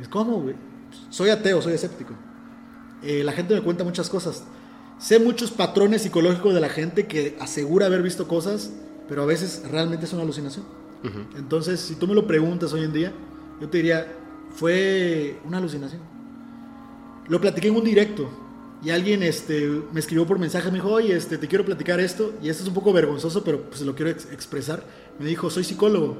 Es como, güey. Soy ateo, soy escéptico. Eh, la gente me cuenta muchas cosas. Sé muchos patrones psicológicos de la gente que asegura haber visto cosas, pero a veces realmente es una alucinación. Entonces, si tú me lo preguntas hoy en día, yo te diría, fue una alucinación. Lo platiqué en un directo y alguien este, me escribió por mensaje, me dijo, oye, este, te quiero platicar esto, y esto es un poco vergonzoso, pero pues lo quiero ex- expresar. Me dijo, soy psicólogo.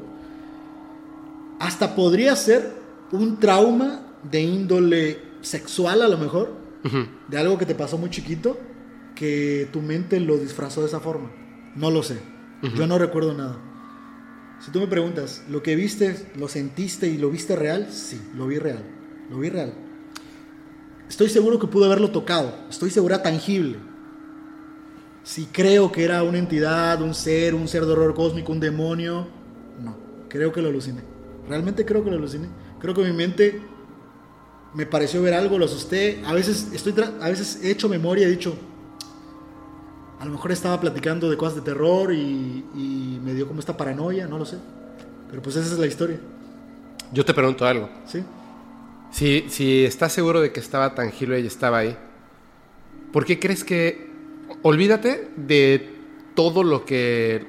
Hasta podría ser un trauma de índole sexual a lo mejor. De algo que te pasó muy chiquito, que tu mente lo disfrazó de esa forma. No lo sé. Yo no recuerdo nada. Si tú me preguntas, ¿lo que viste, lo sentiste y lo viste real? Sí, lo vi real. Lo vi real. Estoy seguro que pude haberlo tocado. Estoy segura tangible. Si creo que era una entidad, un ser, un ser de horror cósmico, un demonio, no. Creo que lo aluciné. Realmente creo que lo aluciné. Creo que mi mente me pareció ver algo, lo asusté. A veces, estoy a veces he hecho memoria y he dicho, a lo mejor estaba platicando de cosas de terror y, y me dio como esta paranoia, no lo sé. Pero pues esa es la historia, Yo te pregunto algo. ¿sí? Si, si estás seguro de que estaba tangible y estaba ahí, ¿por qué crees que... Olvídate de todo lo que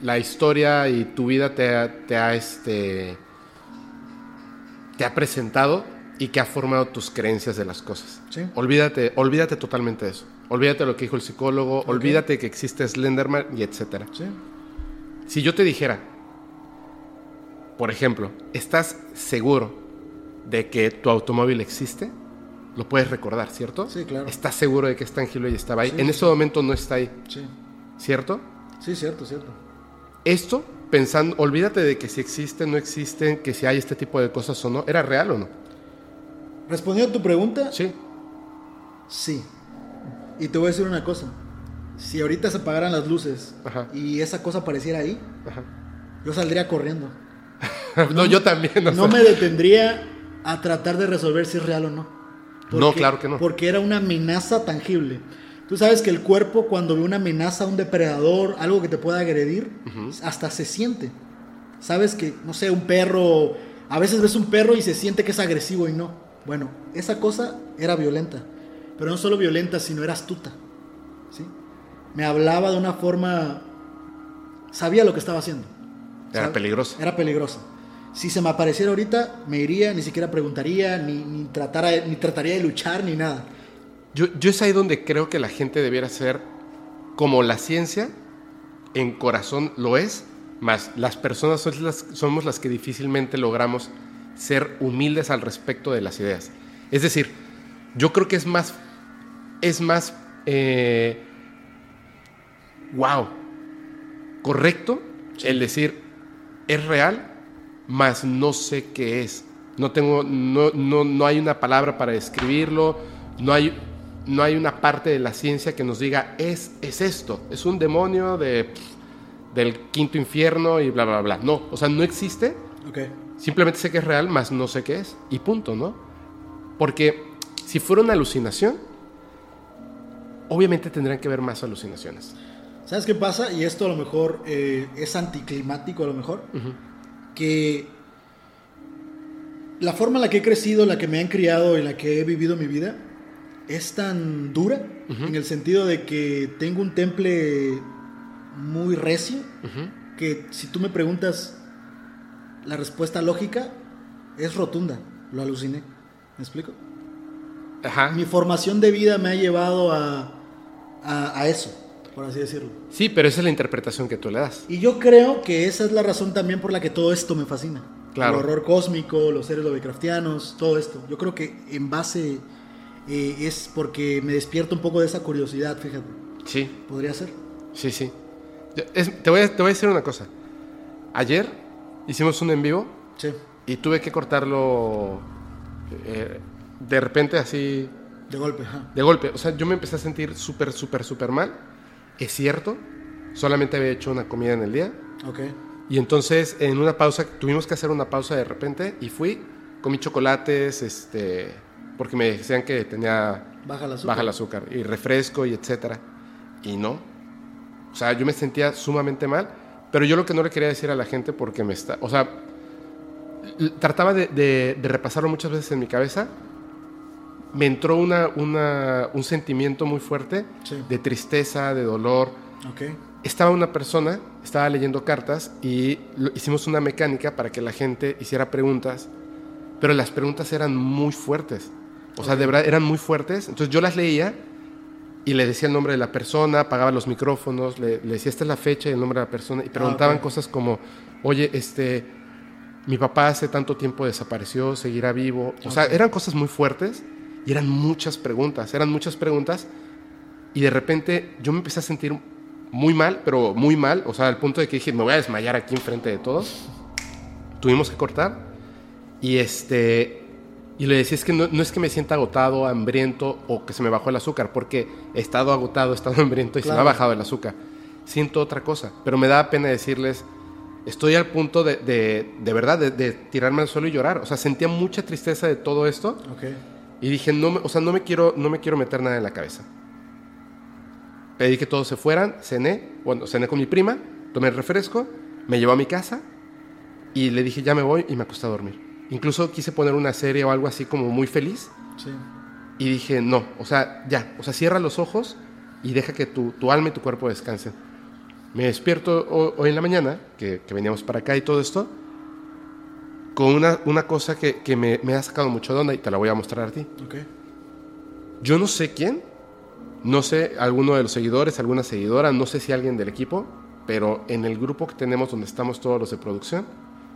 la historia y tu vida te ha, te ha, este, te ha presentado y que ha formado tus creencias de las cosas. Sí. Olvídate, olvídate totalmente de eso. Olvídate de lo que dijo el psicólogo, olvídate que existe Slenderman y etcétera. ¿Sí? Si yo te dijera, por ejemplo, ¿estás seguro de que tu automóvil existe? Lo puedes recordar, ¿cierto? Sí, claro. ¿Estás seguro de que es tangible y estaba ahí? Sí, en ese momento no está ahí, Sí, ¿cierto? sí, cierto, cierto. Esto, pensando, olvídate de que si existen, no existen, que si hay este tipo de cosas o no, ¿era real o no? Respondiendo a tu pregunta, Sí. sí. Y te voy a decir una cosa. si ahorita se apagaran las luces Ajá. y esa cosa apareciera ahí, Ajá. yo saldría corriendo. no, yo también. No me detendría a tratar de resolver si es real o no. No, claro que no. Porque era una amenaza tangible. Tú sabes que el cuerpo cuando ve una amenaza, un depredador, algo que te pueda agredir, hasta se siente. Sabes que, no sé, un perro, a veces ves un perro y se siente que es agresivo y no. Bueno, esa cosa era violenta. Pero no solo violenta, sino era astuta. ¿sí? Me hablaba de una forma... Sabía lo que estaba haciendo. Era ¿sabes? peligroso. Era peligrosa. Si se me apareciera ahorita, me iría, ni siquiera preguntaría, ni, ni, tratara, ni trataría de luchar, ni nada. Yo, yo es ahí donde creo que la gente debiera ser como la ciencia, en corazón lo es, más las personas son las- somos las que difícilmente logramos ser humildes al respecto de las ideas. Es decir, yo creo que es más, es más, eh, wow, correcto el decir, es real, mas no sé qué es. No tengo, no, no, no hay una palabra para describirlo, no hay, no hay una parte de la ciencia que nos diga, es, es esto, es un demonio de, del quinto infierno y bla, bla, bla. No, o sea, no existe, Ok. Simplemente sé que es real, mas no sé qué es, y punto, ¿no? Porque si fuera una alucinación, obviamente tendrían que haber más alucinaciones. ¿Sabes qué pasa? Y esto a lo mejor eh, es anticlimático, a lo mejor. Que la forma en la que he crecido, la que me han criado y la que he vivido mi vida, es tan dura en el sentido de que tengo un temple muy recio que si tú me preguntas la respuesta lógica es rotunda. Lo aluciné. ¿Me explico? Ajá. Mi formación de vida me ha llevado a, a, a eso, por así decirlo. Sí, pero esa es la interpretación que tú le das. Y yo creo que esa es la razón también por la que todo esto me fascina. Claro. El horror cósmico, los seres Lovecraftianos, todo esto. Yo creo que en base eh, es porque me despierta un poco de esa curiosidad, fíjate. Sí, Podría ser. sí, sí. Yo- es- te, voy a, te voy a decir una cosa. Ayer hicimos un en vivo Sí. y tuve que cortarlo eh, de repente así, De golpe, ajá. de golpe. O sea, yo me empecé a sentir súper, súper, súper mal. Es cierto, solamente había hecho una comida en el día. Ok. Y entonces en una pausa, tuvimos que hacer una pausa de repente y fui, comí chocolates, este, porque me decían que tenía Baja la azúcar. baja el azúcar y refresco y etcétera. Y no. O sea, yo me sentía sumamente mal, pero yo lo que no le quería decir a la gente porque me está, o sea, trataba de, de- de repasarlo muchas veces en mi cabeza. Me entró una, una- un sentimiento muy fuerte Sí. de tristeza, de dolor, Ok. estaba una persona, estaba leyendo cartas y lo- hicimos una mecánica para que la gente hiciera preguntas, pero las preguntas eran muy fuertes. O sea, de verdad eran muy fuertes. Entonces yo las leía y le decía el nombre de la persona, apagaba los micrófonos, le, le decía esta es la fecha y el nombre de la persona y preguntaban ok. cosas como, oye, este, mi papá hace tanto tiempo desapareció, seguirá vivo. O sea, eran cosas muy fuertes y eran muchas preguntas, eran muchas preguntas y de repente yo me empecé a sentir muy mal, pero muy mal, o sea, al punto de que dije, me voy a desmayar aquí enfrente de todos. Tuvimos que cortar y este y le decía es que no, no es que me sienta agotado, hambriento o que se me bajó el azúcar, porque he estado agotado, he estado hambriento y se me ha bajado el azúcar. Siento otra cosa, pero me da pena decirles, estoy al punto de, de, de verdad, de, de tirarme al suelo y llorar. O sea, sentía mucha tristeza de todo esto y dije, no, me- o sea, no me quiero, no me quiero meter nada en la cabeza. Pedí que todos se fueran, cené, bueno, cené con mi prima, tomé el refresco, me llevó a mi casa y le dije, ya me voy y me acosté a dormir. Incluso quise poner una serie o algo así como muy feliz Sí. y dije, no, o sea, ya, o sea, cierra los ojos y deja que tu, tu alma y tu cuerpo descansen. Me despierto ho- hoy en la mañana, que, que veníamos para acá y todo esto, con una, una cosa que, que me, me ha sacado mucho de onda y te la voy a mostrar a ti. Ok. Yo no sé quién, no sé alguno de los seguidores, alguna seguidora, no sé si alguien del equipo, pero en el grupo que tenemos donde estamos todos los de producción,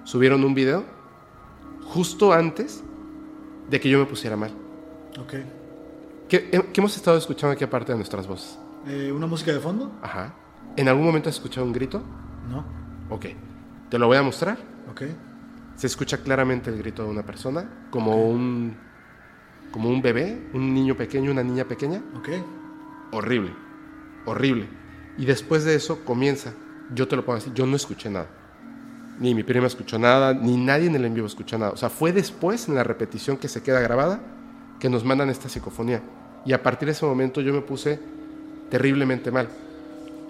subieron un video justo antes de que yo me pusiera mal. Ok. ¿Qué, eh, qué hemos estado escuchando aquí aparte de nuestras voces? Eh, ¿Una música de fondo? Ajá. ¿En algún momento has escuchado un grito? No. Ok. Te lo voy a mostrar. Ok. Se escucha claramente el grito de una persona, como un, como un bebé, un niño pequeño, una niña pequeña. Ok. Horrible. horrible. Y después de eso comienza, yo te lo pongo así, yo no escuché nada. Ni mi prima escuchó nada, ni nadie en el en vivo escuchó nada. O sea, fue después, en la repetición que se queda grabada, que nos mandan esta psicofonía. Y a partir de ese momento yo me puse terriblemente mal.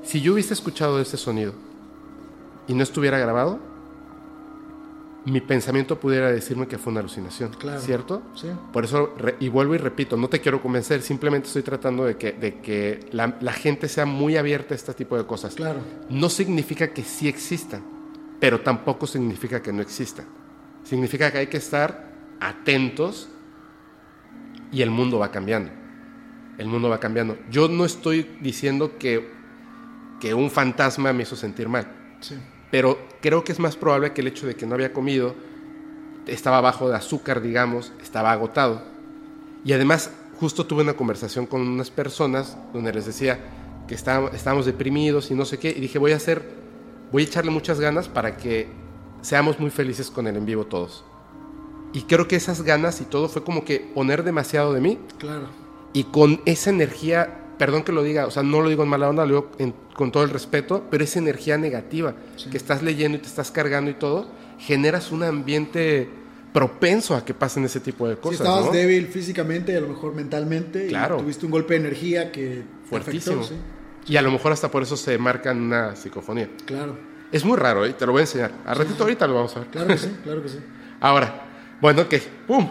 Si yo hubiese escuchado ese sonido y no estuviera grabado, mi pensamiento pudiera decirme que fue una alucinación, Claro. ¿cierto? Sí. Por eso, y vuelvo y repito, no te quiero convencer, simplemente estoy tratando de que, de que la, la gente sea muy abierta a este tipo de cosas. Claro. No significa que sí existan, pero tampoco significa que no existan. Significa que hay que estar atentos y el mundo va cambiando. El mundo va cambiando. Yo no estoy diciendo que, que un fantasma me hizo sentir mal, Sí. pero creo que es más probable que el hecho de que no había comido, estaba bajo de azúcar, digamos, estaba agotado. Y además, justo tuve una conversación con unas personas donde les decía que estábamos, estábamos deprimidos y no sé qué, y dije, voy a hacer, voy a echarle muchas ganas para que seamos muy felices con el en vivo todos. Y creo que esas ganas y todo fue como que poner demasiado de mí Claro. y con esa energía, perdón que lo diga, o sea, no lo digo en mala onda, lo digo en- con todo el respeto, pero esa energía negativa que estás leyendo y te estás cargando y todo, generas un ambiente propenso a que pasen ese tipo de Si cosas. estabas ¿no? débil físicamente y a lo mejor mentalmente, Claro. y tuviste un golpe de energía que Fuertísimo. afectó, sí. Y a lo mejor hasta por eso se marcan una psicofonía. Claro, Es muy raro, ¿eh? te lo voy a enseñar. A ratito ahorita lo vamos a ver. claro que sí, claro que sí. Ahora, bueno, que, ¡pum!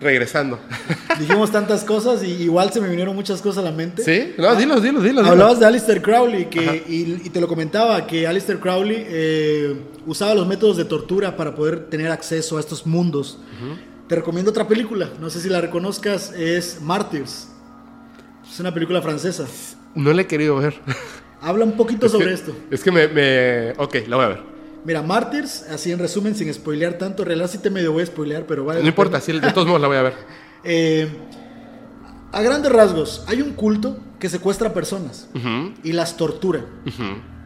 Regresando. Dijimos tantas cosas y igual se me vinieron muchas cosas a la mente. ¿Sí? No, dilo, dilo, dilo. dilo. Hablabas de Alistair Crowley que, y, y te lo comentaba que Alistair Crowley eh, usaba los métodos de tortura para poder tener acceso a estos mundos. Te recomiendo otra película, no sé si la reconozcas, es Martyrs. Es una película francesa. No le he querido ver. Habla un poquito Es sobre que- esto. Es que me, me... Ok, la voy a ver. Mira, Martyrs, así en resumen, sin spoilear tanto, realidad sí te medio voy a spoilear, pero vale. No la importa, sí, de todos modos la voy a ver. Eh, a grandes rasgos, hay un culto que secuestra personas y las tortura.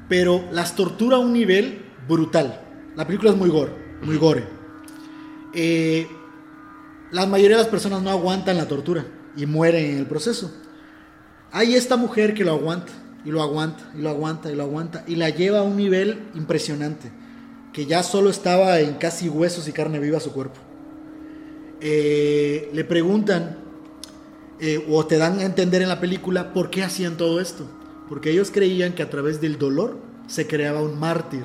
pero las tortura a un nivel brutal. La película es muy gore, muy gore. Eh, la mayoría de las personas no aguantan la tortura y mueren en el proceso. Hay esta mujer que lo aguanta y lo aguanta y lo aguanta y lo aguanta y la lleva a un nivel impresionante, que ya solo estaba en casi huesos y carne viva su cuerpo. Eh, le preguntan eh, o te dan a entender en la película por qué hacían todo esto. Porque ellos creían que a través del dolor se creaba un mártir.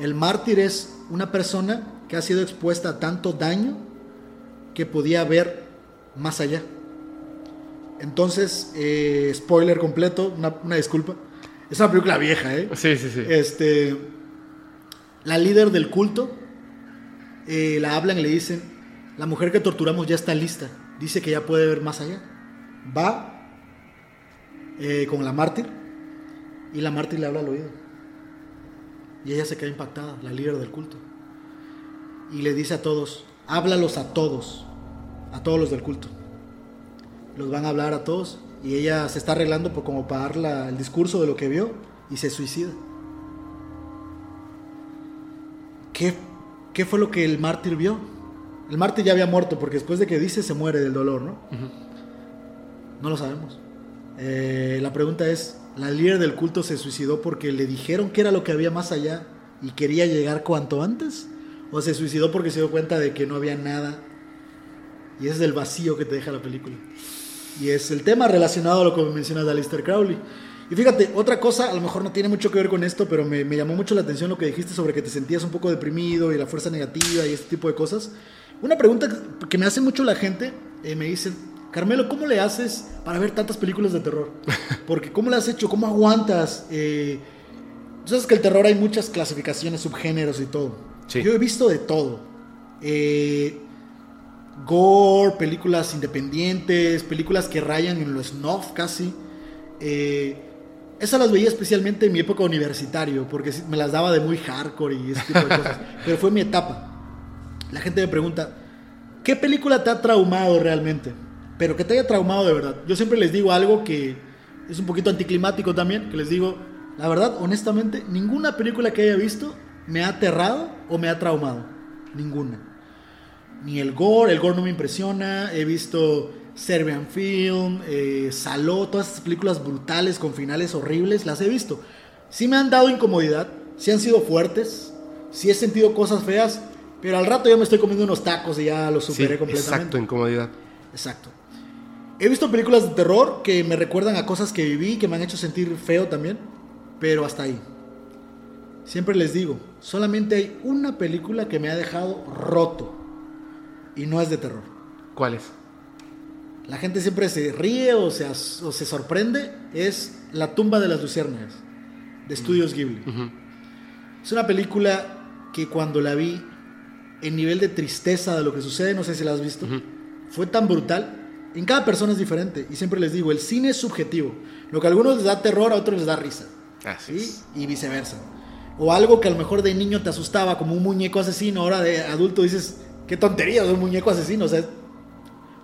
El mártir es una persona que ha sido expuesta a tanto daño que podía ver más allá. Entonces, eh, spoiler completo, una, una disculpa. Es una película vieja, ¿eh? Sí, sí, sí. Este, la líder del culto eh, la hablan y le dicen, la mujer que torturamos ya está lista, dice que ya puede ver más allá. Va eh, con la mártir y la mártir le habla al oído. Y ella se queda impactada, la líder del culto. Y le dice a todos, háblalos a todos, a todos los del culto. Los van a hablar a todos y ella se está arreglando por como para dar la- el discurso de lo que vio y se suicida. ¿Qué, ¿Qué fue lo que el mártir vio? El mártir ya había muerto porque después de que dice se muere del dolor, ¿no? No lo sabemos. Eh, la pregunta es, ¿la líder del culto se suicidó porque le dijeron que era lo que había más allá y quería llegar cuanto antes? ¿O se suicidó porque se dio cuenta de que no había nada? Y ese es el vacío que te deja la película. Y es el tema relacionado a lo que mencionas de Alistair Crowley. Y fíjate, otra cosa, a lo mejor no tiene mucho que ver con esto, pero me, me llamó mucho la atención lo que dijiste sobre que te sentías un poco deprimido y la fuerza negativa y este tipo de cosas. Una pregunta que- que me hace mucho la gente, eh, me dicen, Carmelo, ¿cómo le haces para ver tantas películas de terror? Porque ¿cómo le has hecho? ¿Cómo aguantas? Eh, tú sabes que el terror hay muchas clasificaciones, subgéneros y todo. Sí. Yo he visto de todo. Eh, gore, películas independientes, películas que rayan en lo snuff casi. Eh, esas las veía especialmente en mi época universitario, porque me las daba de muy hardcore y ese tipo de cosas. Pero fue mi etapa. La gente me pregunta, ¿qué película te ha traumado realmente? Pero que te haya traumado de verdad. Yo siempre les digo algo que es un poquito anticlimático también, que les digo, la verdad, honestamente, ninguna película que haya visto me ha aterrado o me ha traumado. Ninguna ni el gore, el gore no me impresiona, he visto Serbian Film, eh, Saló, todas estas películas brutales con finales horribles, las he visto. Sí me han dado incomodidad, sí han sido fuertes, sí he sentido cosas feas, pero al rato ya me estoy comiendo unos tacos y ya los Sí, superé completamente. exacto, incomodidad. Exacto. He visto películas de terror que me recuerdan a cosas que viví, que me han hecho sentir feo también, pero hasta ahí. Siempre les digo, solamente hay una película que me ha dejado roto y no es de terror. ¿Cuál es? La gente siempre se ríe o se, o se sorprende, es La tumba de las luciérnagas, de Estudios Ghibli. Es una película que cuando la vi, en nivel de tristeza de lo que sucede, no sé si la has visto, fue tan brutal. En cada persona es diferente. Y siempre les digo, el cine es subjetivo. Lo que a algunos les da terror, a otros les da risa. Así ¿sí? Y viceversa. O algo que a lo mejor de niño te asustaba, como un muñeco asesino, ahora de adulto dices, qué tontería, de un muñeco asesino. O sea,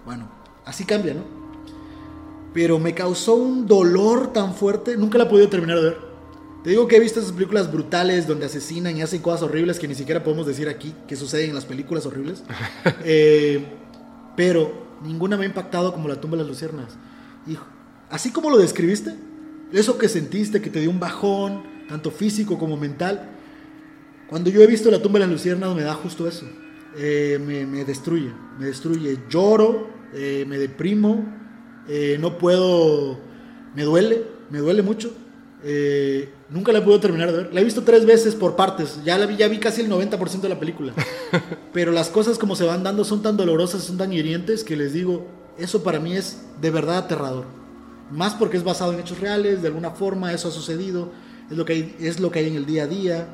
bueno, así cambia, ¿no? Pero me causó un dolor tan fuerte, nunca la he podido terminar de ver. Te digo que he visto esas películas brutales donde asesinan y hacen cosas horribles que ni siquiera podemos decir aquí que suceden en las películas horribles. Eh, pero ninguna me ha impactado como la tumba de las luciernas. Y así como lo describiste, eso que sentiste, que te dio un bajón, tanto físico como mental, cuando yo he visto la tumba de las luciernas me da justo eso. Eh, me, me destruye, me destruye. Lloro, eh, me deprimo, eh, no puedo, me duele, me duele mucho. Nunca la puedo terminar de ver. La he visto tres veces por partes. Ya la vi, ya vi casi el 90% de la película. Pero las cosas como se van dando son tan dolorosas, son tan hirientes que les digo, eso para mí es de verdad aterrador. Más porque es basado en hechos reales, de alguna forma eso ha sucedido, es lo que hay, es lo que hay en el día a día.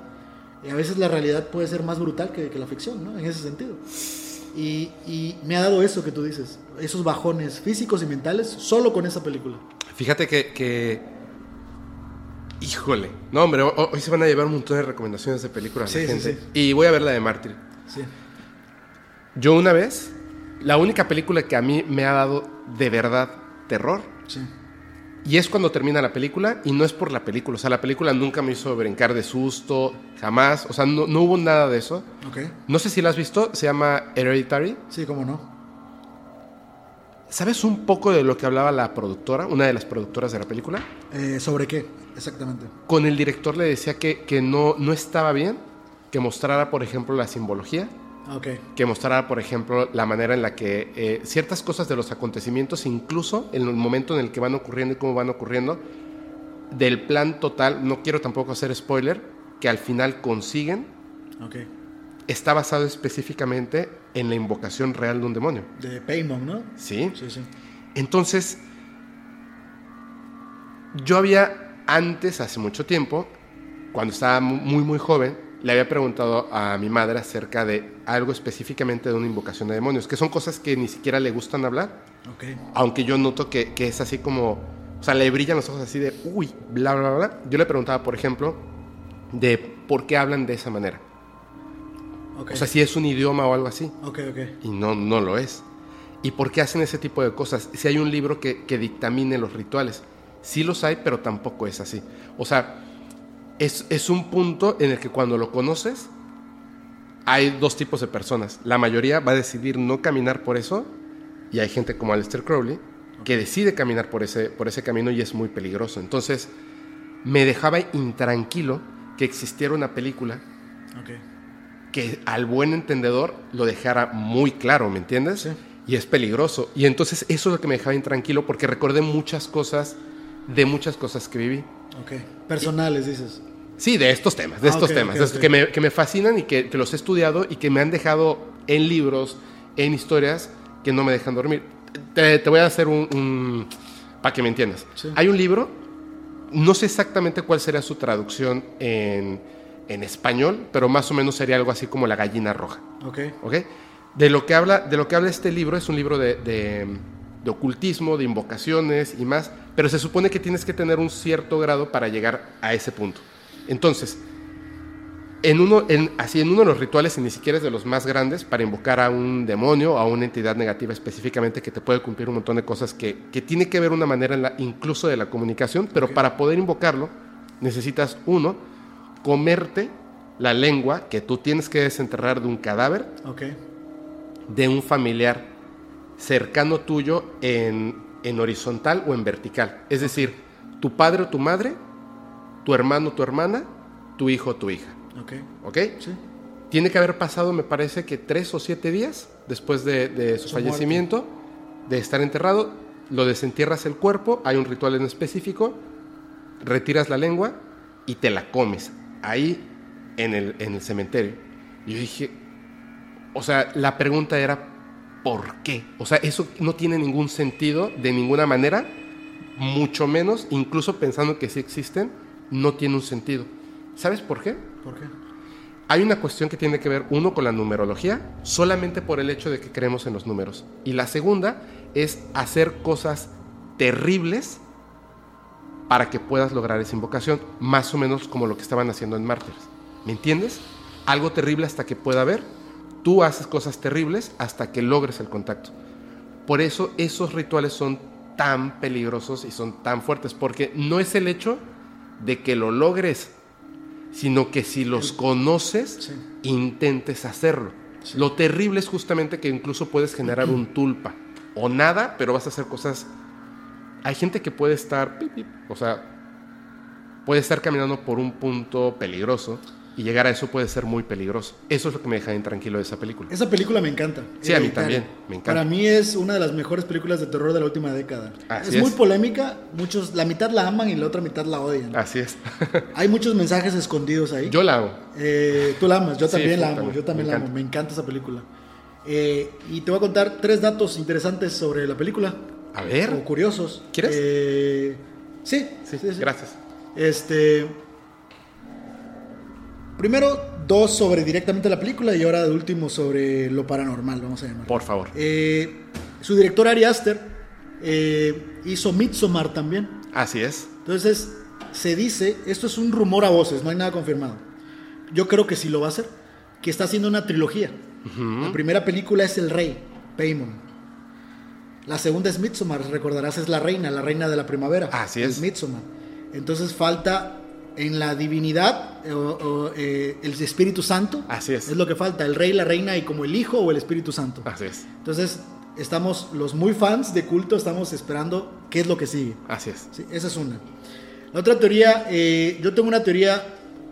Y a veces la realidad puede ser más brutal que, que la ficción, ¿no? En ese sentido. Y, y me ha dado eso que tú dices, esos bajones físicos y mentales solo con esa película. Fíjate que, que- Híjole. No, hombre, ho- hoy se van a llevar un montón de recomendaciones de películas a la Sí, sí, gente. sí. Y voy a ver la de Mártir. Sí. Yo una vez, la única película que a mí me ha dado de verdad terror, Sí. Y es cuando termina la película, y no es por la película. O sea, la película nunca me hizo brincar de susto, jamás. O sea, no, no hubo nada de eso. Ok. No sé si la has visto, se llama Hereditary. Sí, cómo no. ¿Sabes un poco de lo que hablaba la productora, una de las productoras de la película? Eh, ¿Sobre qué? Exactamente. Con el director le decía que, que no, no estaba bien que mostrara, por ejemplo, la simbología, Ok. que mostrara, por ejemplo, la manera en la que eh, ciertas cosas de los acontecimientos, incluso en el momento en el que van ocurriendo y cómo van ocurriendo, del plan total, no quiero tampoco hacer spoiler, que al final consiguen, Ok. está basado específicamente en la invocación real de un demonio. De Paymon, ¿no? ¿Sí? Sí, sí. Entonces, yo había antes, hace mucho tiempo, cuando estaba mu- muy, muy joven, le había preguntado a mi madre acerca de algo específicamente de una invocación de demonios, que son cosas que ni siquiera le gustan hablar, Ok. aunque yo noto que, que es así como, o sea, le brillan los ojos así de, uy, bla, bla, bla. Yo le preguntaba, por ejemplo, de por qué hablan de esa manera. Ok. O sea, si es un idioma o algo así. Ok, ok. Y no, no lo es. ¿Y por qué hacen ese tipo de cosas? Si hay un libro que, que dictamine los rituales. Sí los hay, pero tampoco es así. O sea, es, es un punto en el que cuando lo conoces, hay dos tipos de personas. La mayoría va a decidir no caminar por eso, y hay gente como Aleister Crowley que decide caminar por ese, por ese camino y es muy peligroso. Entonces, me dejaba intranquilo que existiera una película que al buen entendedor lo dejara muy claro, ¿me entiendes? Sí. Y es peligroso. Y entonces eso es lo que me dejaba intranquilo porque recordé muchas cosas de muchas cosas que viví. Ok. Personales, dices. Sí, de estos temas, de Ah, estos ok, temas, ok, de estos ok. Que, me, que me fascinan y que, que los he estudiado y que me han dejado en libros, en historias que no me dejan dormir. Te, te voy a hacer un... para que me entiendas. Sí. Hay un libro, no sé exactamente cuál sería su traducción en, en español, pero más o menos sería algo así como La gallina roja. Ok. ¿ok? De lo que habla, de lo que habla este libro es un libro de, de- de ocultismo, de invocaciones y más, pero se supone que tienes que tener un cierto grado para llegar a ese punto. Entonces, en uno, en, así en uno de los rituales, y ni siquiera es de los más grandes, para invocar a un demonio o a una entidad negativa específicamente que te puede cumplir un montón de cosas que, que tiene que ver una manera en la- incluso de la comunicación, pero para poder invocarlo necesitas, uno, comerte la lengua que tú tienes que desenterrar de un cadáver de un familiar cercano tuyo en, en horizontal o en vertical. Es decir, tu padre o tu madre, tu hermano tu hermana, tu hijo tu hija. Ok. ¿Ok? Sí. Tiene que haber pasado, me parece que tres o siete días después de, de su, Su fallecimiento, de estar enterrado, lo desentierras el cuerpo, hay un ritual en específico, retiras la lengua y te la comes ahí en el, en el cementerio. Y yo dije, o sea, la pregunta era, ¿por qué? O sea, eso no tiene ningún sentido de ninguna manera, mucho menos, incluso pensando que sí existen, no tiene un sentido. ¿Sabes por qué? ¿Por qué? Hay una cuestión que tiene que ver, uno, con la numerología, solamente por el hecho de que creemos en los números. Y la segunda es hacer cosas terribles para que puedas lograr esa invocación, más o menos como lo que estaban haciendo en Mártires. ¿Me entiendes? Algo terrible hasta que pueda haber, tú haces cosas terribles hasta que logres el contacto. Por eso esos rituales son tan peligrosos y son tan fuertes, porque no es el hecho de que lo logres, sino que si los conoces, Sí. intentes hacerlo. Lo terrible es justamente que incluso puedes generar un tulpa o nada, pero vas a hacer cosas. Hay gente que puede estar, o sea, puede estar caminando por un punto peligroso y llegar a eso puede ser muy peligroso. Eso es lo que me deja intranquilo de esa película. Esa película me encanta. Sí, a mí Hereditario. también, me encanta. Para mí es una de las mejores películas de terror de la última década. Así es, es. muy polémica, muchos, la mitad la aman y la otra mitad la odian. Así es. Hay muchos mensajes escondidos ahí. Yo la hago. Eh, tú la amas, yo también sí, la amo, yo también Me la amo, me encanta esa película. Eh, y te voy a contar tres datos interesantes sobre la película. A ver. O curiosos. ¿Quieres? Eh, sí, Sí, sí, sí. gracias. Este. Primero, dos sobre directamente la película y ahora de último sobre lo paranormal, vamos a llamar. Por favor. Eh, su director Ari Aster eh, hizo Midsommar también. Así es. Entonces, se dice, esto es un rumor a voces, no hay nada confirmado. Yo creo que sí lo va a hacer, que está haciendo una trilogía. La primera película es El Rey, Paimon. La segunda es Midsommar, recordarás, es la reina, la reina de la primavera. Así es. Midsommar. Entonces falta en la divinidad eh, o- o, eh, el Espíritu Santo. Así es. Es lo que falta, el rey, la reina y como el hijo o el Espíritu Santo. Así es. Entonces, estamos, los muy fans de culto, estamos esperando qué es lo que sigue. Así es. Sí, esa es una. La otra teoría, eh, yo tengo una teoría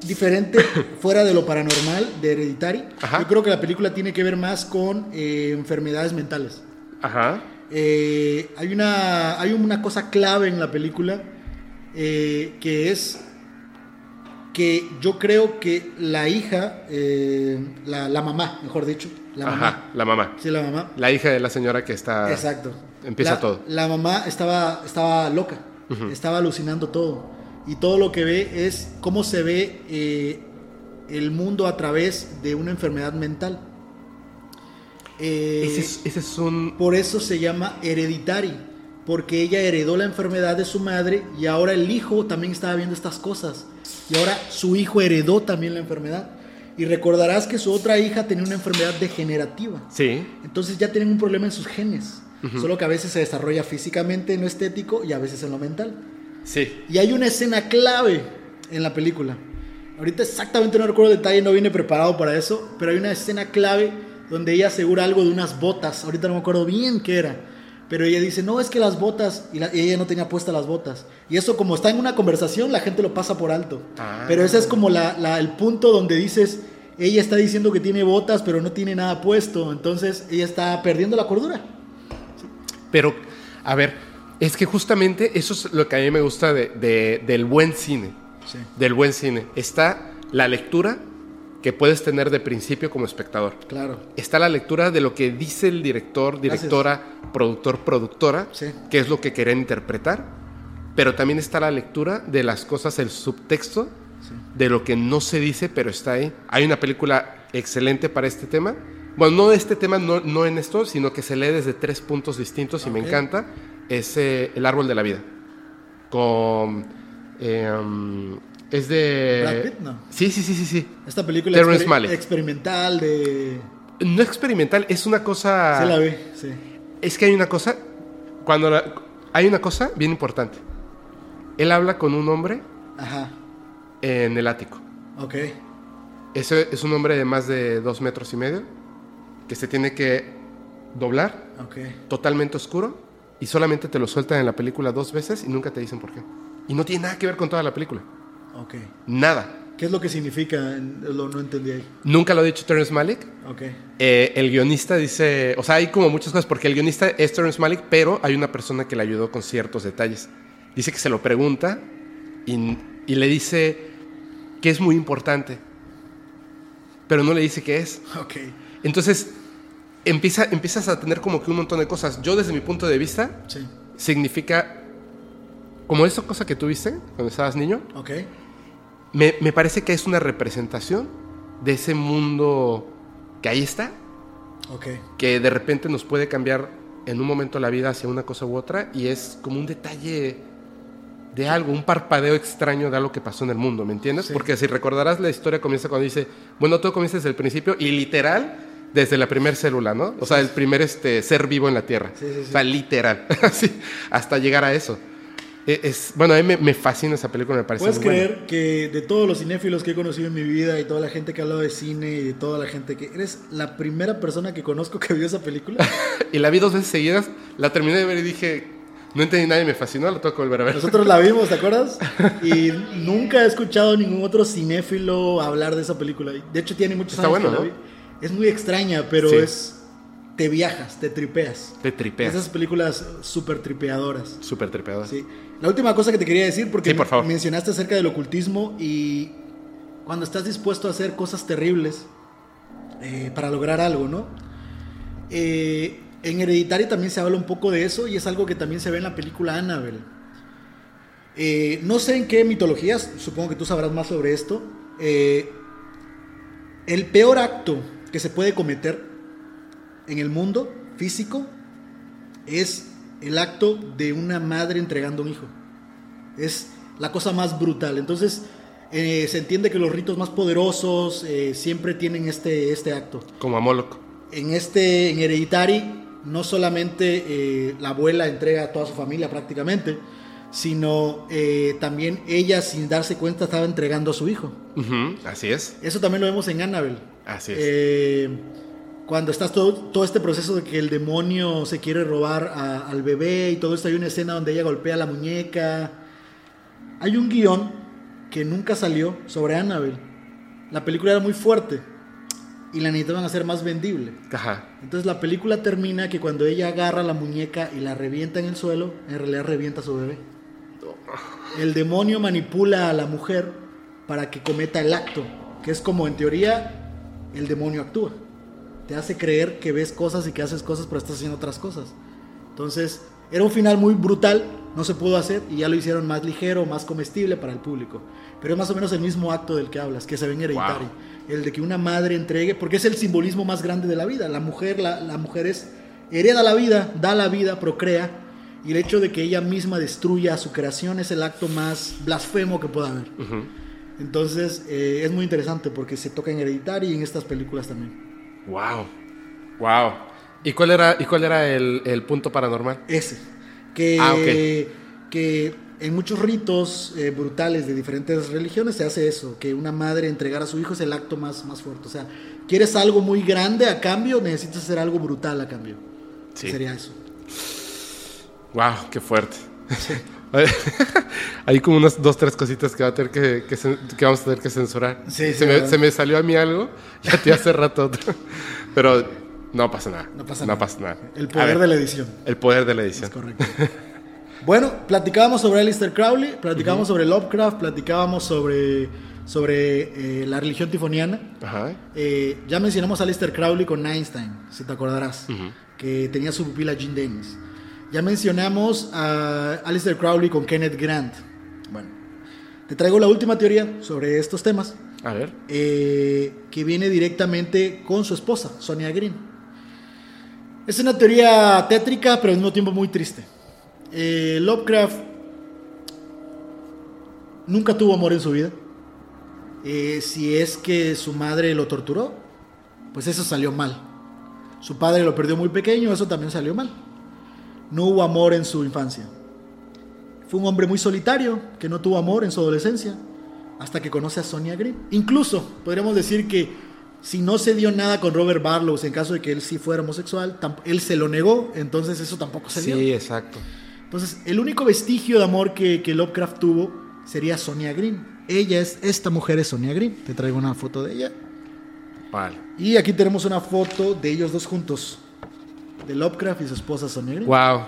diferente fuera de lo paranormal, de Hereditary. Ajá. Yo creo que la película tiene que ver más con eh, enfermedades mentales. Ajá. Hay, una, hay una cosa clave en la película que es que yo creo que la hija, eh, la, la mamá, mejor dicho, la mamá. La mamá. sí, la mamá, La hija de la señora que está. Exacto. Empieza La- todo. La mamá estaba, estaba loca, estaba alucinando todo. Y todo lo que ve es cómo se ve eh, el mundo a través de una enfermedad mental. Eh, Ese es, ese es un. por eso se llama hereditary, porque ella heredó la enfermedad de su madre y ahora el hijo también estaba viendo estas cosas. Y ahora su hijo heredó también la enfermedad. Y recordarás que su otra hija tenía una enfermedad degenerativa. Sí. Entonces ya tienen un problema en sus genes. Solo que a veces se desarrolla físicamente en lo estético y a veces en lo mental. Sí. Y hay una escena clave en la película. Ahorita exactamente no recuerdo el detalle, no vine preparado para eso, pero hay una escena clave donde ella asegura algo de unas botas. Ahorita no me acuerdo bien qué era. Pero ella dice, no, es que las botas, y, la- y ella no tenía puestas las botas. Y eso como está en una conversación, la gente lo pasa por alto. Ah. Pero ese es como la- la- el punto donde dices, ella está diciendo que tiene botas, pero no tiene nada puesto. Entonces ella está perdiendo la cordura. Pero, a ver, es que justamente eso es lo que a mí me gusta de- de- del buen cine. Sí. Del buen cine. Está la lectura que puedes tener de principio como espectador. Claro. Está la lectura de lo que dice el director, directora, productor, productora, Sí. que es lo que querían interpretar. Pero también está la lectura de las cosas, el subtexto, de lo que no se dice, pero está ahí. Hay una película excelente para este tema. Bueno, no este tema, no, no en esto, sino que se lee desde tres puntos distintos y me encanta. Es eh, El Árbol de la Vida. Con... eh, um, es de... Brad Pitt, ¿no? Sí, sí, sí, sí, sí. Esta película Terrence exper- Malick. experimental de... No experimental, es una cosa... Se la ve, sí. Es que hay una cosa, cuando la- hay una cosa bien importante. Él habla con un hombre Ajá. en el ático. Ok. Ese es un hombre de más de dos metros y medio que se tiene que doblar, Ok. totalmente oscuro, y solamente te lo sueltan en la película dos veces y nunca te dicen por qué. Y no tiene nada que ver con toda la película. Ok. Nada. ¿Qué es lo que significa? Lo, no entendí ahí. Nunca lo ha dicho Terrence Malick. Ok. Eh, el guionista dice, o sea, hay como muchas cosas, porque el guionista es Terrence Malick, pero hay una persona que le ayudó con ciertos detalles. Dice que se lo pregunta y, y le dice que es muy importante, pero no le dice qué es. Ok. Entonces, empieza, empiezas a tener como que un montón de cosas. Yo, desde mi punto de vista, Sí. significa, como esa cosa que tuviste cuando estabas niño, Ok. Me, me parece que es una representación de ese mundo que ahí está, que de repente nos puede cambiar en un momento la vida hacia una cosa u otra y es como un detalle de algo, un parpadeo extraño de algo que pasó en el mundo, ¿me entiendes? Sí. Porque si recordarás la historia comienza cuando dice, bueno, todo comienza desde el principio y literal desde la primera célula, ¿no? O sea, el primer este, ser vivo en la Tierra. Sí, sí. O sea, literal, Así, hasta llegar a eso. E- Es, bueno, a mí me, me fascina esa película, me parece ¿Puedes muy buena. creer que de todos los cinéfilos que he conocido en mi vida y toda la gente que ha hablado de cine y de toda la gente que... Eres la primera persona que conozco que vio esa película? Y la vi dos veces seguidas, la terminé de ver y dije, no entendí nada y me fascinó, la tengo que volver a ver. Nosotros la vimos, ¿te acuerdas? Y nunca he escuchado a ningún otro cinéfilo hablar de esa película. De hecho, tiene muchos Está años bueno, que la ¿no? vi. Es muy extraña, pero Sí. es... Te viajas, te tripeas. Te tripeas. Esas películas súper tripeadoras. Súper tripeador. Sí. La última cosa que te quería decir, porque Sí, por favor. mencionaste acerca del ocultismo y cuando estás dispuesto a hacer cosas terribles eh, para lograr algo, ¿no? Eh, en Hereditary también se habla un poco de eso y es algo que también se ve en la película Annabelle. Eh, no sé en qué mitologías, supongo que tú sabrás más sobre esto. eh, el peor acto que se puede cometer en el mundo físico es el acto de una madre entregando un hijo. Es la cosa más brutal. Entonces, eh, se entiende que los ritos más poderosos eh, siempre tienen este, este acto. Como a Moloch. En este, en Hereditary, no solamente eh, la abuela entrega a toda su familia prácticamente, sino también ella, sin darse cuenta, estaba entregando a su hijo. Así es. Eso también lo vemos en Annabelle. Así es. Cuando estás todo, todo este proceso de que el demonio se quiere robar a- al bebé y todo esto, hay una escena donde ella golpea la muñeca. Hay un guion que nunca salió sobre Annabelle. La película era muy fuerte y la necesitaban hacer más vendible. Ajá. Entonces la película termina que cuando ella agarra la muñeca y la revienta en el suelo, en realidad revienta a su bebé. El demonio manipula a la mujer para que cometa el acto, que es como en teoría el demonio actúa. Te hace creer que ves cosas y que haces cosas, pero estás haciendo otras cosas. Entonces, era un final muy brutal, no se pudo hacer y ya lo hicieron más ligero, más comestible para el público. Pero es más o menos el mismo acto del que hablas, que se ve en Hereditary. El de que una madre entregue, porque es el simbolismo más grande de la vida. La mujer, la, la mujer es, hereda la vida, da la vida, procrea. Y el hecho de que ella misma destruya su creación es el acto más blasfemo que pueda haber. Ujú. Entonces, eh, es muy interesante porque se toca en Hereditary y en estas películas también. Wow. Wow. ¿Y cuál era, y cuál era el, el punto paranormal? Ese. Que, Ah, que en muchos ritos eh, brutales de diferentes religiones se hace eso, que una madre entregar a su hijo es el acto más, más fuerte. O sea, quieres algo muy grande a cambio, necesitas hacer algo brutal a cambio. Sí. Sería eso. Wow, qué fuerte. Hay como unas dos, tres cositas que, va a tener que, que que vamos a tener que censurar. Sí, sí, se, me, se me salió a mí algo, ya te hace rato otro. Pero no pasa nada. No pasa no nada. Pasa nada. El A poder ver, de la edición. El poder de la Es edición. correcto. bueno, platicábamos sobre Alistair Crowley, platicábamos sobre Lovecraft, platicábamos sobre, sobre eh, la religión tifoniana. Ajá. Eh, ya mencionamos a Alistair Crowley con Einstein, si te acordarás, Ujú. que tenía su pupila Jean Dennis. Ya mencionamos a Alistair Crowley con Kenneth Grant. Bueno, te traigo la última teoría sobre estos temas, A ver. eh, que viene directamente con su esposa, Sonia Green. Es una teoría tétrica, pero al mismo tiempo muy triste. Eh, Lovecraft nunca tuvo amor en su vida. Eh, si es que su madre lo torturó, pues eso salió mal. Su padre lo perdió muy pequeño, eso también salió mal. No hubo amor en su infancia. Fue un hombre muy solitario, que no tuvo amor en su adolescencia, hasta que conoce a Sonia Green. Incluso podríamos decir que si no se dio nada con Robert Barlow, en caso de que él sí fuera homosexual, él se lo negó, entonces eso tampoco se dio. Sí, exacto. Entonces, el único vestigio de amor que, que Lovecraft tuvo sería Sonia Green. Ella es, esta mujer es Sonia Green. Te traigo una foto de ella. Vale. Y aquí tenemos una foto de ellos dos juntos. De Lovecraft y su esposa Sonia Green. Wow.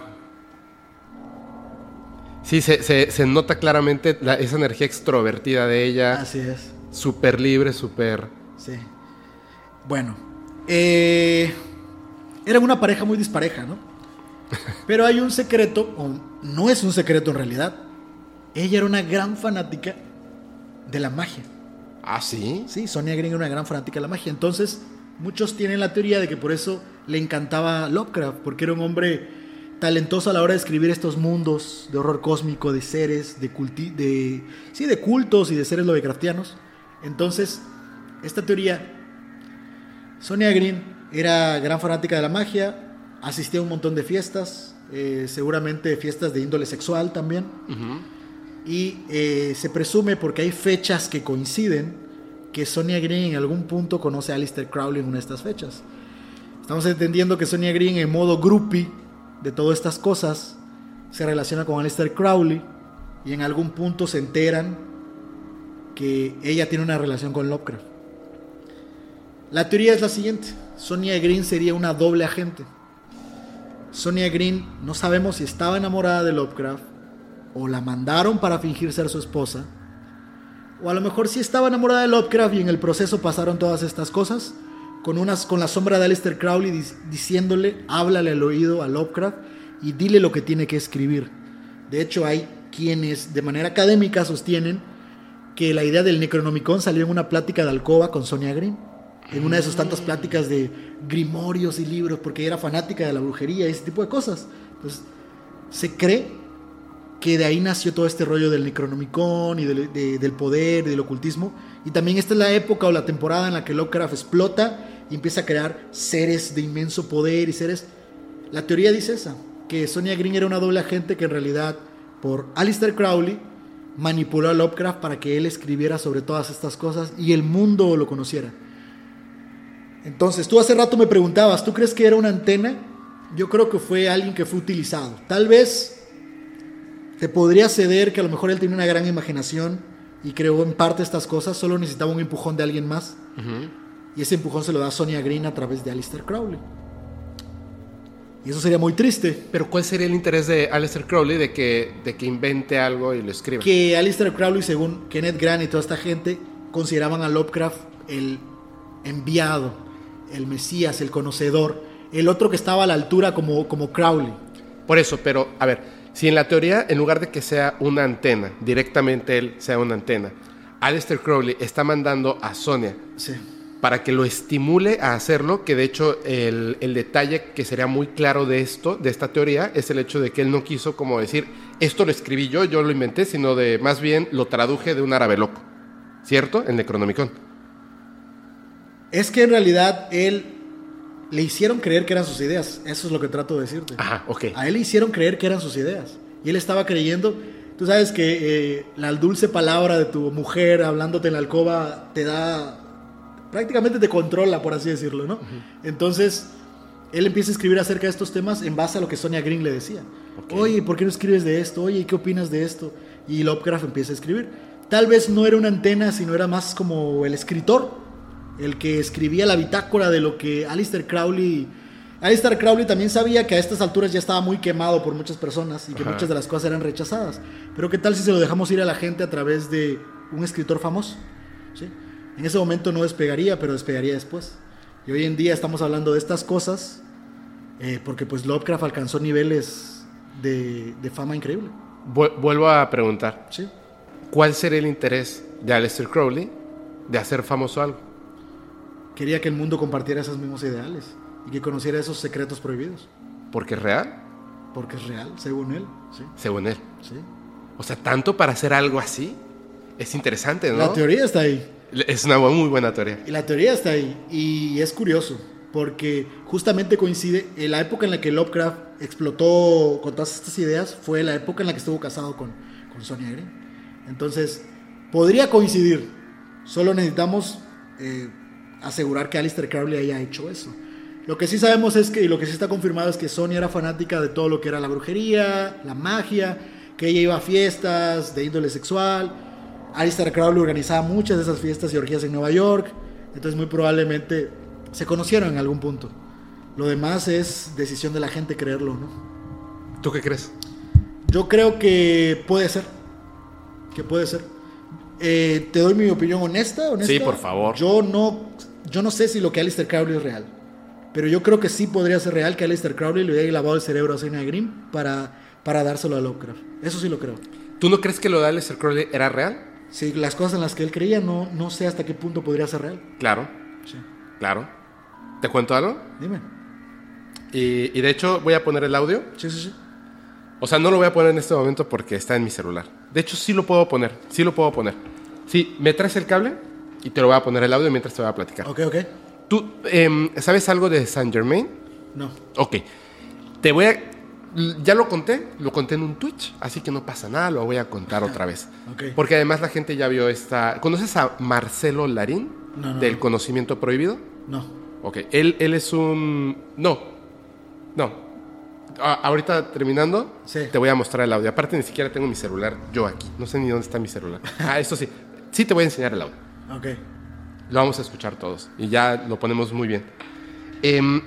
Sí, se, se- se nota claramente la- esa energía extrovertida de ella. Así es. Súper libre, súper... Sí. Bueno. eh, eran una pareja muy dispareja, ¿no? Pero hay un secreto, o no es un secreto en realidad. Ella era una gran fanática de la magia. Ah, sí. Sí, Sonia Green era una gran fanática de la magia. Entonces, muchos tienen la teoría de que por eso le encantaba Lovecraft, porque era un hombre talentoso a la hora de escribir estos mundos de horror cósmico, de seres, de, culti de, sí, de cultos y de seres Lovecraftianos. Entonces, esta teoría, Sonia Green era gran fanática de la magia, asistía a un montón de fiestas, eh, seguramente fiestas de índole sexual también. Y eh, se presume, porque hay fechas que coinciden, que Sonia Green en algún punto conoce a Alistair Crowley en una de estas fechas. Estamos entendiendo que Sonia Green, en modo groupie de todas estas cosas, se relaciona con Alistair Crowley y en algún punto se enteran que ella tiene una relación con Lovecraft. La teoría es la siguiente: Sonia Green sería una doble agente. Sonia Green no sabemos si estaba enamorada de Lovecraft o la mandaron para fingir ser su esposa, o a lo mejor sí estaba enamorada de Lovecraft y en el proceso pasaron todas estas cosas, con, unas, con la sombra de Aleister Crowley dic- diciéndole, háblale al oído a Lovecraft y dile lo que tiene que escribir. De hecho, hay quienes de manera académica sostienen que la idea del Necronomicon salió en una plática de alcoba con Sonia Green, en una de sus tantas pláticas de grimorios y libros, porque era fanática de la brujería y ese tipo de cosas. Entonces, se cree que de ahí nació todo este rollo del Necronomicon y del, de- del poder y del ocultismo. Y también esta es la época o la temporada en la que Lovecraft explota y empieza a crear seres de inmenso poder y seres... La teoría dice esa, que Sonia Green era una doble agente que en realidad por Alistair Crowley manipuló a Lovecraft para que él escribiera sobre todas estas cosas y el mundo lo conociera. Entonces, tú hace rato me preguntabas, ¿tú crees que era una antena? Yo creo que fue alguien que fue utilizado. Tal vez te podría ceder que a lo mejor él tenía una gran imaginación y creó en parte estas cosas, solo necesitaba un empujón de alguien más. Y ese empujón se lo da Sonia Green a través de Alistair Crowley. Y eso sería muy triste. Pero ¿cuál sería el interés de Aleister Crowley de que, de que invente algo y lo escriba? Que Alistair Crowley, según Kenneth Grant y toda esta gente, consideraban a Lovecraft el enviado, el Mesías, el conocedor, el otro que estaba a la altura como, como Crowley. Por eso, pero a ver, si en la teoría, en lugar de que sea una antena, directamente él sea una antena, Aleister Crowley está mandando a Sonia Sí. para que lo estimule a hacerlo, que de hecho el, el detalle que sería muy claro de esto, de esta teoría, es el hecho de que él no quiso como decir, esto lo escribí yo, yo lo inventé, sino de más bien lo traduje de un árabe loco, ¿cierto? El Necronomicon. Es que en realidad él le hicieron creer que eran sus ideas. Eso es lo que trato de decirte. Ajá, ok. A él le hicieron creer que eran sus ideas. Y él estaba creyendo. Tú sabes que eh, la dulce palabra de tu mujer hablándote en la alcoba te da. prácticamente te controla, por así decirlo, ¿no? Entonces, él empieza a escribir acerca de estos temas en base a lo que Sonia Green le decía. Oye, ¿por qué no escribes de esto? Oye, ¿qué opinas de esto? Y Lovecraft empieza a escribir. Tal vez no era una antena, sino era más como el escritor, el que escribía la bitácora de lo que Alistair Crowley. Alistair Crowley también sabía que a estas alturas ya estaba muy quemado por muchas personas y que Ajá. muchas de las cosas eran rechazadas. Pero ¿qué tal si se lo dejamos ir a la gente a través de un escritor famoso? ¿Sí? En ese momento no despegaría, pero despegaría después. Y hoy en día estamos hablando de estas cosas eh, porque pues Lovecraft alcanzó niveles de, de fama increíble. Vu- vuelvo a preguntar, ¿sí? ¿cuál sería el interés de Aleister Crowley de hacer famoso algo? Quería que el mundo compartiera esos mismos ideales y que conociera esos secretos prohibidos. ¿Porque es real? Porque es real, según él. ¿sí? Según él. ¿sí? O sea, tanto para hacer algo así, es interesante, ¿no? La teoría está ahí. Es una muy buena teoría. Y la teoría está ahí. Y es curioso, porque justamente coincide en la época en la que Lovecraft explotó con todas estas ideas, fue la época en la que estuvo casado con, con Sonia Green. Entonces, podría coincidir. Solo necesitamos eh, asegurar que Alistair Crowley haya hecho eso. Lo que sí sabemos es que, y lo que sí está confirmado es que Sonia era fanática de todo lo que era la brujería, la magia, que ella iba a fiestas de índole sexual. Alistair Crowley organizaba muchas de esas fiestas y orgías en Nueva York. Entonces muy probablemente se conocieron en algún punto. Lo demás es decisión de la gente creerlo, ¿no? ¿Tú qué crees? Yo creo que puede ser. Que puede ser. Eh, te doy mi opinión honesta, honesta. Sí, por favor. Yo no, yo no sé si lo que Alistair Crowley es real. Pero yo creo que sí podría ser real que Alistair Crowley le hubiera lavado el cerebro a Sonia Grimm para, para dárselo a Lovecraft. Eso sí lo creo. ¿Tú no crees que lo de Aleister Crowley era real? Sí, las cosas en las que él creía no, no sé hasta qué punto podría ser real. Claro, Sí. claro. ¿Te cuento algo? Dime. Y, y de hecho voy a poner el audio. Sí, sí, sí. O sea, no lo voy a poner en este momento porque está en mi celular. De hecho, sí lo puedo poner. Sí lo puedo poner. Sí, me traes el cable y te lo voy a poner el audio mientras te voy a platicar. Ok, ok. ¿Tú em, sabes algo de Saint Germain? No. Ok. Te voy a... Ya lo conté, lo conté en un Twitch, así que no pasa nada, lo voy a contar otra vez. Ok. Porque además la gente ya vio esta... ¿Conoces a Marcelo Larín? No, no, Del no. conocimiento prohibido. No. Ok, él, él es un... No, no. A- ahorita terminando, Sí. te voy a mostrar el audio. Aparte, ni siquiera tengo mi celular yo aquí. No sé ni dónde está mi celular. Ah, eso sí. Sí te voy a enseñar el audio. Ok. Lo vamos a escuchar todos. Y ya lo ponemos muy bien. Em,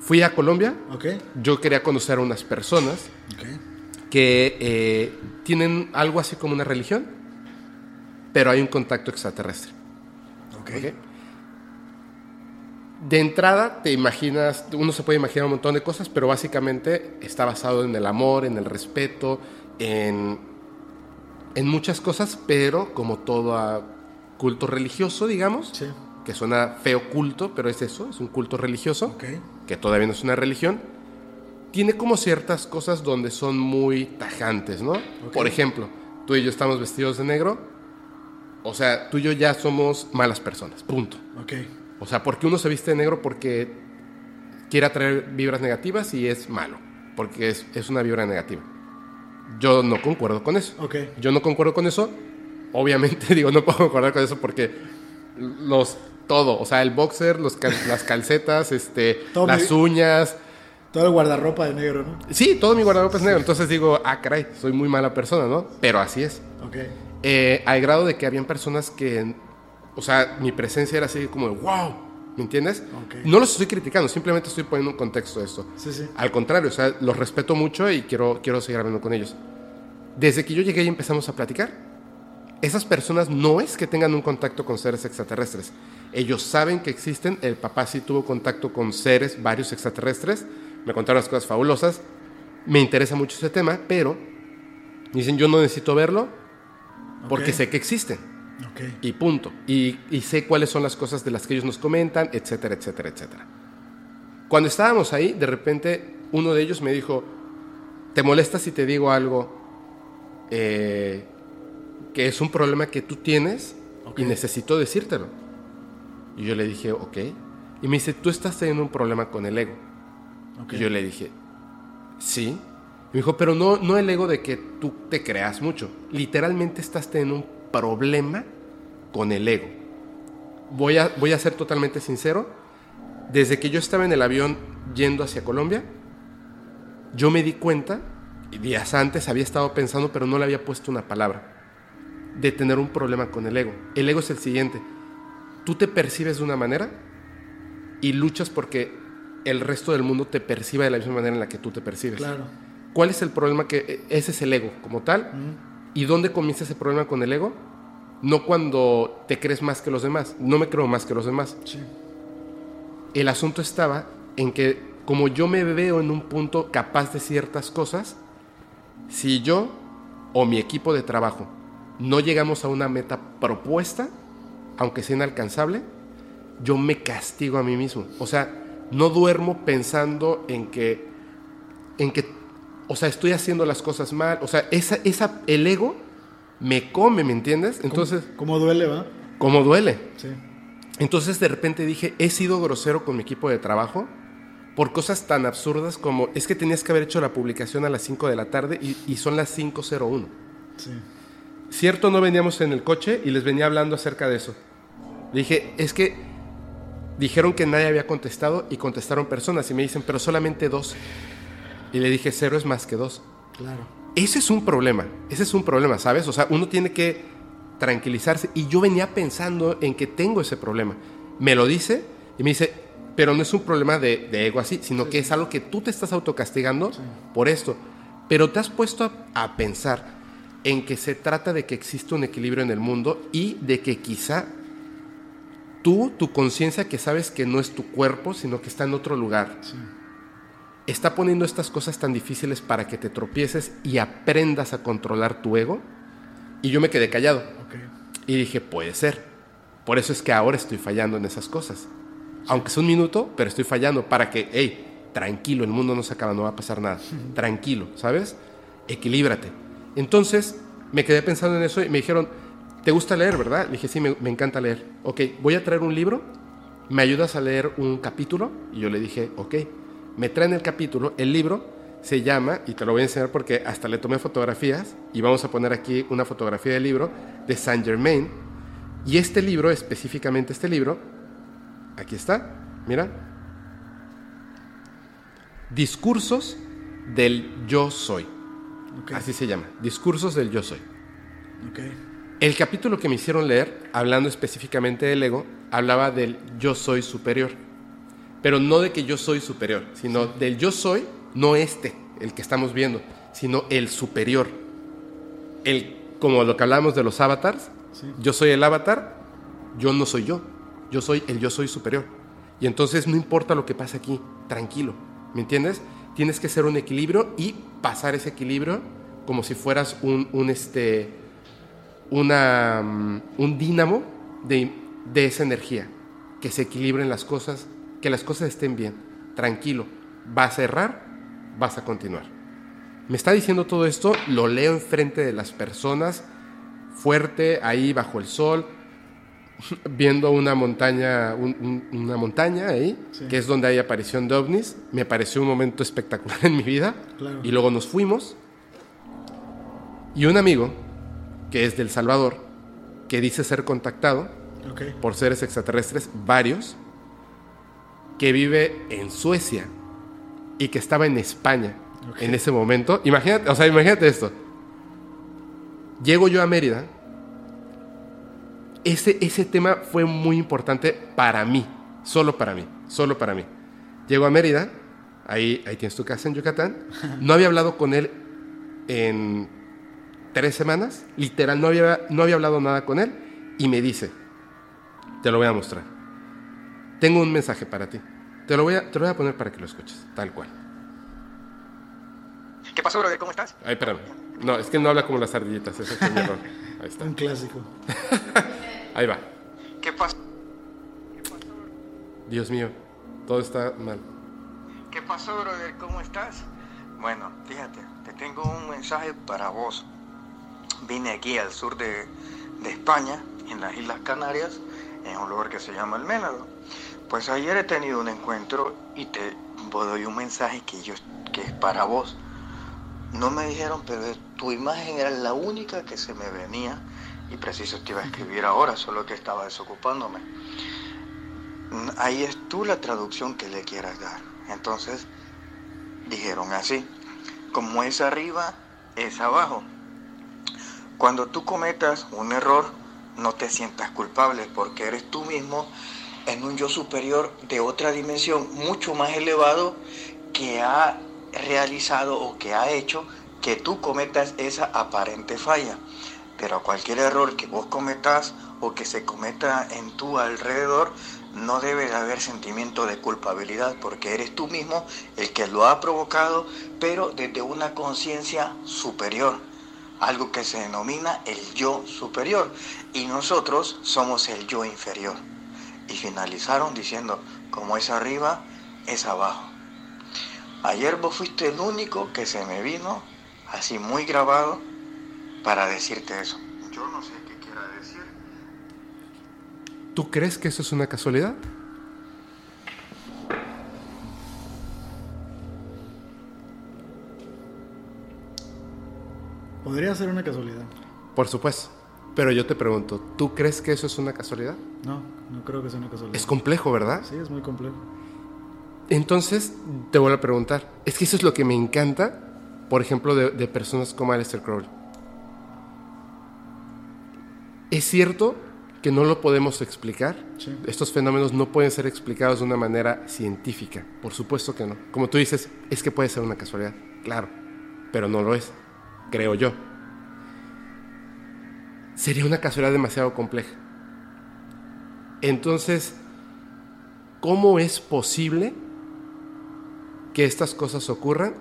fui a Colombia. Ok. Yo quería conocer a unas personas Ok. que eh, tienen algo así como una religión, pero hay un contacto extraterrestre. Ok. ¿ok? De entrada te imaginas, uno se puede imaginar un montón de cosas, pero básicamente está basado en el amor, en el respeto, en, en muchas cosas, pero como todo ah, culto religioso, digamos, Sí. que suena feo culto, pero es eso, es un culto religioso, que todavía no es una religión, tiene como ciertas cosas donde son muy tajantes, ¿no? Por ejemplo, tú y yo estamos vestidos de negro, o sea, tú y yo ya somos malas personas, punto. Ok. O sea, porque uno se viste de negro porque quiere atraer vibras negativas y es malo, porque es, es una vibra negativa. Yo no concuerdo con eso. Yo no concuerdo con eso. Obviamente, digo, no puedo concordar con eso porque los todo, o sea, el boxer, los cal- las calcetas, este, Todo las mi- uñas, Todo el guardarropa de negro, ¿no? sí, todo mi guardarropa es negro. Entonces digo, ah, caray, soy muy mala persona, ¿no? Pero así es. Ok. Eh, al grado de que habían personas que, o sea, mi presencia era así como de, wow, ¿me entiendes? Ok. No los estoy criticando, simplemente estoy poniendo un contexto de esto. Sí, sí. Al contrario, o sea, los respeto mucho y quiero, quiero seguir hablando con ellos. Desde que yo llegué y empezamos a platicar, esas personas no es que tengan un contacto con seres extraterrestres. Ellos saben que existen. El papá sí tuvo contacto con seres, varios extraterrestres. Me contaron las cosas fabulosas. Me interesa mucho ese tema, pero dicen, yo no necesito verlo porque sé que existen. Y punto. Y, y sé cuáles son las cosas de las que ellos nos comentan, etcétera, etcétera, etcétera. Cuando estábamos ahí, de repente uno de ellos me dijo, ¿te molesta si te digo algo eh, que es un problema que tú tienes y necesito decírtelo? Y yo le dije, ok. Y me dice, tú estás teniendo un problema con el ego. Y yo le dije, sí. Y me dijo, pero no, no el ego de que tú te creas mucho. Literalmente estás teniendo un problema con el ego. Voy a, voy a ser totalmente sincero. Desde que yo estaba en el avión yendo hacia Colombia, yo me di cuenta, y días antes había estado pensando, pero no le había puesto una palabra, de tener un problema con el ego. El ego es el siguiente. Tú te percibes de una manera y luchas porque el resto del mundo te perciba de la misma manera en la que tú te percibes. Claro. ¿Cuál es el problema? Que eh, ese es el ego como tal. ¿Y dónde comienza ese problema con el ego? No cuando te crees más que los demás. No me creo más que los demás. Sí. El asunto estaba en que como yo me veo en un punto capaz de ciertas cosas, si yo o mi equipo de trabajo no llegamos a una meta propuesta, aunque sea inalcanzable, yo me castigo a mí mismo. O sea, no duermo pensando en que, en que, o sea, estoy haciendo las cosas mal. O sea, esa, esa, el ego me come, ¿me entiendes? Entonces, ¿Cómo duele, va? ¿cómo duele? Sí. Entonces de repente dije, he sido grosero con mi equipo de trabajo por cosas tan absurdas como, es que tenías que haber hecho la publicación a las 5 de la tarde y, y son las 5.01. Sí. Cierto, no veníamos en el coche y les venía hablando acerca de eso. Le dije, es que dijeron que nadie había contestado y contestaron personas y me dicen, pero solamente dos. Y le dije, cero es más que dos. Claro. Ese es un problema, ese es un problema, ¿sabes? O sea, uno tiene que tranquilizarse. Y yo venía pensando en que tengo ese problema. Me lo dice y me dice, pero no es un problema de, de ego así, sino que es algo que tú te estás autocastigando por esto. Pero te has puesto a, a pensar en que se trata de que existe un equilibrio en el mundo y de que quizá tú, tu conciencia que sabes que no es tu cuerpo, sino que está en otro lugar, está poniendo estas cosas tan difíciles para que te tropieces y aprendas a controlar tu ego. Y yo me quedé callado. Y dije, puede ser. Por eso es que ahora estoy fallando en esas cosas. Aunque es un minuto, pero estoy fallando para que, hey, tranquilo, el mundo no se acaba, no va a pasar nada. Tranquilo, ¿sabes? Equilíbrate. Entonces, me quedé pensando en eso y me dijeron, ¿te gusta leer, verdad? Le dije, sí, me, encanta leer. Ok, voy a traer un libro, ¿me ayudas a leer un capítulo? Y yo le dije, ok. Me traen el capítulo, el libro se llama, y te lo voy a enseñar porque hasta le tomé fotografías, y vamos a poner aquí una fotografía del libro de Saint Germain. Y este libro, específicamente este libro, aquí está, mira. Discursos del yo soy. Ok. Así se llama, Discursos del yo soy. El capítulo que me hicieron leer, hablando específicamente del ego, hablaba del yo soy superior. Pero no de que yo soy superior, sino del yo soy, no este, el que estamos viendo, sino el superior. El, como lo que hablábamos de los avatars, Sí. yo soy el avatar, yo no soy yo, yo soy el yo soy superior. Y entonces no importa lo que pase aquí, tranquilo, ¿me entiendes? Tienes que ser un equilibrio y pasar ese equilibrio como si fueras un, un, este, una, mm, un dínamo de, de esa energía, que se equilibren las cosas, que las cosas estén bien, tranquilo, vas a errar, vas a continuar. Me está diciendo todo esto, lo leo enfrente de las personas, fuerte, ahí bajo el sol, viendo una montaña, un- un- una montaña ahí, Sí. que es donde hay aparición de ovnis. Me pareció un momento espectacular en mi vida. Claro. Y luego nos fuimos. Y un amigo, que es del Salvador, que dice ser contactado por seres extraterrestres, varios, que vive en Suecia y que estaba en España en ese momento. Imagínate, o sea, imagínate esto. Llego yo a Mérida. Ese, ese tema fue muy importante para mí, solo para mí, solo para mí. Llego a Mérida, ahí, ahí tienes tu casa en Yucatán. No había hablado con él en tres semanas, literal, no había, no había hablado nada con él, y me dice, te lo voy a mostrar. Tengo un mensaje para ti. Te lo voy a, te lo voy a poner para que lo escuches, tal cual. ¿Qué pasó, brother? ¿Cómo estás? Ay, espérame. No, es que no habla como las ardillitas, ese fue mi error. Ahí está. Un clásico. Ahí va. ¿Qué pasó? Dios mío, todo está mal. ¿Qué pasó, brother? ¿Cómo estás? Bueno, fíjate, te tengo un mensaje para vos. Vine aquí al sur de, de España, en las Islas Canarias, en un lugar que se llama El Ménado. Pues ayer he tenido un encuentro y te doy un mensaje que, yo, que es para vos. No me dijeron, pero tu imagen era la única que se me venía y preciso te iba a escribir ahora, solo que estaba desocupándome. Ahí es tú la traducción que le quieras dar. Entonces, dijeron así, como es arriba, es abajo. Cuando tú cometas un error, no te sientas culpable porque eres tú mismo en un yo superior de otra dimensión mucho más elevado que ha realizado o que ha hecho que tú cometas esa aparente falla. Pero cualquier error que vos cometas o que se cometa en tu alrededor, no debe de haber sentimiento de culpabilidad porque eres tú mismo el que lo ha provocado, pero desde una conciencia superior, algo que se denomina el yo superior, y nosotros somos el yo inferior. Y finalizaron diciendo, como es arriba, es abajo. Ayer vos fuiste el único que se me vino, así muy grabado, para decirte eso. Yo no sé qué quiera decir. ¿Tú crees que eso es una casualidad? Podría ser una casualidad. Por supuesto. Pero yo te pregunto, ¿tú crees que eso es una casualidad? No, no creo que sea una casualidad. Es complejo, ¿verdad? Sí, es muy complejo. Entonces, te vuelvo a preguntar. Es que eso es lo que me encanta, por ejemplo, de, de personas como Aleister Crowley. Es cierto que no lo podemos explicar. Sí. Estos fenómenos no pueden ser explicados de una manera científica. Por supuesto que no. Como tú dices, es que puede ser una casualidad. Claro, pero no lo es. Creo yo. Sería una casualidad demasiado compleja. Entonces, ¿cómo es posible que estas cosas ocurran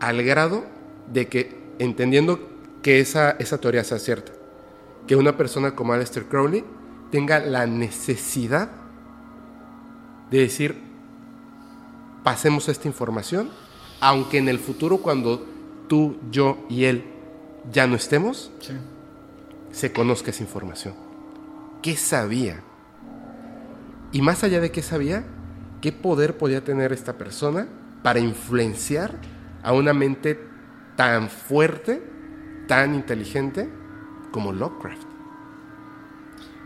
al grado de que, entendiendo que esa, esa teoría sea cierta, que una persona como Aleister Crowley tenga la necesidad de decir, pasemos esta información, aunque en el futuro cuando tú, yo y él ya no estemos, Sí. se conozca esa información. ¿Qué sabía? Y más allá de qué sabía, ¿qué poder podía tener esta persona para influenciar a una mente tan fuerte, tan inteligente como Lovecraft?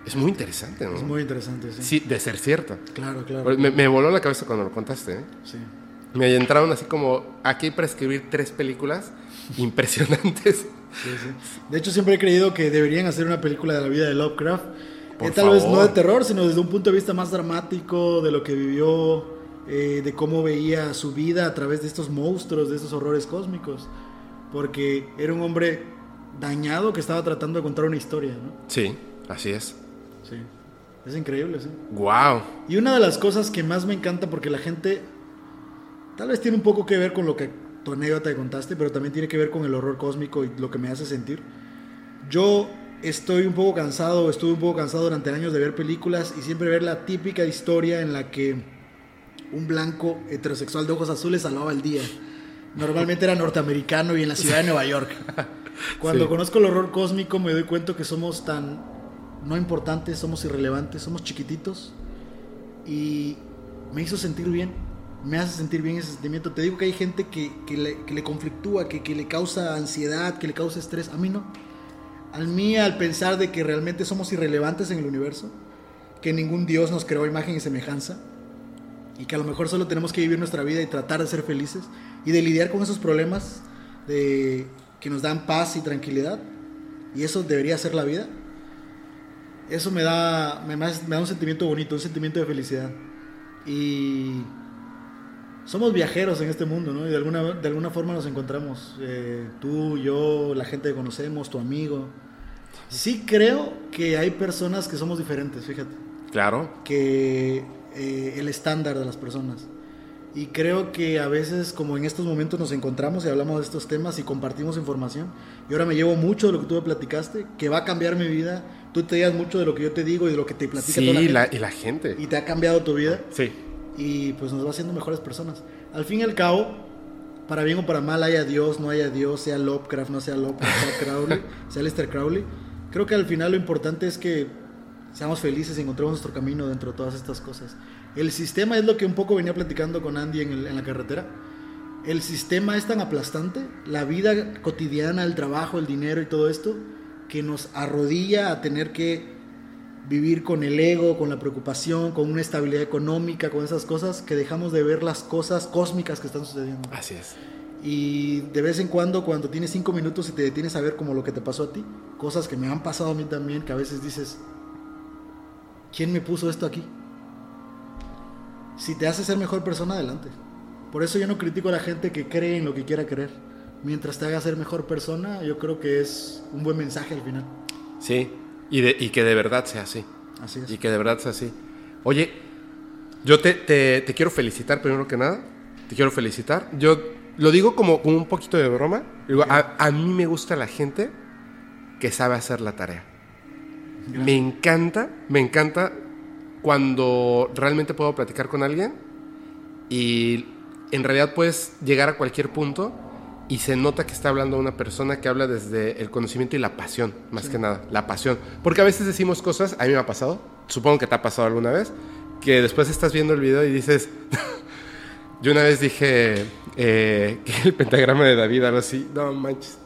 Es muy interesante, ¿no? Es muy interesante, sí. Sí, de ser cierto. Claro, claro. Me, me voló la cabeza cuando lo contaste. ¿eh? Sí. Me entraron así como aquí para escribir tres películas impresionantes. Sí, sí. De hecho, siempre he creído que deberían hacer una película de la vida de Lovecraft. Eh, tal vez no de terror, sino desde un punto de vista más dramático, de lo que vivió, eh, de cómo veía su vida a través de estos monstruos, de estos horrores cósmicos. Porque era un hombre dañado que estaba tratando de contar una historia, ¿no? Sí, así es. Sí. Es increíble, sí. Wow. Y una de las cosas que más me encanta, porque la gente tal vez tiene un poco que ver con lo que tu anécdota que contaste, pero también tiene que ver con el horror cósmico y lo que me hace sentir. Yo estoy un poco cansado, estuve un poco cansado durante años de ver películas y siempre ver la típica historia en la que un blanco heterosexual de ojos azules salvaba el día. Normalmente era norteamericano y en la ciudad de Nueva York. Cuando Sí. conozco el horror cósmico me doy cuenta que somos tan no importantes, somos irrelevantes, somos chiquititos y me hizo sentir bien, me hace sentir bien ese sentimiento. Te digo que hay gente que, que le, que le conflictúa, que, que le causa ansiedad, que le causa estrés. A mí no. A mí al pensar de que realmente somos irrelevantes en el universo, que ningún Dios nos creó imagen y semejanza, y que a lo mejor solo tenemos que vivir nuestra vida y tratar de ser felices y de lidiar con esos problemas de, que nos dan paz y tranquilidad, y eso debería ser la vida, eso me da, me, me da un sentimiento bonito, un sentimiento de felicidad. Y somos viajeros en este mundo, ¿no? Y de alguna, de alguna forma nos encontramos, eh, tú, yo, la gente que conocemos, tu amigo. Sí creo que hay personas que somos diferentes, fíjate, Claro. que eh, el estándar de las personas. Y creo que a veces, como en estos momentos nos encontramos y hablamos de estos temas y compartimos información, y ahora me llevo mucho de lo que tú me platicaste, que va a cambiar mi vida. Tú te llevas mucho de lo que yo te digo y de lo que te platica Sí, toda la la- gente, y la gente. y te ha cambiado tu vida Sí. y pues nos va haciendo mejores personas. Al fin y al cabo, para bien o para mal, haya Dios, no haya Dios, sea Lovecraft, no sea Lovecraft, sea Crowley, sea Lester Crowley, creo que al final lo importante es que seamos felices y encontremos nuestro camino dentro de todas estas cosas. El sistema es lo que un poco venía platicando con Andy en, el- en la carretera. El sistema es tan aplastante, la vida cotidiana, el trabajo, el dinero y todo esto, que nos arrodilla a tener que vivir con el ego, con la preocupación, con una estabilidad económica, con esas cosas, que dejamos de ver las cosas cósmicas que están sucediendo. Así es. Y de vez en cuando, cuando tienes cinco minutos y te detienes a ver como lo que te pasó a ti, cosas que me han pasado a mí también, que a veces dices, ¿quién me puso esto aquí? Si te hace ser mejor persona, adelante. Por eso yo no critico a la gente que cree en lo que quiera creer. Mientras te haga ser mejor persona, yo creo que es un buen mensaje al final. Sí. Y, de- y que de verdad sea así. Así es. Y que de verdad sea así. Oye, yo te, te- te quiero felicitar primero que nada. Te quiero felicitar. Yo lo digo como, como un poquito de broma. Digo, a, a mí me gusta la gente que sabe hacer la tarea. Me encanta, me encanta cuando realmente puedo platicar con alguien y en realidad puedes llegar a cualquier punto y se nota que está hablando una persona que habla desde el conocimiento y la pasión, más que nada, la pasión. Porque a veces decimos cosas, a mí me ha pasado, supongo que te ha pasado alguna vez, que después estás viendo el video y dices, yo una vez dije eh, que el pentagrama de David, algo así, no manches,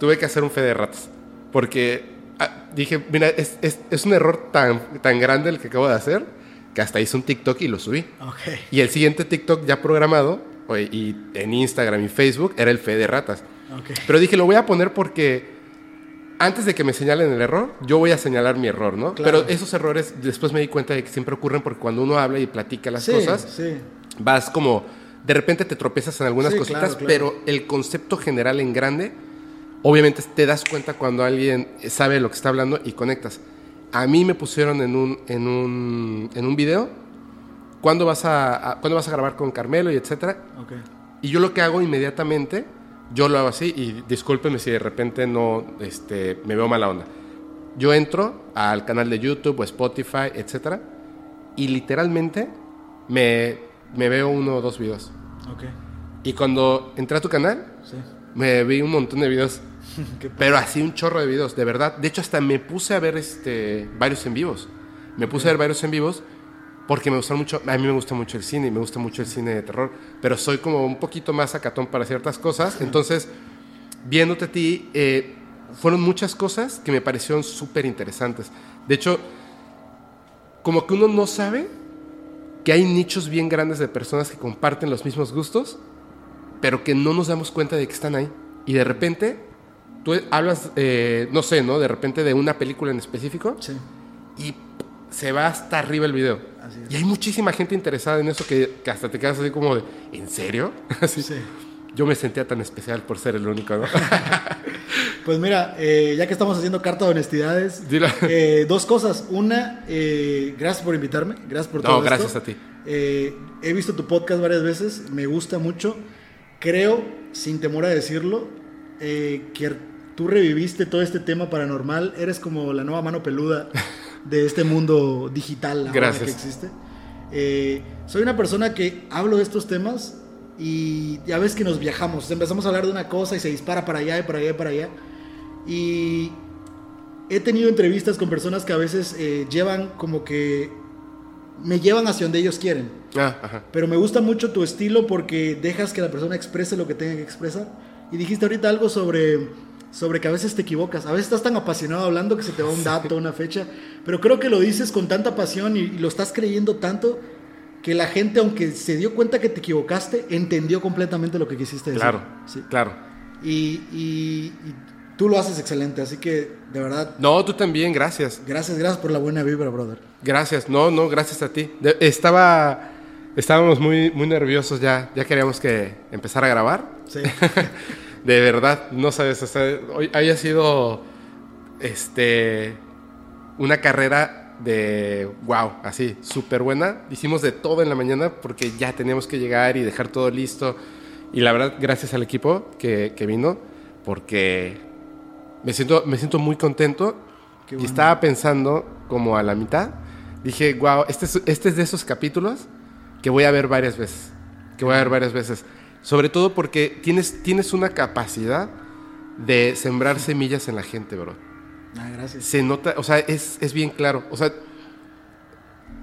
tuve que hacer un fe de ratas, porque dije, mira, es, es- es un error tan, tan grande el que acabo de hacer que hasta hice un TikTok y lo subí. Y el siguiente TikTok ya programado, y en Instagram y Facebook, era el fe de ratas. Pero dije, lo voy a poner porque antes de que me señalen el error, yo voy a señalar mi error, ¿no? Claro. Pero esos errores después me di cuenta de que siempre ocurren porque cuando uno habla y platica las Sí, cosas, sí. vas como, de repente te tropiezas en algunas Sí, cositas, claro, claro. pero el concepto general en grande, obviamente te das cuenta cuando alguien sabe lo que está hablando y conectas. A mí me pusieron en un, en un, en un video, ¿cuándo vas a, a- ¿cuándo vas a grabar con Carmelo y etcétera? Ok. Y yo lo que hago inmediatamente, yo lo hago así, y discúlpenme si de repente no este, me veo mala onda. Yo entro al canal de YouTube o Spotify, etcétera, y literalmente me, me veo uno o dos videos. Ok. Y cuando entré a tu canal, Sí. me vi un montón de videos, pero así un chorro de videos, de verdad. De hecho, hasta me puse a ver este, varios en vivos. Me puse a ver varios en vivos porque me gusta mucho, a mí me gusta mucho el cine y me gusta mucho el cine de terror, pero soy como un poquito más acatón para ciertas cosas. Entonces, viéndote a ti, eh, fueron muchas cosas que me parecieron súper interesantes. De hecho, como que uno no sabe que hay nichos bien grandes de personas que comparten los mismos gustos, pero que no nos damos cuenta de que están ahí. Y de repente, tú hablas, eh, no sé, ¿no? De repente de una película en específico Sí. y se va hasta arriba el video. Así es. Y hay muchísima gente interesada en eso que, que hasta te quedas así como de, ¿en serio? Así. Sí. Yo me sentía tan especial por ser el único, ¿no? Pues mira, eh, ya que estamos haciendo carta de honestidades, eh, dos cosas. Una, eh, gracias por invitarme, gracias por todo No, gracias esto. a ti. Eh, he visto tu podcast varias veces, me gusta mucho. Creo, sin temor a decirlo, eh, que tú reviviste todo este tema paranormal. Eres como la nueva mano peluda de este mundo digital Gracias. que existe. Eh, soy una persona que hablo de estos temas y ya ves que nos viajamos. Empezamos a hablar de una cosa y se dispara para allá y para allá y para allá. Y he tenido entrevistas con personas que a veces eh, llevan como que me llevan hacia donde ellos quieren. Ah, ajá. Pero me gusta mucho tu estilo porque dejas que la persona exprese lo que tenga que expresar. Y dijiste ahorita algo sobre, sobre que a veces te equivocas. A veces estás tan apasionado hablando que se te va un dato, una fecha. Pero creo que lo dices con tanta pasión y, y lo estás creyendo tanto que la gente, aunque se dio cuenta que te equivocaste, entendió completamente lo que quisiste decir. Claro, Sí. claro. Y, y- y tú lo haces excelente. Así que, de verdad, No, tú también, gracias. gracias, gracias por la buena vibra, brother. Gracias, no, no, gracias a ti. De- estaba, estábamos muy, muy nerviosos ya, ya queríamos que empezar a grabar. Sí. De verdad, no sabes, sea, hoy haya sido, este, una carrera de, wow, así, súper buena. Hicimos de todo en la mañana porque ya teníamos que llegar y dejar todo listo. Y la verdad, gracias al equipo que, que vino, porque me siento, me siento muy contento. Qué Y bueno. estaba pensando como a la mitad, dije, wow, este es, este es de esos capítulos que voy a ver varias veces, que voy a ver varias veces. Sobre todo porque tienes, tienes una capacidad de sembrar semillas en la gente, bro. Ah, gracias. Se nota, o sea, es, es bien claro. O sea,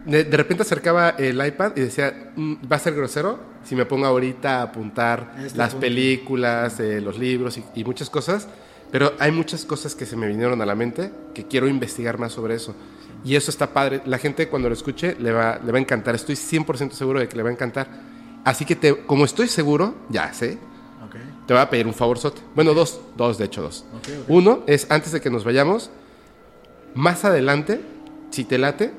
de, de repente acercaba el iPad y decía, "Mm, va a ser grosero si me pongo ahorita a apuntar este las punto. películas, eh, los libros y, y muchas cosas. Pero hay muchas cosas que se me vinieron a la mente que quiero investigar más sobre eso. Y eso está padre. La gente cuando lo escuche le va, le va a encantar. Estoy 100% seguro de que le va a encantar. Así que te, como estoy seguro, ya sé, Ok. te voy a pedir un favor, Sote. Bueno, dos, dos, de hecho, dos. Ok, ok. Uno es, antes de que nos vayamos, más adelante, si te late,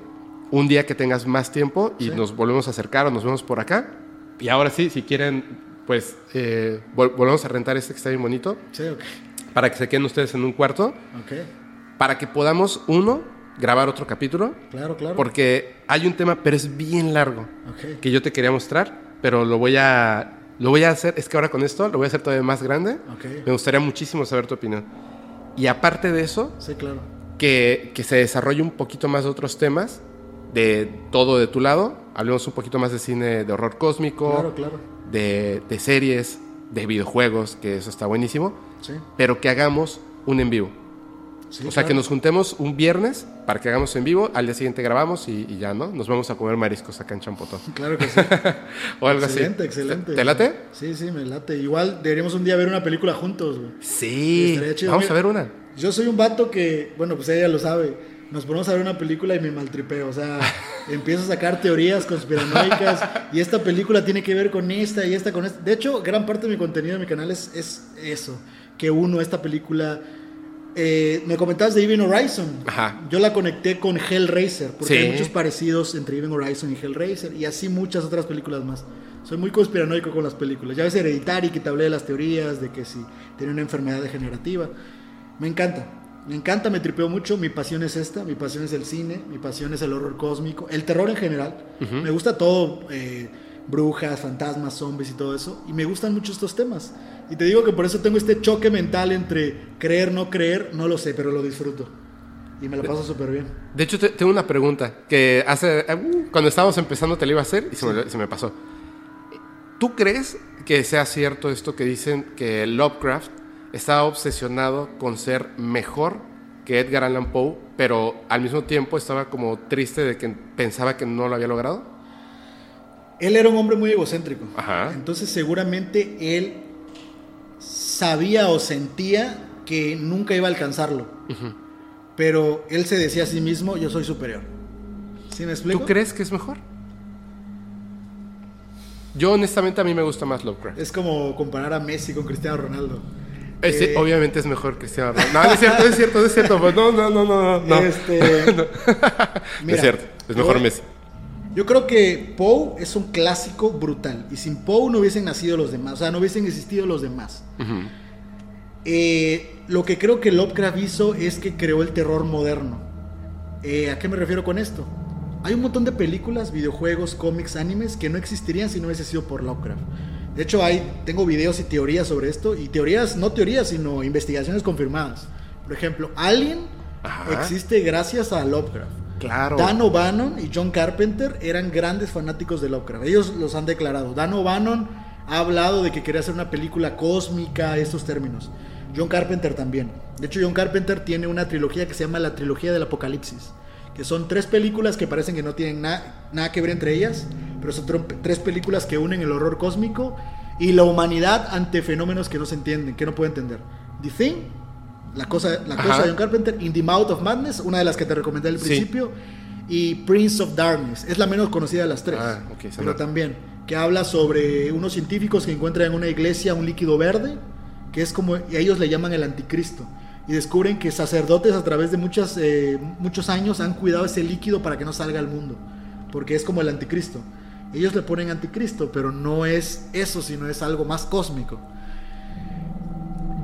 un día que tengas más tiempo y Sí. nos volvemos a acercar o nos vemos por acá. Y ahora sí, si quieren, pues, eh, vol- volvemos a rentar este que está bien bonito, Sí, ok. para que se queden ustedes en un cuarto, Ok. para que podamos, uno, grabar otro capítulo, Claro, claro. porque hay un tema, pero es bien largo que yo te quería mostrar, pero lo voy a lo voy a hacer, es que ahora con esto lo voy a hacer todavía más grande. Ok. Me gustaría muchísimo saber tu opinión. Y aparte de eso, Sí, claro. que, que se desarrolle un poquito más de otros temas, de todo de tu lado. Hablemos un poquito más de cine de horror cósmico, Claro, claro. de, de series, de videojuegos, que eso está buenísimo, Sí. pero que hagamos un en vivo. Sí, o sea, que nos juntemos un viernes para que hagamos en vivo, al día siguiente grabamos y, y ya, ¿no? Nos vamos a comer mariscos acá en Champotón. Claro que sí. o algo excelente, así. excelente. ¿Te late? Sí, sí, me late. Igual deberíamos un día ver una película juntos, güey. Sí. Chido. Vamos Mira, a ver una. Yo soy un vato que, bueno, pues ella lo sabe. Nos ponemos a ver una película y me maltripeo. O sea, empiezo a sacar teorías conspiranoicas. y esta película tiene que ver con esta y esta con esta. De hecho, gran parte de mi contenido en mi canal es, es eso. Que uno, esta película. Eh, me comentabas de Even Horizon. Ajá. Yo la conecté con Hellraiser. Porque Sí. hay muchos parecidos entre Even Horizon y Hellraiser. Y así muchas otras películas más. Soy muy conspiranoico con las películas. Ya ves Hereditary, que te hablé de las teorías, de que si tiene una enfermedad degenerativa. Me encanta. Me encanta, me tripeo mucho. Mi pasión es esta. Mi pasión es el cine. Mi pasión es el horror cósmico. El terror en general. Me gusta todo. eh, brujas, fantasmas, zombies y todo eso. Y me gustan mucho estos temas. Y te digo que por eso tengo este choque mental entre creer, no creer. No lo sé, pero lo disfruto. Y me la paso súper bien. De hecho, te- tengo una pregunta que hace. eh, uh, Cuando estábamos empezando te la iba a hacer y se, me, se me pasó. ¿Tú crees que sea cierto esto que dicen que Lovecraft estaba obsesionado con ser mejor que Edgar Allan Poe, pero al mismo tiempo estaba como triste de que pensaba que no lo había logrado? Él era un hombre muy egocéntrico. Ajá. Entonces seguramente él sabía o sentía que nunca iba a alcanzarlo. Pero él se decía a sí mismo, yo soy superior. ¿Sí me explico? ¿Tú crees que es mejor? Yo honestamente a mí me gusta más Lovecraft. Es como comparar a Messi con Cristiano Ronaldo. Este, Eh, obviamente es mejor Cristiano Ronaldo. No, no es cierto, es cierto, no es cierto. pues No, no, no, no, no. Este, No mira, es cierto, es mejor Messi. Yo creo que Poe es un clásico brutal. Y sin Poe no hubiesen nacido los demás. O sea, no hubiesen existido los demás. Eh, lo que creo que Lovecraft hizo es que creó el terror moderno. Eh, ¿A qué me refiero con esto? Hay un montón de películas, videojuegos, cómics, animes que no existirían si no hubiese sido por Lovecraft. De hecho, hay, tengo videos y teorías sobre esto. Y teorías, no teorías, sino investigaciones confirmadas. Por ejemplo, Alien Ajá. existe gracias a Lovecraft. Claro. Dan O'Bannon y John Carpenter eran grandes fanáticos de Lovecraft. Ellos los han declarado. Dan O'Bannon ha hablado de que quería hacer una película cósmica, estos términos. John Carpenter también. De hecho, John Carpenter tiene una trilogía que se llama la trilogía del apocalipsis. Que son tres películas que parecen que no tienen na- nada que ver entre ellas, pero son tres películas que unen el horror cósmico y la humanidad ante fenómenos que no se entienden, que no puede entender. The Thing, la cosa, la cosa de John Carpenter, In the Mouth of Madness, una de las que te recomendé al Sí. principio, y Prince of Darkness, es la menos conocida de las tres, Ah, ok, esa pero también, que habla sobre unos científicos que encuentran en una iglesia un líquido verde, que es como, y ellos le llaman el anticristo, y descubren que sacerdotes a través de muchas, eh, muchos años han cuidado ese líquido para que no salga al mundo, porque es como el anticristo. Ellos le ponen anticristo, pero no es eso, sino es algo más cósmico.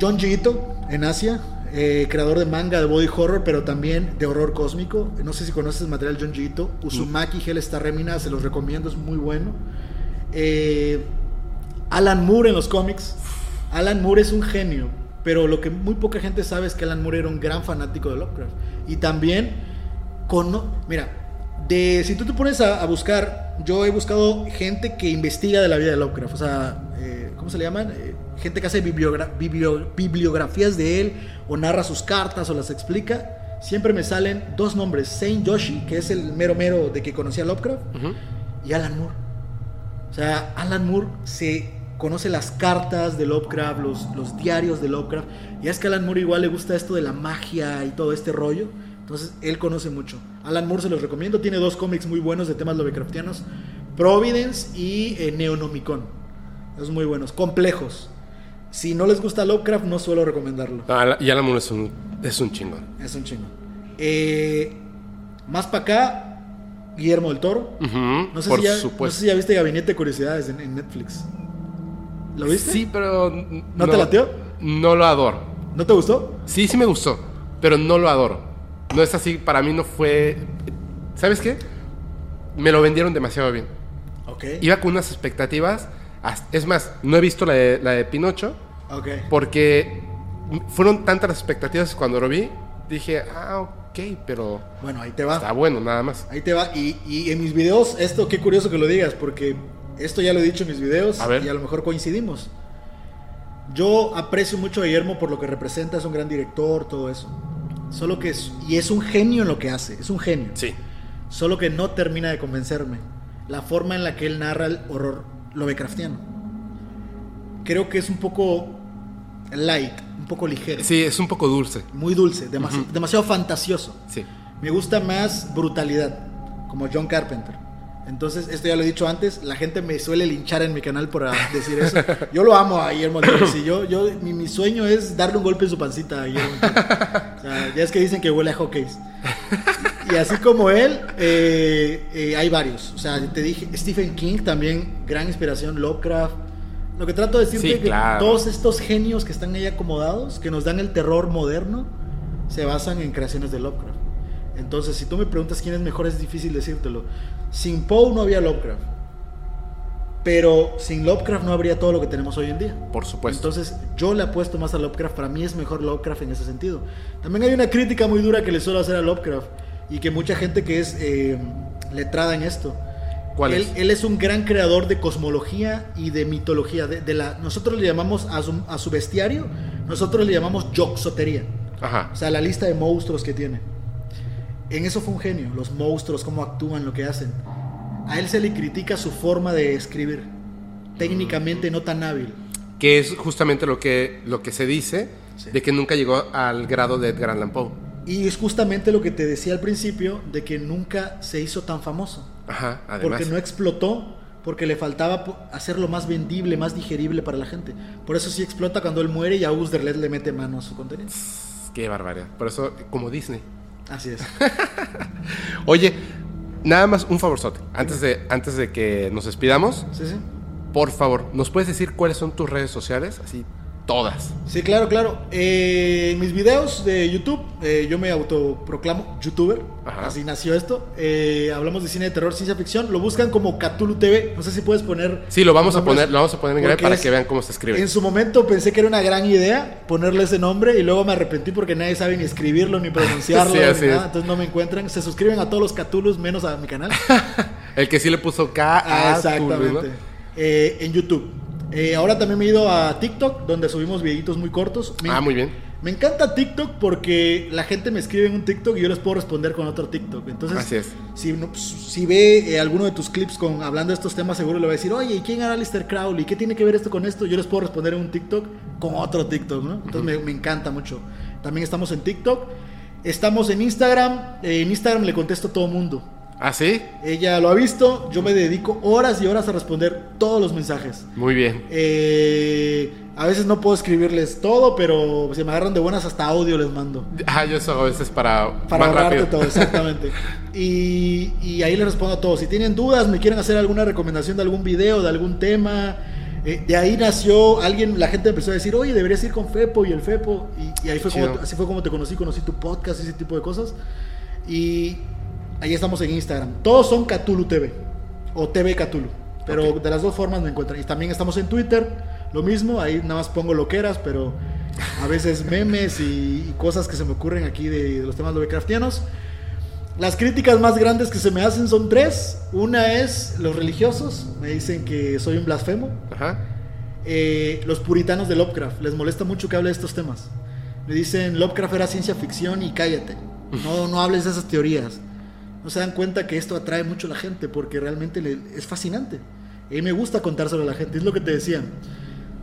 John Ito en Asia, eh, creador de manga de body horror, pero también de horror cósmico. No sé si conoces el material John Ito. Uzumaki Hell Star Remina, se los recomiendo, es muy bueno. Eh, Alan Moore en los cómics. Alan Moore es un genio, pero lo que muy poca gente sabe es que Alan Moore era un gran fanático de Lovecraft. Y también, cono mira, de, si tú te pones a, buscar, yo he buscado gente que investiga de la vida de Lovecraft, o sea, eh, ¿cómo se le llaman? Gente que hace bibliogra- biblio- bibliografías de él, o narra sus cartas, o las explica. Siempre me salen dos nombres, Saint Yoshi, que es el mero mero de que conocía a Lovecraft, y Alan Moore. O sea, Alan Moore se conoce las cartas de Lovecraft, los, los diarios de Lovecraft. Y es que a Alan Moore igual le gusta esto de la magia y todo este rollo. Entonces, él conoce mucho. Alan Moore se los recomiendo. Tiene dos cómics muy buenos de temas Lovecraftianos. Providence y eh, Neonomicon. Es muy buenos. Complejos. Si no les gusta Lovecraft, no suelo recomendarlo. No, Ala- y Alan Moore es un, es un chingón. Es un chingo. Eh, más para acá, Guillermo del Toro. No sé, por si ya, no supuesto. sé si ya viste Gabinete de Curiosidades en, en Netflix. ¿Lo viste? Sí, pero... ¿No te latió? No lo adoro. ¿No te gustó? Sí, sí me gustó, pero no lo adoro. No es así, para mí no fue... ¿Sabes qué? Me lo vendieron demasiado bien. Ok. Iba con unas expectativas... Es más, no he visto la de, la de Pinocho Ok. porque fueron tantas las expectativas cuando lo vi. Dije, ah, ok, pero Bueno, ahí te va. está bueno, nada más. Ahí te va. Y, y en mis videos, esto, qué curioso que lo digas, porque esto ya lo he dicho en mis videos A ver. y a lo mejor coincidimos. Yo aprecio mucho a Guillermo por lo que representa, es un gran director, todo eso. Solo que es, y es un genio en lo que hace, es un genio. Sí. Solo que no termina de convencerme la forma en la que él narra el horror Lovecraftiano. Creo que es un poco light, un poco ligero. Sí, es un poco dulce. Muy dulce, demasi- demasiado fantasioso. Sí. Me gusta más brutalidad, como John Carpenter. Entonces, esto ya lo he dicho antes, la gente me suele linchar en mi canal por decir eso. Yo lo amo a Guillermo del Toro. yo, yo, mi, mi sueño es darle un golpe en su pancita a Guillermo. O sea, ya es que dicen que huele a hockeys. Y así como él, eh, eh, hay varios. O sea, te dije, Stephen King también, gran inspiración, Lovecraft. Lo que trato de decirte Sí, es que claro. todos estos genios que están ahí acomodados, que nos dan el terror moderno, se basan en creaciones de Lovecraft. Entonces, si tú me preguntas quién es mejor, es difícil decírtelo. Sin Poe no había Lovecraft. Pero sin Lovecraft no habría todo lo que tenemos hoy en día. Por supuesto. Entonces, yo le apuesto más a Lovecraft. Para mí es mejor Lovecraft en ese sentido. También hay una crítica muy dura que le suelo hacer a Lovecraft. Y que mucha gente que es eh, letrada en esto. ¿Cuál él, es? él es un gran creador de cosmología y de mitología. De, de la, nosotros le llamamos a su, a su bestiario, nosotros le llamamos yoxotería. Ajá. O sea, la lista de monstruos que tiene. En eso fue un genio, los monstruos, cómo actúan, lo que hacen. A él se le critica su forma de escribir, técnicamente no tan hábil. Que es justamente lo que, lo que se dice Sí. de que nunca llegó al grado de Edgar Allan Poe. Y es justamente lo que te decía al principio, de que nunca se hizo tan famoso. Ajá, además. Porque no explotó, porque le faltaba hacerlo más vendible, más digerible para la gente. Por eso sí explota cuando él muere y a August Derlet le mete mano a su contenido. Qué barbaridad. Por eso, como Disney. Así es. Oye, nada más un favorzote. Antes de, antes de que nos despidamos, Sí, sí. por favor, ¿nos puedes decir cuáles son tus redes sociales? Así, todas. Sí, claro, claro. Eh, en mis videos de YouTube, eh, yo me autoproclamo youtuber. Ajá. Así nació esto. Eh, hablamos de cine de terror, ciencia ficción. Lo buscan como Cthulhu TV. No sé si puedes poner. Sí, lo vamos a poner, lo vamos a poner en grave para es- que vean cómo se escribe. En su momento pensé que era una gran idea ponerle ese nombre y luego me arrepentí porque nadie sabe ni escribirlo ni pronunciarlo. Sí, ni así nada, es. entonces no me encuentran. Se suscriben a todos los Cthulhus menos a mi canal. El que sí le puso K Ah, a exactamente. En YouTube. Eh, ahora también me he ido a TikTok, donde subimos videitos muy cortos. Me, Ah, muy bien. Me encanta TikTok porque la gente me escribe en un TikTok y yo les puedo responder con otro TikTok. Entonces, Así es. Si, pues, si ve eh, alguno de tus clips con, hablando de estos temas, seguro le va a decir, oye, ¿y quién era Alistair Crowley? ¿Qué tiene que ver esto con esto? Yo les puedo responder en un TikTok con otro TikTok, ¿no? Entonces me, me encanta mucho. También estamos en TikTok. Estamos en Instagram. Eh, en Instagram le contesto a todo mundo. ¿Ah, sí? Ella lo ha visto, yo me dedico horas y horas a responder todos los mensajes. Muy bien. Eh, a veces no puedo escribirles todo, pero si me agarran de buenas hasta audio les mando. Ah, yo eso a veces para, Para más ahorrarte rápido. todo, exactamente. y, y ahí les respondo a todos. Si tienen dudas, me quieren hacer alguna recomendación de algún video, de algún tema. eh, de ahí nació alguien, la gente empezó a decir, oye, deberías ir con Fepo y el Fepo. Y, y ahí fue como, así fue como te conocí, conocí tu podcast y ese tipo de cosas. Y ahí estamos en Instagram. Todos son Cthulhu TV o TV Cthulhu. Pero de las dos formas me encuentran. Y también estamos en Twitter, lo mismo. Ahí nada más pongo loqueras, pero a veces memes y, y cosas que se me ocurren aquí de, de los temas Lovecraftianos. Las críticas más grandes que se me hacen son tres. Una es los religiosos, me dicen que soy un blasfemo. Ajá. Eh, los puritanos de Lovecraft, les molesta mucho que hable de estos temas. Me dicen, Lovecraft era ciencia ficción y cállate. No, no hables de esas teorías. No se dan cuenta que esto atrae mucho a la gente porque realmente es fascinante. Y me gusta contárselo a la gente. Es lo que te decía.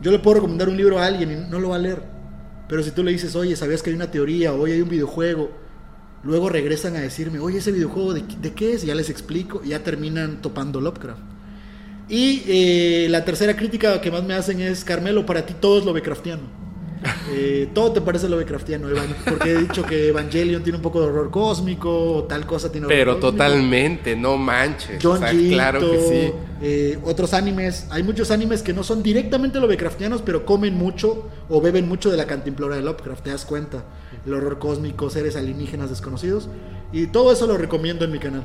Yo le puedo recomendar un libro a alguien y no lo va a leer. Pero si tú le dices, oye, ¿sabías que hay una teoría? O, Oye, hay un videojuego. Luego regresan a decirme, oye, ese videojuego, ¿de, qué- de qué es? Y ya les explico. Y ya terminan topando Lovecraft. Y eh, la tercera crítica que más me hacen es, Carmelo, para ti todo es Lovecraftiano. Eh, todo te parece Lovecraftiano, Evan- porque he dicho que Evangelion tiene un poco de horror cósmico, o tal cosa tiene horror Pero cósmico. totalmente, no manches. John O sea, Gito, claro que sí. eh, otros animes. Hay muchos animes que no son directamente Lovecraftianos, pero comen mucho o beben mucho de la cantimplora de Lovecraft, te das cuenta. El horror cósmico, seres alienígenas desconocidos. Y todo eso lo recomiendo en mi canal.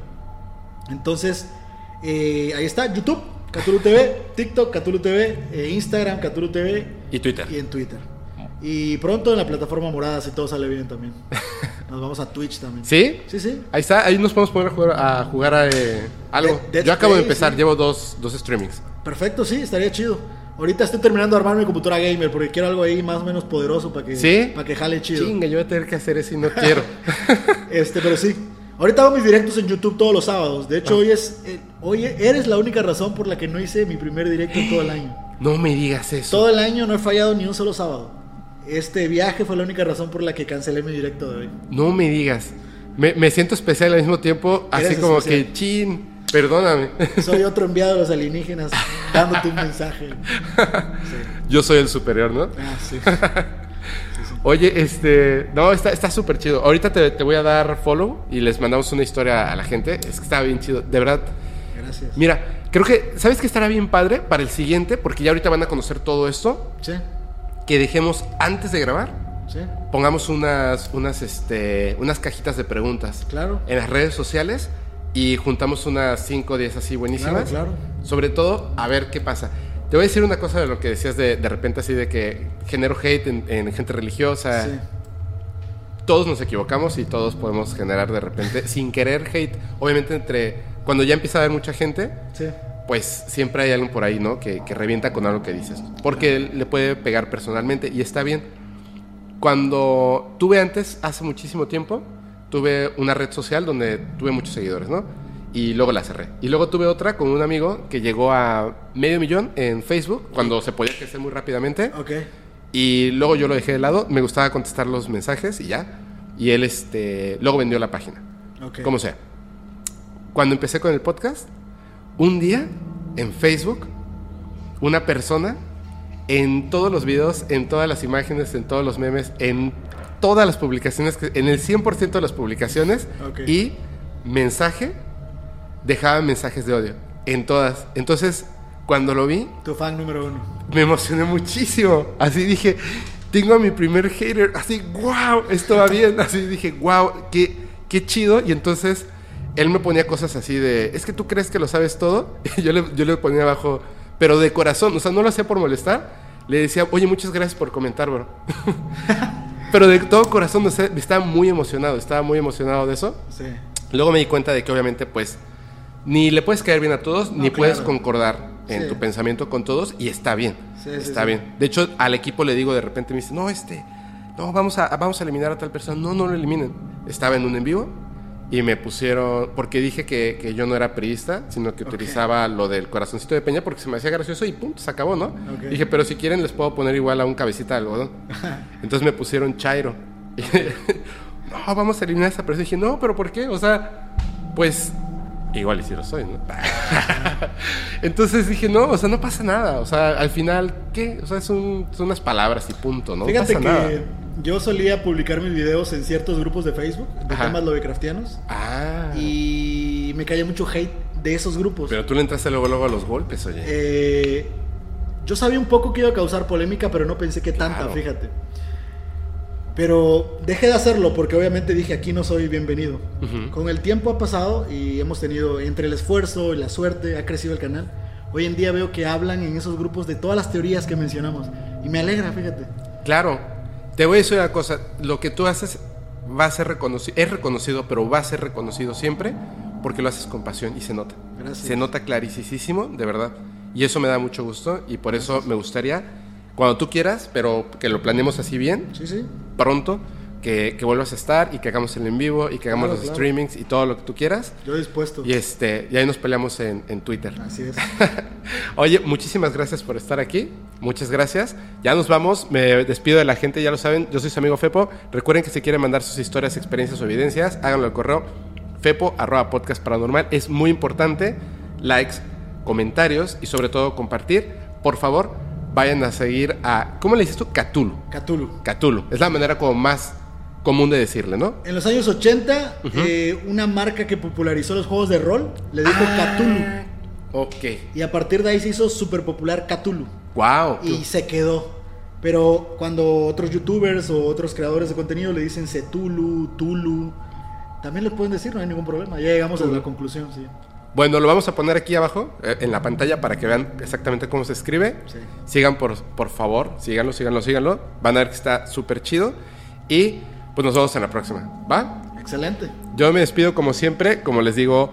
Entonces, eh, ahí está, YouTube, Cthulhu TV, TikTok, Cthulhu TV, eh, Instagram, Cthulhu TV Y Twitter. y en Twitter. Y pronto en la plataforma morada, si todo sale bien también. Nos vamos a Twitch también. ¿Sí? Sí, sí. Ahí está, ahí nos podemos poner a jugar a, jugar a, eh, algo. Dead Yo acabo de empezar, sí. llevo dos, dos streamings. Perfecto, sí, estaría chido. Ahorita estoy terminando de armar mi computadora gamer porque quiero algo ahí más o menos poderoso para que, ¿Sí? para que jale chido. Chinga, yo voy a tener que hacer eso y no quiero. Este, pero sí. Ahorita hago mis directos en YouTube todos los sábados. De hecho, Ah. hoy es eh, hoy eres la única razón por la que no hice mi primer directo en todo el año. no me digas eso. Todo el año no he fallado ni un solo sábado. Este viaje fue la única razón por la que cancelé mi directo de hoy. No me digas. Me, me siento especial al mismo tiempo, así como especial. que, chin, perdóname. Soy otro enviado de los alienígenas dándote un mensaje. Yo soy el superior, ¿no? Ah, sí. Oye, este, no, está está súper chido. Ahorita te, te voy a dar follow y les mandamos una historia a la gente. Es que está bien chido, de verdad. Gracias. Mira, creo que, ¿sabes qué estará bien padre para el siguiente? Porque ya ahorita van a conocer todo esto. Sí, Que dejemos antes de grabar, sí, pongamos unas, unas, este, unas cajitas de preguntas claro. en las redes sociales y juntamos unas 5 o 10 así buenísimas. Claro, claro. Sobre todo, a ver qué pasa. Te voy a decir una cosa de lo que decías de, de repente así de que genero hate en, en gente religiosa. Sí. Todos nos equivocamos y todos podemos generar de repente, sin querer hate. Obviamente entre, cuando ya empieza a haber mucha gente, Sí, pues siempre hay alguien por ahí, ¿no? Que, que revienta con algo que dices. Porque le puede pegar personalmente y está bien. Cuando tuve antes, hace muchísimo tiempo, tuve una red social donde tuve muchos seguidores, ¿no? Y luego la cerré. Y luego tuve otra con un amigo que llegó a medio millón en Facebook, cuando se podía crecer muy rápidamente. ok. Y luego yo lo dejé de lado, me gustaba contestar los mensajes y ya. Y él, este, luego vendió la página. ok. Como sea. Cuando empecé con el podcast, un día en Facebook, una persona en todos los videos, en todas las imágenes, en todos los memes, en todas las publicaciones, en el 100% de las publicaciones y mensaje, dejaba mensajes de odio. En todas. Entonces, cuando lo vi, Tu fan número uno. me emocioné muchísimo. Así dije, tengo a mi primer hater. Así, wow, esto va bien. Así dije, wow, qué, qué chido. Y entonces él me ponía cosas así de, es que tú crees que lo sabes todo. Y yo le, yo le ponía abajo, pero de corazón, o sea, no lo hacía por molestar. Le decía, oye, muchas gracias por comentar, bro. pero de todo corazón, o sea, estaba muy emocionado, estaba muy emocionado de eso. Sí. Luego me di cuenta de que obviamente pues ni le puedes caer bien a todos, ni puedes concordar en Sí. tu pensamiento con todos y está bien. Sí, sí, está bien. De hecho, al equipo le digo de repente, me dice, no, este, no, vamos a, vamos a eliminar a tal persona. No, no lo eliminen. Estaba en un en vivo y me pusieron, porque dije que, que yo no era priista, sino que utilizaba lo del corazoncito de peña porque se me hacía gracioso y punto, se acabó, ¿no? Dije, pero si quieren les puedo poner igual a un cabecita de algodón. Entonces me pusieron Chairo. no, vamos a eliminar esa persona. dije, no, pero ¿por qué? O sea, pues igual y si lo soy, ¿no? Entonces dije, no, o sea, no pasa nada. O sea, al final, ¿qué? O sea, son, son unas palabras y punto, ¿no? Fíjate pasa que nada. Yo solía publicar mis videos en ciertos grupos de Facebook de Ajá. temas lovecraftianos Ah. y me caía mucho hate de esos grupos. Pero tú le entraste luego, luego a los golpes, oye. Eh, yo sabía un poco que iba a causar polémica, pero no pensé que tanta, Claro. fíjate. Pero dejé de hacerlo porque obviamente dije aquí no soy bienvenido. Ujú. Con el tiempo ha pasado y hemos tenido entre el esfuerzo y la suerte ha crecido el canal. Hoy en día veo que hablan en esos grupos de todas las teorías que mencionamos y me alegra, fíjate. Claro. Te voy a decir una cosa. Lo que tú haces va a ser reconocido, es reconocido, pero va a ser reconocido siempre porque lo haces con pasión y se nota. Gracias. Se nota clarísimo, de verdad. Y eso me da mucho gusto y por eso me gustaría, cuando tú quieras, pero que lo planeemos así bien, Sí, sí. pronto, que, que vuelvas a estar y que hagamos el en vivo y que hagamos Claro, los claro. streamings y todo lo que tú quieras. Yo dispuesto. Y, este, y ahí nos peleamos en, en Twitter. Así es. Oye, muchísimas gracias por estar aquí. Muchas gracias. Ya nos vamos. Me despido de la gente, ya lo saben. Yo soy su amigo Fepo. Recuerden que si quieren mandar sus historias, experiencias o evidencias, háganlo al correo fepo arroba podcast paranormal. Es muy importante. Likes, comentarios y sobre todo compartir. Por favor, vayan a seguir a. ¿Cómo le dices tú? Cthulhu. Cthulhu. Cthulhu. Es la manera como más común de decirle, ¿no? En los años 80, eh, una marca que popularizó los juegos de rol le dijo Ah. Cthulhu. Ok. Y a partir de ahí se hizo súper popular Cthulhu. Wow. Y se quedó. Pero cuando otros youtubers o otros creadores de contenido le dicen Cthulhu, Tulu, también le pueden decir, no hay ningún problema. Ya llegamos a la conclusión, sí. Bueno, lo vamos a poner aquí abajo eh, en la pantalla para que vean exactamente cómo se escribe. Sí. Sigan por, por favor, síganlo, síganlo, síganlo. Van a ver que está súper chido. Y pues nos vemos en la próxima. ¿Va? Excelente. Yo me despido como siempre. Como les digo,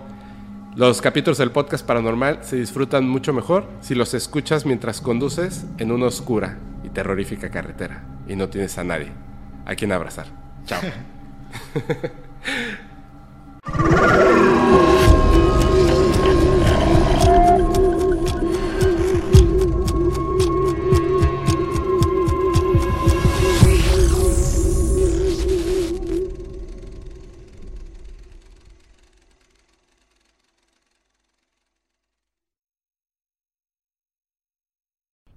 los capítulos del podcast paranormal se disfrutan mucho mejor si los escuchas mientras conduces en una oscura y terrorífica carretera y no tienes a nadie a quien abrazar. Chao.